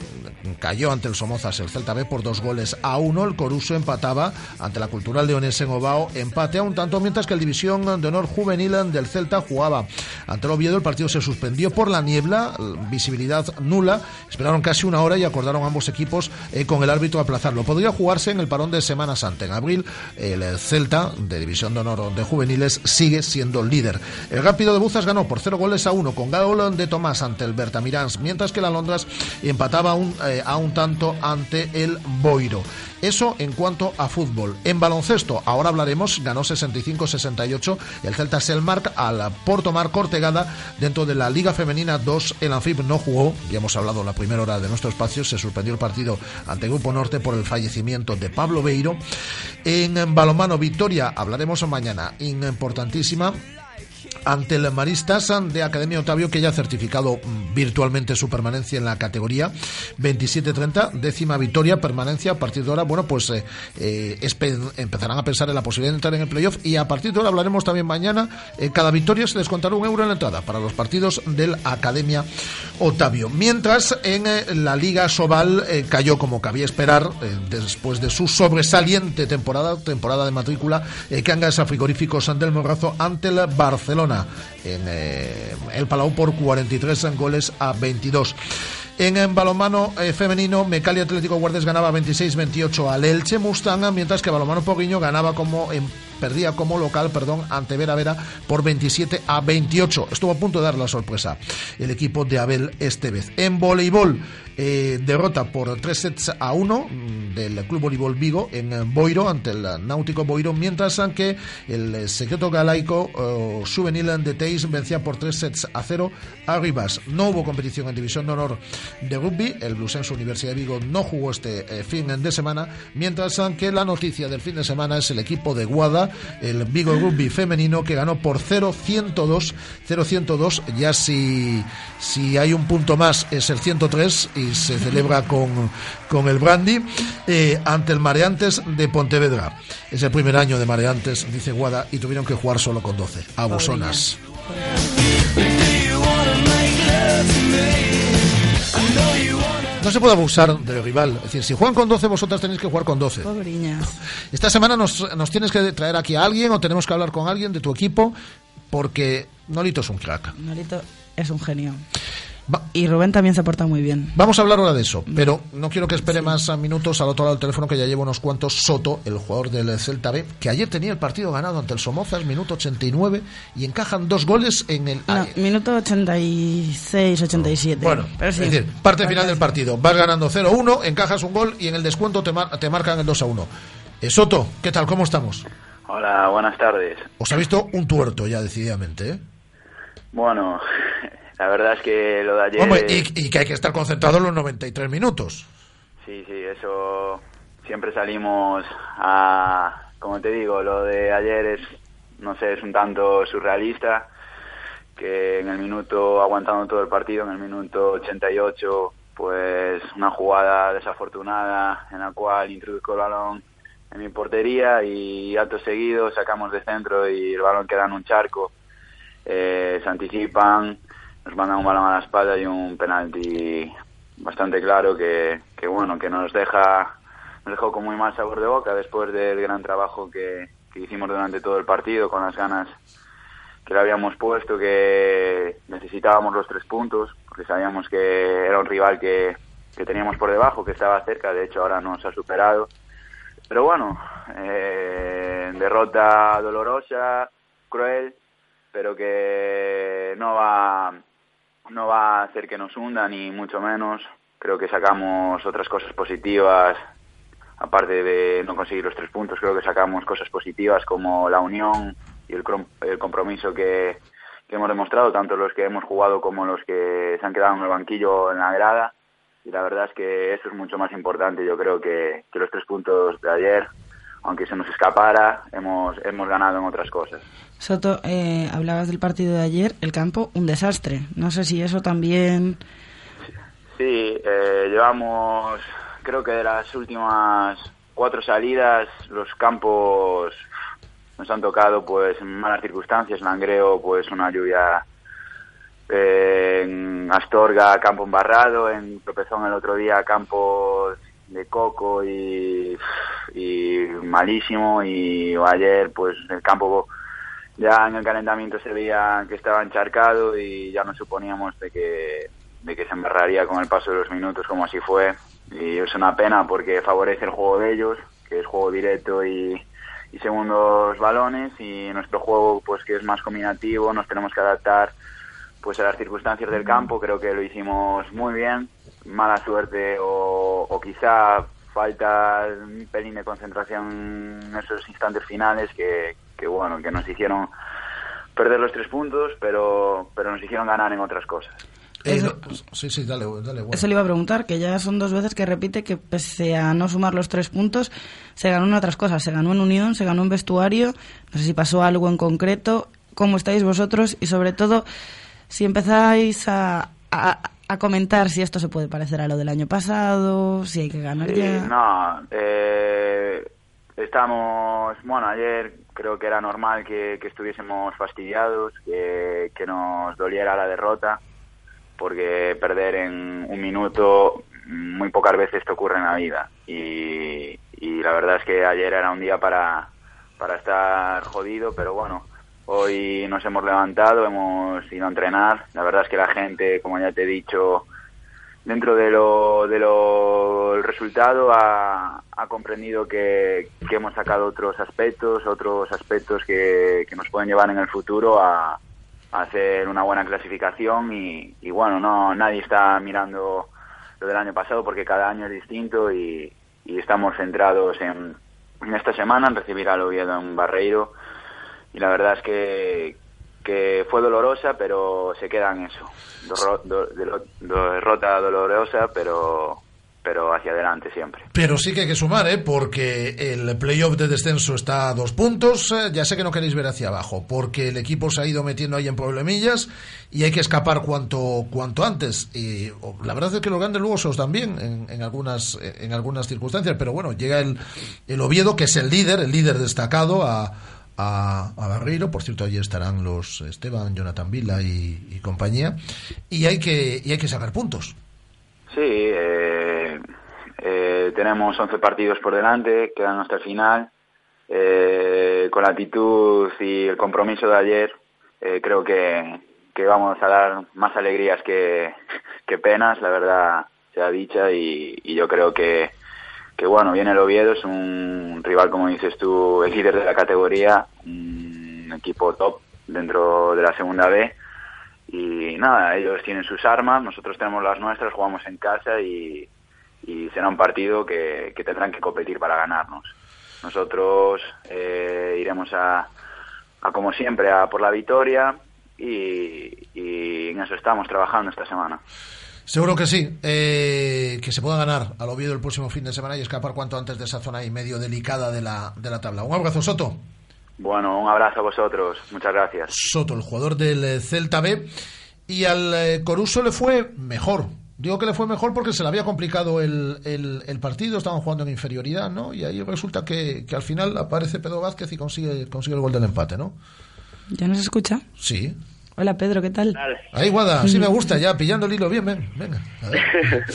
Cayó ante el Somozas el Celta B por dos goles a uno. El Coruso empataba ante la Cultural Leones en Obao, empate a un tanto, mientras que el División de Honor Juvenil del Celta jugaba ante el Oviedo. El partido se suspendió por la niebla, visibilidad nula. Esperaron casi una hora y acordaron ambos equipos eh, con el árbitro aplazarlo. Podría jugarse en el parón de Semana Santa. En abril, el Celta, de División de Honor de Juveniles, sigue siendo líder. El Rápido de Buzas ganó por cero goles a uno con gol de Tomás ante el Bertamirans, mientras que la Londras empataba eh, a un tanto ante el Boiro. Eso en cuanto a fútbol. En baloncesto, ahora hablaremos, ganó 65-68 el Celta Selmark al Porto Mar Cortegada dentro de la Liga Femenina 2. El Anfib no jugó, ya hemos hablado la primera hora de nuestro espacio, se suspendió el partido ante Grupo Norte por el fallecimiento de Pablo Beiro. En balomano Victoria, hablaremos mañana, importantísima ante el Maristas de Academia Otavio, que ya ha certificado mm, virtualmente su permanencia en la categoría 27-30, décima victoria, permanencia a partir de ahora. Bueno, pues eh, eh, empezarán a pensar en la posibilidad de entrar en el playoff y a partir de ahora hablaremos también mañana. eh, cada victoria se les contará un euro en la entrada para los partidos del Academia Otavio. Mientras en eh, la Liga Sobal cayó como cabía esperar después de su sobresaliente temporada, temporada de matrícula, eh, Cangas a Frigoríficos del Morrazo ante el Barcelona en eh, el Palau por 43 goles a 22. En, en balonmano eh, femenino, Mecali Atlético Guardes ganaba 26-28 al Elche Mustanga, mientras que balonmano Poguiño ganaba como en- perdía como local, perdón, ante Vera Vera por 27 a 28. Estuvo a punto de dar la sorpresa el equipo de Abel este vez. En voleibol, eh, derrota por 3 sets a 1 mm, del Club Voleibol Vigo en eh, Boiro ante el Náutico Boiro, mientras que el eh, secreto galaico eh, de Teis vencía por 3 sets a 0 a Rivas. No hubo competición en División de Honor de rugby, el Blusense Universidad de Vigo no jugó este eh, fin de semana, mientras que la noticia del fin de semana es el equipo de Guada, el Vigo Rugby femenino que ganó por 0-102, 0-102, ya si, si hay un punto más es el 103 y se celebra con, con el Brandy eh, ante el Mareantes de Pontevedra. Es el primer año de Mareantes, dice Guada, y tuvieron que jugar solo con 12. Abusonas. No se puede abusar del rival. Es decir, si juegan con 12, vosotras tenéis que jugar con 12. Pobriñas. Esta semana nos, nos tienes que traer aquí a alguien o tenemos que hablar con alguien de tu equipo porque Nolito es un crack. Nolito es un genio. Y Rubén también se porta muy bien. Vamos a hablar ahora de eso, pero no quiero que espere más a minutos al otro lado del teléfono que ya llevo unos cuantos. Soto, el jugador del Celta B, que ayer tenía el partido ganado ante el Somozas, minuto 89, y encajan dos goles en el... No, minuto 86, 87. Bueno, Pero sí, es decir, parte final del partido. Vas ganando 0-1, encajas un gol y en el descuento te, mar- te marcan el 2-1. Eh, Soto, ¿qué tal? ¿Cómo estamos? Hola, buenas tardes. Os ha visto un tuerto ya, decididamente, ¿eh? Bueno, la verdad es que lo de ayer... Hombre, y, y que hay que estar concentrado los 93 minutos. Sí, sí, eso siempre salimos a... Como te digo, lo de ayer es, no sé, es un tanto surrealista, que en el minuto, aguantando todo el partido, en el minuto 88, pues una jugada desafortunada en la cual introduzco el balón en mi portería y acto seguido sacamos de centro y el balón queda en un charco. Eh, se anticipan, nos mandan un balón a la espalda y un penalti bastante claro que, que bueno, que nos deja nos dejó con muy mal sabor de boca después del gran trabajo que, que hicimos durante todo el partido con las ganas que le habíamos puesto, que necesitábamos los tres puntos, porque sabíamos que era un rival que, que teníamos por debajo, que estaba cerca, de hecho ahora nos ha superado. Pero bueno, eh, derrota dolorosa, cruel, pero que no va, no va a hacer que nos hunda, ni mucho menos. Creo que sacamos otras cosas positivas, aparte de no conseguir los tres puntos, creo que sacamos cosas positivas como la unión y el, el compromiso que, que hemos demostrado, tanto los que hemos jugado como los que se han quedado en el banquillo en la grada. Y la verdad es que eso es mucho más importante, yo creo, que, que los tres puntos de ayer. Aunque se nos escapara, hemos, hemos ganado en otras cosas. Soto, eh, hablabas del partido de ayer, el campo, un desastre. No sé si eso también... Sí, eh, llevamos, creo que de las últimas cuatro salidas, los campos nos han tocado pues en malas circunstancias. Langreo, pues una lluvia eh, en Astorga, campo embarrado, en Tropezón el otro día, campo de coco y, malísimo. Y ayer, pues el campo ya en el calentamiento se veía que estaba encharcado y ya nos suponíamos de que, de que se embarraría con el paso de los minutos como así fue. Y es una pena porque favorece el juego de ellos, que es juego directo y, y segundos balones y nuestro juego pues que es más combinativo, nos tenemos que adaptar pues a las circunstancias del campo, creo que lo hicimos muy bien, mala suerte o, o quizá falta un pelín de concentración en esos instantes finales que, que bueno, que nos hicieron perder los tres puntos, pero, pero nos hicieron ganar en otras cosas. Eh, no, sí, sí, dale, dale. bueno. Eso le iba a preguntar, que ya son dos veces que repite que pese a no sumar los tres puntos, se ganó en otras cosas. Se ganó en unión, se ganó en vestuario. No sé si pasó algo en concreto. ¿Cómo estáis vosotros? Y sobre todo, si empezáis a, a, a comentar si esto se puede parecer a lo del año pasado, si hay que ganar Sí, ya. no, eh, estamos, bueno, ayer creo que era normal que, que estuviésemos fastidiados, que, que nos doliera la derrota, porque perder en un minuto muy pocas veces te ocurre en la vida. Y, y la verdad es que ayer era un día para, para estar jodido, pero bueno, hoy nos hemos levantado, hemos ido a entrenar. La verdad es que la gente, como ya te he dicho, dentro de lo, de lo resultado ha, comprendido que, hemos sacado otros aspectos, otros aspectos que, que nos pueden llevar en el futuro a, hacer una buena clasificación y, y bueno, no nadie está mirando lo del año pasado porque cada año es distinto y, y estamos centrados en, en esta semana en recibir al Oviedo en Barreiro y la verdad es que, que fue dolorosa pero se queda en eso do- delo- derrota dolorosa pero pero hacia adelante siempre Pero sí que hay que sumar, ¿eh? porque el playoff de descenso está a dos puntos. eh, Ya sé que no queréis ver hacia abajo, porque el equipo se ha ido metiendo ahí en problemillas y hay que escapar cuanto cuanto antes. Y la verdad es que los grandes luego se os en, en algunas en algunas circunstancias, pero bueno, llega el, el Oviedo, que es el líder, el líder destacado a, a, a Barreiro. Por cierto, allí estarán los Esteban, Jonathan Vila y, compañía. Y hay que y hay que sacar puntos. Sí, eh, Eh, tenemos 11 partidos por delante, quedan hasta el final. Eh, con la actitud y el compromiso de ayer, eh, creo que, vamos a dar más alegrías que, que penas, la verdad sea dicha, y, y yo creo que, que bueno, viene el Oviedo, es un rival, como dices tú, el líder de la categoría, un equipo top dentro de la segunda B. Y nada, ellos tienen sus armas, nosotros tenemos las nuestras, jugamos en casa y, y será un partido que, que tendrán que competir para ganarnos. Nosotros eh, iremos a, a, como siempre, a por la victoria y, y en eso estamos trabajando esta semana. Seguro que sí, eh, que se pueda ganar al Oviedo el próximo fin de semana y escapar cuanto antes de esa zona y medio delicada de la, de la tabla. Un abrazo, Soto. Bueno, un abrazo a vosotros. Muchas gracias. Soto, el jugador del eh, Celta B. Y al eh, Coruso le fue mejor. Digo que le fue mejor porque se le había complicado el, el, el partido, estaban jugando en inferioridad, ¿no? Y ahí resulta que, que, al final aparece Pedro Vázquez y consigue, consigue el gol del empate, ¿no? ¿Ya nos escucha? Sí. Hola Pedro, ¿qué tal? Ahí, Guada, sí me gusta, ya pillando el hilo bien, ven, venga. A ver.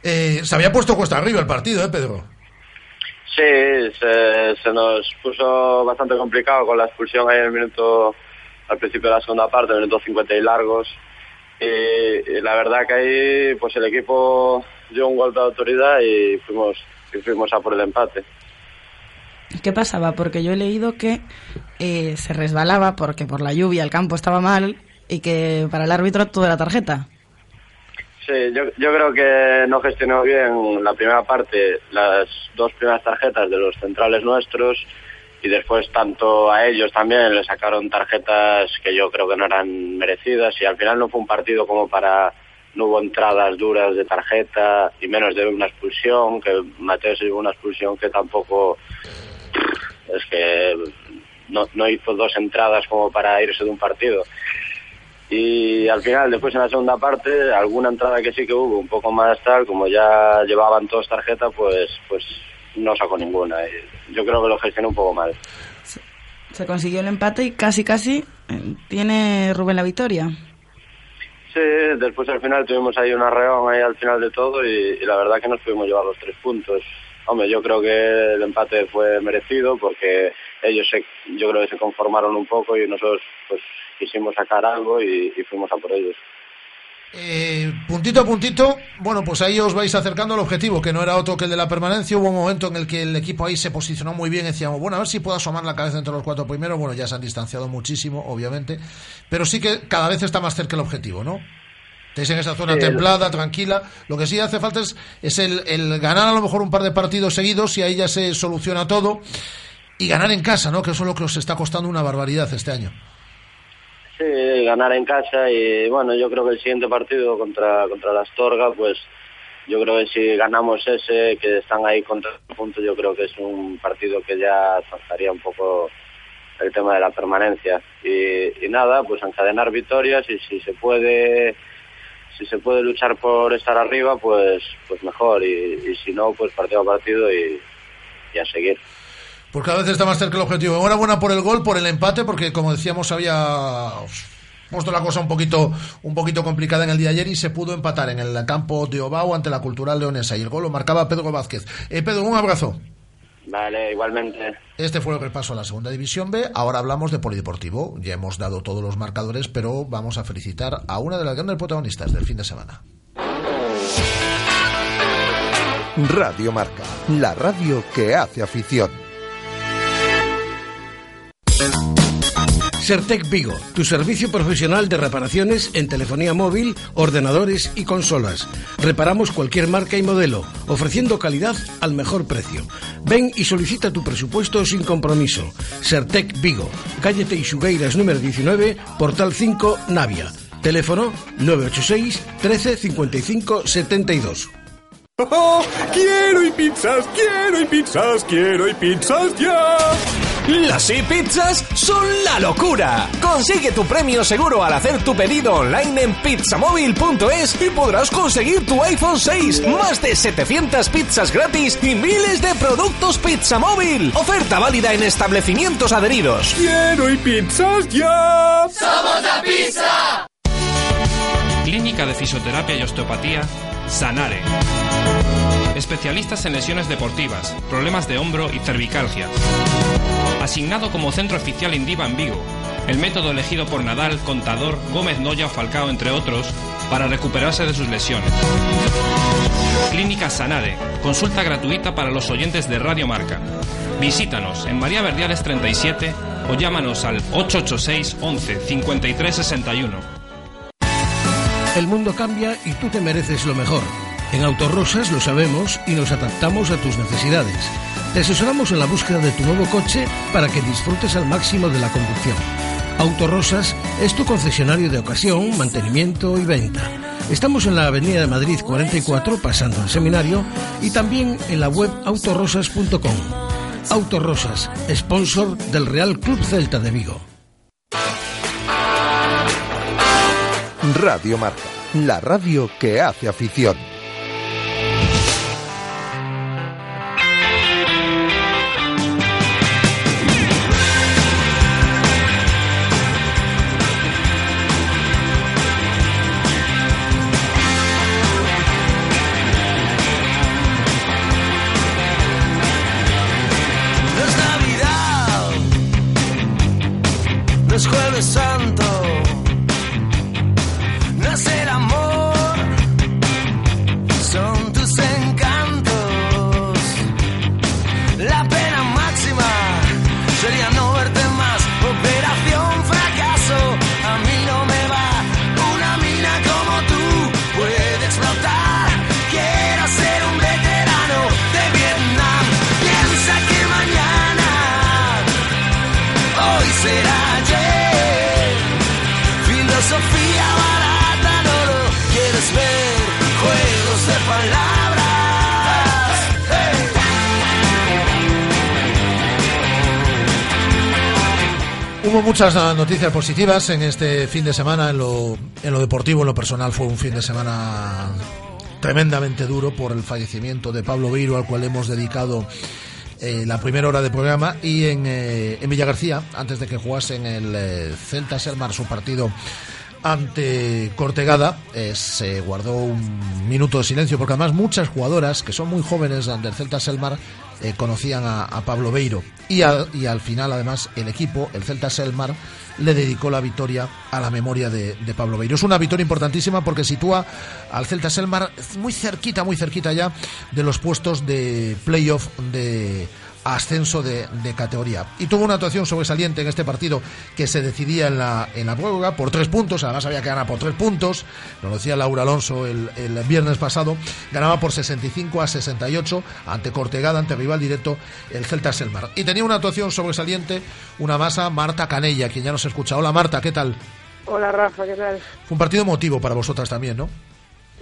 Eh, se había puesto cuesta arriba el partido, ¿eh, Pedro? Sí, se, se, nos puso bastante complicado con la expulsión ahí en el minuto, al principio de la segunda parte, en el minuto 50 y largos. Y, y, la verdad que ahí pues el equipo dio un golpe de autoridad y fuimos, y fuimos a por el empate. ¿Qué pasaba? Porque yo he leído que eh, se resbalaba porque por la lluvia el campo estaba mal y que para el árbitro todo era tarjeta. Sí, yo, yo creo que no gestionó bien la primera parte, las dos primeras tarjetas de los centrales nuestros y después tanto a ellos también le sacaron tarjetas que yo creo que no eran merecidas y al final no fue un partido como para no hubo entradas duras de tarjeta y menos de una expulsión que Mateo se llevó una expulsión que tampoco es que no, no hizo dos entradas como para irse de un partido. Y al final después en la segunda parte alguna entrada que sí que hubo un poco más tal como ya llevaban todos tarjeta pues pues no sacó ninguna. Y yo creo que lo gestionó un poco mal. Se consiguió el empate y casi casi tiene Rubén la victoria. Sí después al final tuvimos ahí una reón ahí al final de todo y, y la verdad que nos pudimos llevar los tres puntos hombre yo creo que el empate fue merecido porque ellos se, yo creo que se conformaron un poco y nosotros pues quisimos sacar algo y, fuimos a por ellos. Eh, puntito a puntito, bueno, pues ahí os vais acercando al objetivo, que no era otro que el de la permanencia. Hubo un momento en el que el equipo ahí se posicionó muy bien. Decíamos, bueno, a ver si puedo asomar la cabeza entre los cuatro primeros. Bueno, ya se han distanciado muchísimo, obviamente, pero sí que cada vez está más cerca el objetivo, ¿no? Estáis en esa zona sí, templada, tranquila. Lo que sí hace falta es, es el, el, ganar a lo mejor un par de partidos seguidos y ahí ya se soluciona todo. Y ganar en casa, ¿no? Que eso es lo que os está costando una barbaridad este año. Sí, ganar en casa y bueno, yo creo que el siguiente partido contra contra la Astorga, pues yo creo que si ganamos ese, que están ahí contra el punto, yo creo que es un partido que ya zanjaría un poco el tema de la permanencia. Y, y nada, pues encadenar victorias y si se puede si se puede luchar por estar arriba, pues pues mejor y, y si no, pues partido a partido y, y a seguir pues cada vez está más cerca el objetivo. Enhorabuena por el gol, por el empate, porque como decíamos había puesto la cosa un poquito un poquito complicada en el día de ayer y se pudo empatar en el campo de Obao ante la Cultural Leonesa y el gol lo marcaba Pedro Vázquez. Eh, Pedro, un abrazo. Vale, igualmente. Este fue el repaso a la segunda división B. Ahora hablamos de polideportivo. Ya hemos dado todos los marcadores, pero vamos a felicitar a una de las grandes protagonistas del fin de semana. Radio Marca, la radio que hace afición. Sertec Vigo, tu servicio profesional de reparaciones en telefonía móvil, ordenadores y consolas. Reparamos cualquier marca y modelo, ofreciendo calidad al mejor precio. Ven y solicita tu presupuesto sin compromiso. Sertec Vigo, calle Teixugueiras número 19, portal 5, Navia. Teléfono 986 13 55 72. Oh, quiero y pizzas, quiero y pizzas, quiero y pizzas ya. Las e-pizzas son la locura. Consigue tu premio seguro al hacer tu pedido online en pizzamóvil.es y podrás conseguir tu iPhone 6, más de 700 pizzas gratis y miles de productos Pizza Móvil. Oferta válida en establecimientos adheridos. Quiero y pizzas ya. ¡Somos la pizza! Clínica de Fisioterapia y Osteopatía Sanare. Especialistas en lesiones deportivas, problemas de hombro y cervicalgia. Asignado como centro oficial Indiva en Vigo. El método elegido por Nadal, Contador, Gómez Noya Falcao, entre otros, para recuperarse de sus lesiones. Clínica Sanare. Consulta gratuita para los oyentes de Radio Marca. Visítanos en María Verdiales 37 o llámanos al 886 11 53 61. El mundo cambia y tú te mereces lo mejor. En Autorosas lo sabemos y nos adaptamos a tus necesidades. Te asesoramos en la búsqueda de tu nuevo coche para que disfrutes al máximo de la conducción. Autorosas es tu concesionario de ocasión, mantenimiento y venta. Estamos en la Avenida de Madrid 44, pasando el seminario, y también en la web autorosas.com. Autorosas, sponsor del Real Club Celta de Vigo. Radio Marca, la radio que hace afición. Muchas noticias positivas en este fin de semana, en lo, en lo deportivo, en lo personal, fue un fin de semana tremendamente duro por el fallecimiento de Pablo Beiro, al cual hemos dedicado eh, la primera hora de programa, y en, eh, antes de que jugase en el eh, Celta Selmar su partido ante Cortegada, eh, se guardó un minuto de silencio, porque además muchas jugadoras que son muy jóvenes del Celta Selmar eh, conocían a, Pablo Beiro. Y al, al final, además, el equipo, el Celta Selmar, le dedicó la victoria a la memoria de, de Pablo Beiro. Es una victoria importantísima porque sitúa al Celta Selmar muy cerquita, muy cerquita ya de los puestos de playoff de ascenso de, de categoría. Y tuvo una actuación sobresaliente en este partido que se decidía en la, en la prórroga por tres puntos, además había que ganar por tres puntos, lo decía Laura Alonso el, el viernes pasado, ganaba por 65 a 68 ante Cortegada, ante rival directo el Celta Selmar. Y tenía una actuación sobresaliente una masa, Marta Canella, quien ya nos escucha. Hola Marta, ¿qué tal? Hola Rafa, ¿qué tal? Fue un partido emotivo para vosotras también, ¿no?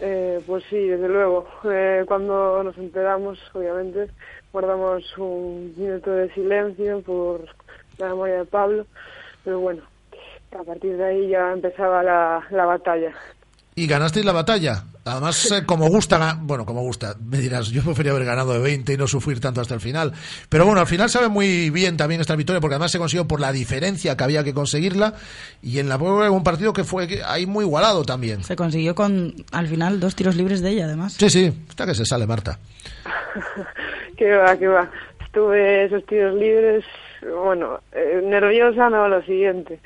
Eh, pues sí, desde luego. Eh, cuando nos enteramos, obviamente, guardamos un minuto de silencio por la memoria de Pablo, pero bueno, a partir de ahí ya empezaba la, la batalla. Y ganasteis la batalla. Además, eh, como gusta, bueno, como gusta, me dirás, yo prefería haber ganado de 20 y no sufrir tanto hasta el final. Pero bueno, al final sabe muy bien también esta victoria, porque además se consiguió por la diferencia que había que conseguirla. Y en la prueba un partido que fue ahí muy igualado también. Se consiguió con, al final, dos tiros libres de ella, además. Sí, sí, está que se sale, Marta. que va, que va. Estuve esos tiros libres, bueno, eh, nerviosa, no, lo siguiente.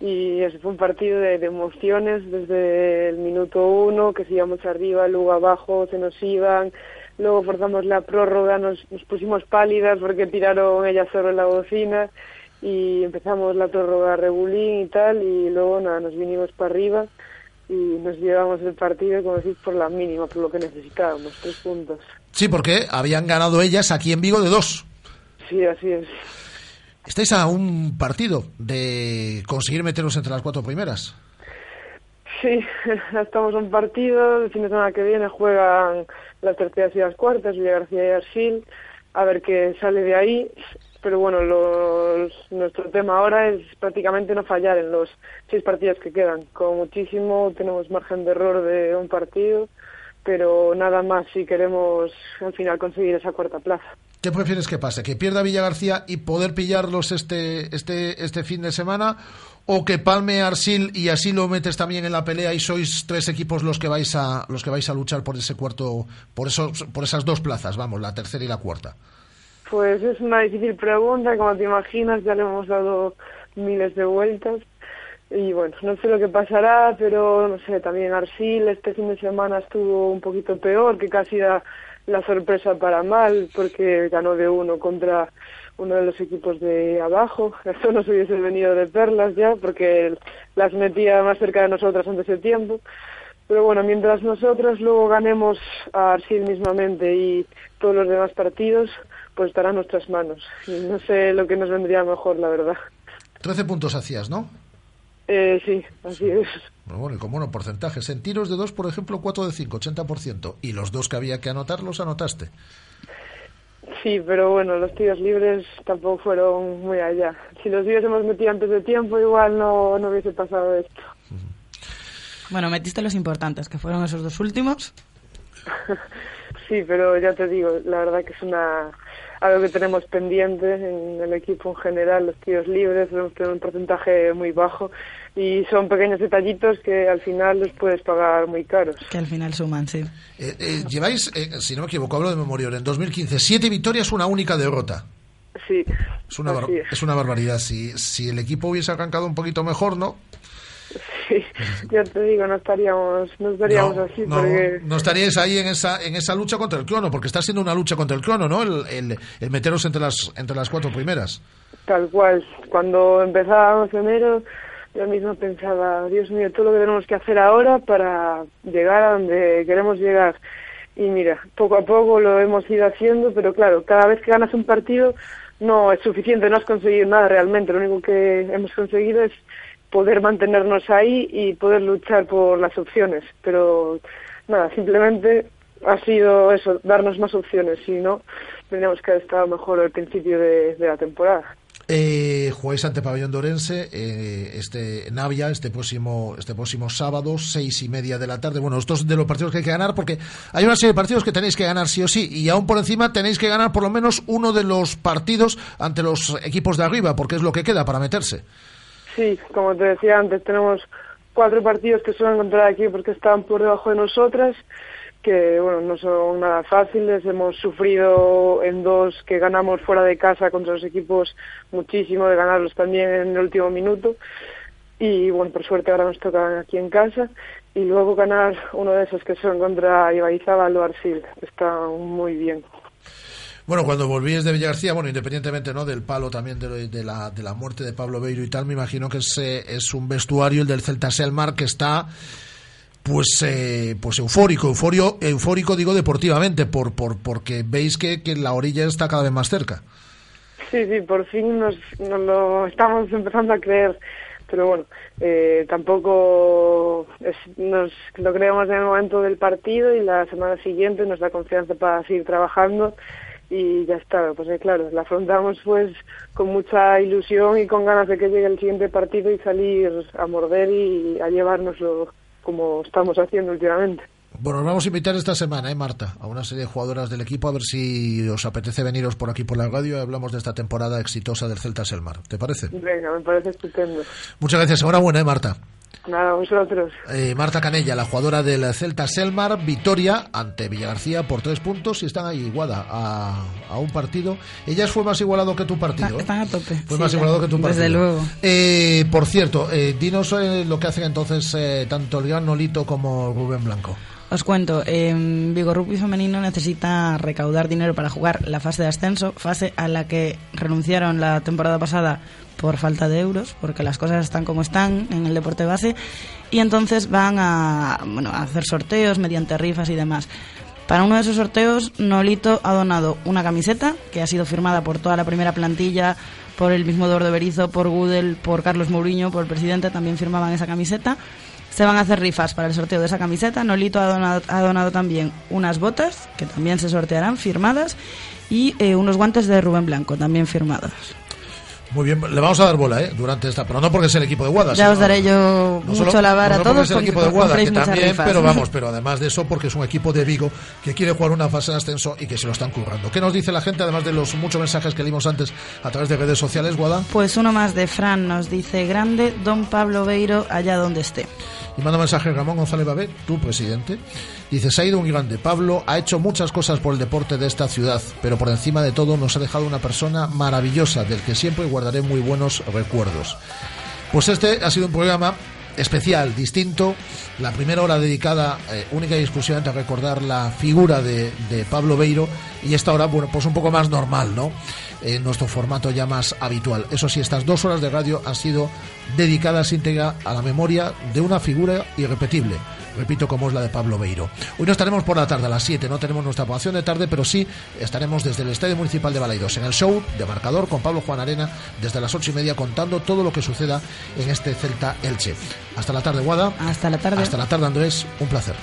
Y ese fue un partido de, de emociones desde el minuto uno, que si íbamos arriba, luego abajo, se nos iban. Luego forzamos la prórroga, nos, nos pusimos pálidas porque tiraron ellas sobre la bocina y empezamos la prórroga regulín y tal y luego nada, nos vinimos para arriba y nos llevamos el partido, como decís, por la mínima, por lo que necesitábamos, tres puntos. Sí, porque habían ganado ellas aquí en Vigo de dos. Sí, así es. Estáis a un partido de conseguir meteros entre las cuatro primeras. Sí, estamos en un partido, el fin de semana que viene juegan las terceras y las cuartas, Villa García y Arsil, a ver qué sale de ahí. Pero bueno, los, nuestro tema ahora es prácticamente no fallar en los seis partidos que quedan. Como muchísimo tenemos margen de error de un partido, pero nada más si queremos al final conseguir esa cuarta plaza. ¿Qué prefieres que pase? ¿Que pierda Villa García y poder pillarlos este, este, este fin de semana? o que palme Arsil y así lo metes también en la pelea y sois tres equipos los que vais a los que vais a luchar por ese cuarto, por esos, por esas dos plazas, vamos, la tercera y la cuarta. Pues es una difícil pregunta, como te imaginas, ya le hemos dado miles de vueltas. Y bueno, no sé lo que pasará, pero no sé, también Arsil este fin de semana estuvo un poquito peor, que casi da la sorpresa para mal, porque ganó de uno contra uno de los equipos de abajo. Esto nos hubiese venido de perlas ya, porque las metía más cerca de nosotras antes de tiempo. Pero bueno, mientras nosotros luego ganemos a Arsil mismamente y todos los demás partidos, pues estará en nuestras manos. No sé lo que nos vendría mejor, la verdad. 13 puntos hacías, ¿no? Eh, sí, así es. Bueno, bueno, y con buenos porcentajes. En tiros de dos, por ejemplo, 4 de 5, 80%. Y los dos que había que anotar, los anotaste. Sí, pero bueno, los tiros libres tampoco fueron muy allá. Si los hubiésemos metido antes de tiempo, igual no, no hubiese pasado esto. Bueno, metiste los importantes, que fueron esos dos últimos. sí, pero ya te digo, la verdad que es una algo que tenemos pendiente en el equipo en general, los tiros libres, tenemos un porcentaje muy bajo y son pequeños detallitos que al final los puedes pagar muy caros. Que al final suman, sí. Eh, eh, lleváis, eh, si no me equivoco, hablo de memoria, en 2015, siete victorias, una única derrota. Sí. Es una, es. una barbaridad. Si, si el equipo hubiese arrancado un poquito mejor, ¿no? Sí, ya te digo, no estaríamos, no estaríamos así. No, porque... no estaríais ahí en esa, en esa lucha contra el crono, porque está siendo una lucha contra el crono, ¿no? El, el, el meteros entre las, entre las cuatro primeras. Tal cual. Cuando empezábamos enero, yo mismo pensaba, Dios mío, todo lo que tenemos que hacer ahora para llegar a donde queremos llegar. Y mira, poco a poco lo hemos ido haciendo, pero claro, cada vez que ganas un partido no es suficiente, no has conseguido nada realmente. Lo único que hemos conseguido es poder mantenernos ahí y poder luchar por las opciones. Pero nada, simplemente ha sido eso, darnos más opciones. Si no, tendríamos que haber estado mejor al principio de la temporada. Eh, jugáis ante Pabellón Dorense, eh, este Navia, este próximo, este próximo sábado, seis y media de la tarde. Bueno, estos de los partidos que hay que ganar, porque hay una serie de partidos que tenéis que ganar sí o sí, y aún por encima tenéis que ganar por lo menos uno de los partidos ante los equipos de arriba, porque es lo que queda para meterse. Sí, como te decía antes, tenemos cuatro partidos que suelen encontrar aquí porque están por debajo de nosotras, que bueno, no son nada fáciles. Hemos sufrido en dos que ganamos fuera de casa contra los equipos muchísimo, de ganarlos también en el último minuto. Y bueno, por suerte ahora nos tocan aquí en casa. Y luego ganar uno de esos que son contra Ibaizábal o Arsil. Está muy bien. Bueno, cuando volvíes de Villagarcía, bueno, independientemente no del palo también de, de, la, de la muerte de Pablo Beiro y tal, me imagino que es, es un vestuario, el del Celta Selmar, que está pues eh, pues eufórico, euforio, eufórico digo deportivamente, por, por porque veis que, que la orilla está cada vez más cerca. Sí, sí, por fin nos, nos lo estamos empezando a creer pero bueno, eh, tampoco es, nos lo creemos en el momento del partido y la semana siguiente nos da confianza para seguir trabajando y ya está, pues eh, claro, la afrontamos pues con mucha ilusión y con ganas de que llegue el siguiente partido y salir a morder y a llevárnoslo como estamos haciendo últimamente. Bueno, nos vamos a invitar esta semana, ¿eh, Marta? A una serie de jugadoras del equipo, a ver si os apetece veniros por aquí por la radio y hablamos de esta temporada exitosa del Celta Selmar. ¿Te parece? Venga, me parece estupendo. Muchas gracias. Enhorabuena, ¿eh, Marta? Nada, vosotros. Eh, Marta Canella, la jugadora del Celta Selmar, victoria ante Villagarcía por tres puntos y están ahí iguada a, a un partido. Ellas fue más igualado que tu partido. ¿eh? Están a tope. Fue más igualado que tu partido. Desde luego. Eh, por cierto, eh, dinos eh, lo que hacen entonces eh, tanto el gran Nolito como Rubén Blanco. Os cuento, eh, Vigo Rugby Femenino necesita recaudar dinero para jugar la fase de ascenso, fase a la que renunciaron la temporada pasada por falta de euros, porque las cosas están como están en el deporte base, y entonces van a, bueno, hacer sorteos mediante rifas y demás. Para uno de esos sorteos, Nolito ha donado una camiseta que ha sido firmada por toda la primera plantilla, por el mismo Eduardo Berizo, por Gudel, por Carlos Mourinho, por el presidente, también firmaban esa camiseta. Se van a hacer rifas para el sorteo de esa camiseta. Nolito ha donado, ha donado también unas botas, que también se sortearán, firmadas, y eh, unos guantes de Rubén Blanco, también firmados. Muy bien, le vamos a dar bola, ¿eh? Durante esta, pero no porque es el equipo de Guada. Ya sino- os daré yo no mucho solo- la vara no a todos es el equipo de Guada, que también, rifas. pero vamos, pero además de eso, porque es un equipo de Vigo que quiere jugar una fase de ascenso y que se lo están currando. ¿Qué nos dice la gente, además de los muchos mensajes que leímos antes a través de redes sociales, Guada? Pues uno más de Fran nos dice, grande Don Pablo Beiro allá donde esté. Y manda un mensaje Ramón González Babé, tu presidente. Dice, se ha ido un grande. Pablo ha hecho muchas cosas por el deporte de esta ciudad, pero por encima de todo nos ha dejado una persona maravillosa, del que siempre guardaré muy buenos recuerdos. Pues este ha sido un programa especial, distinto. La primera hora dedicada eh, única y exclusivamente a recordar la figura de, de Pablo Beiro y esta hora, bueno, pues un poco más normal, ¿no? En nuestro formato ya más habitual. Eso sí, estas dos horas de radio han sido dedicadas íntegra a la memoria de una figura irrepetible. Repito, como es la de Pablo Beiro. Hoy no estaremos por la tarde a las 7, no tenemos nuestra programación de tarde, pero sí estaremos desde el Estadio Municipal de Balaidos en el show de marcador con Pablo Juan Arena desde las ocho y media contando todo lo que suceda en este Celta Elche. Hasta la tarde, Guada. Hasta la tarde. Hasta la tarde, Andrés. Un placer.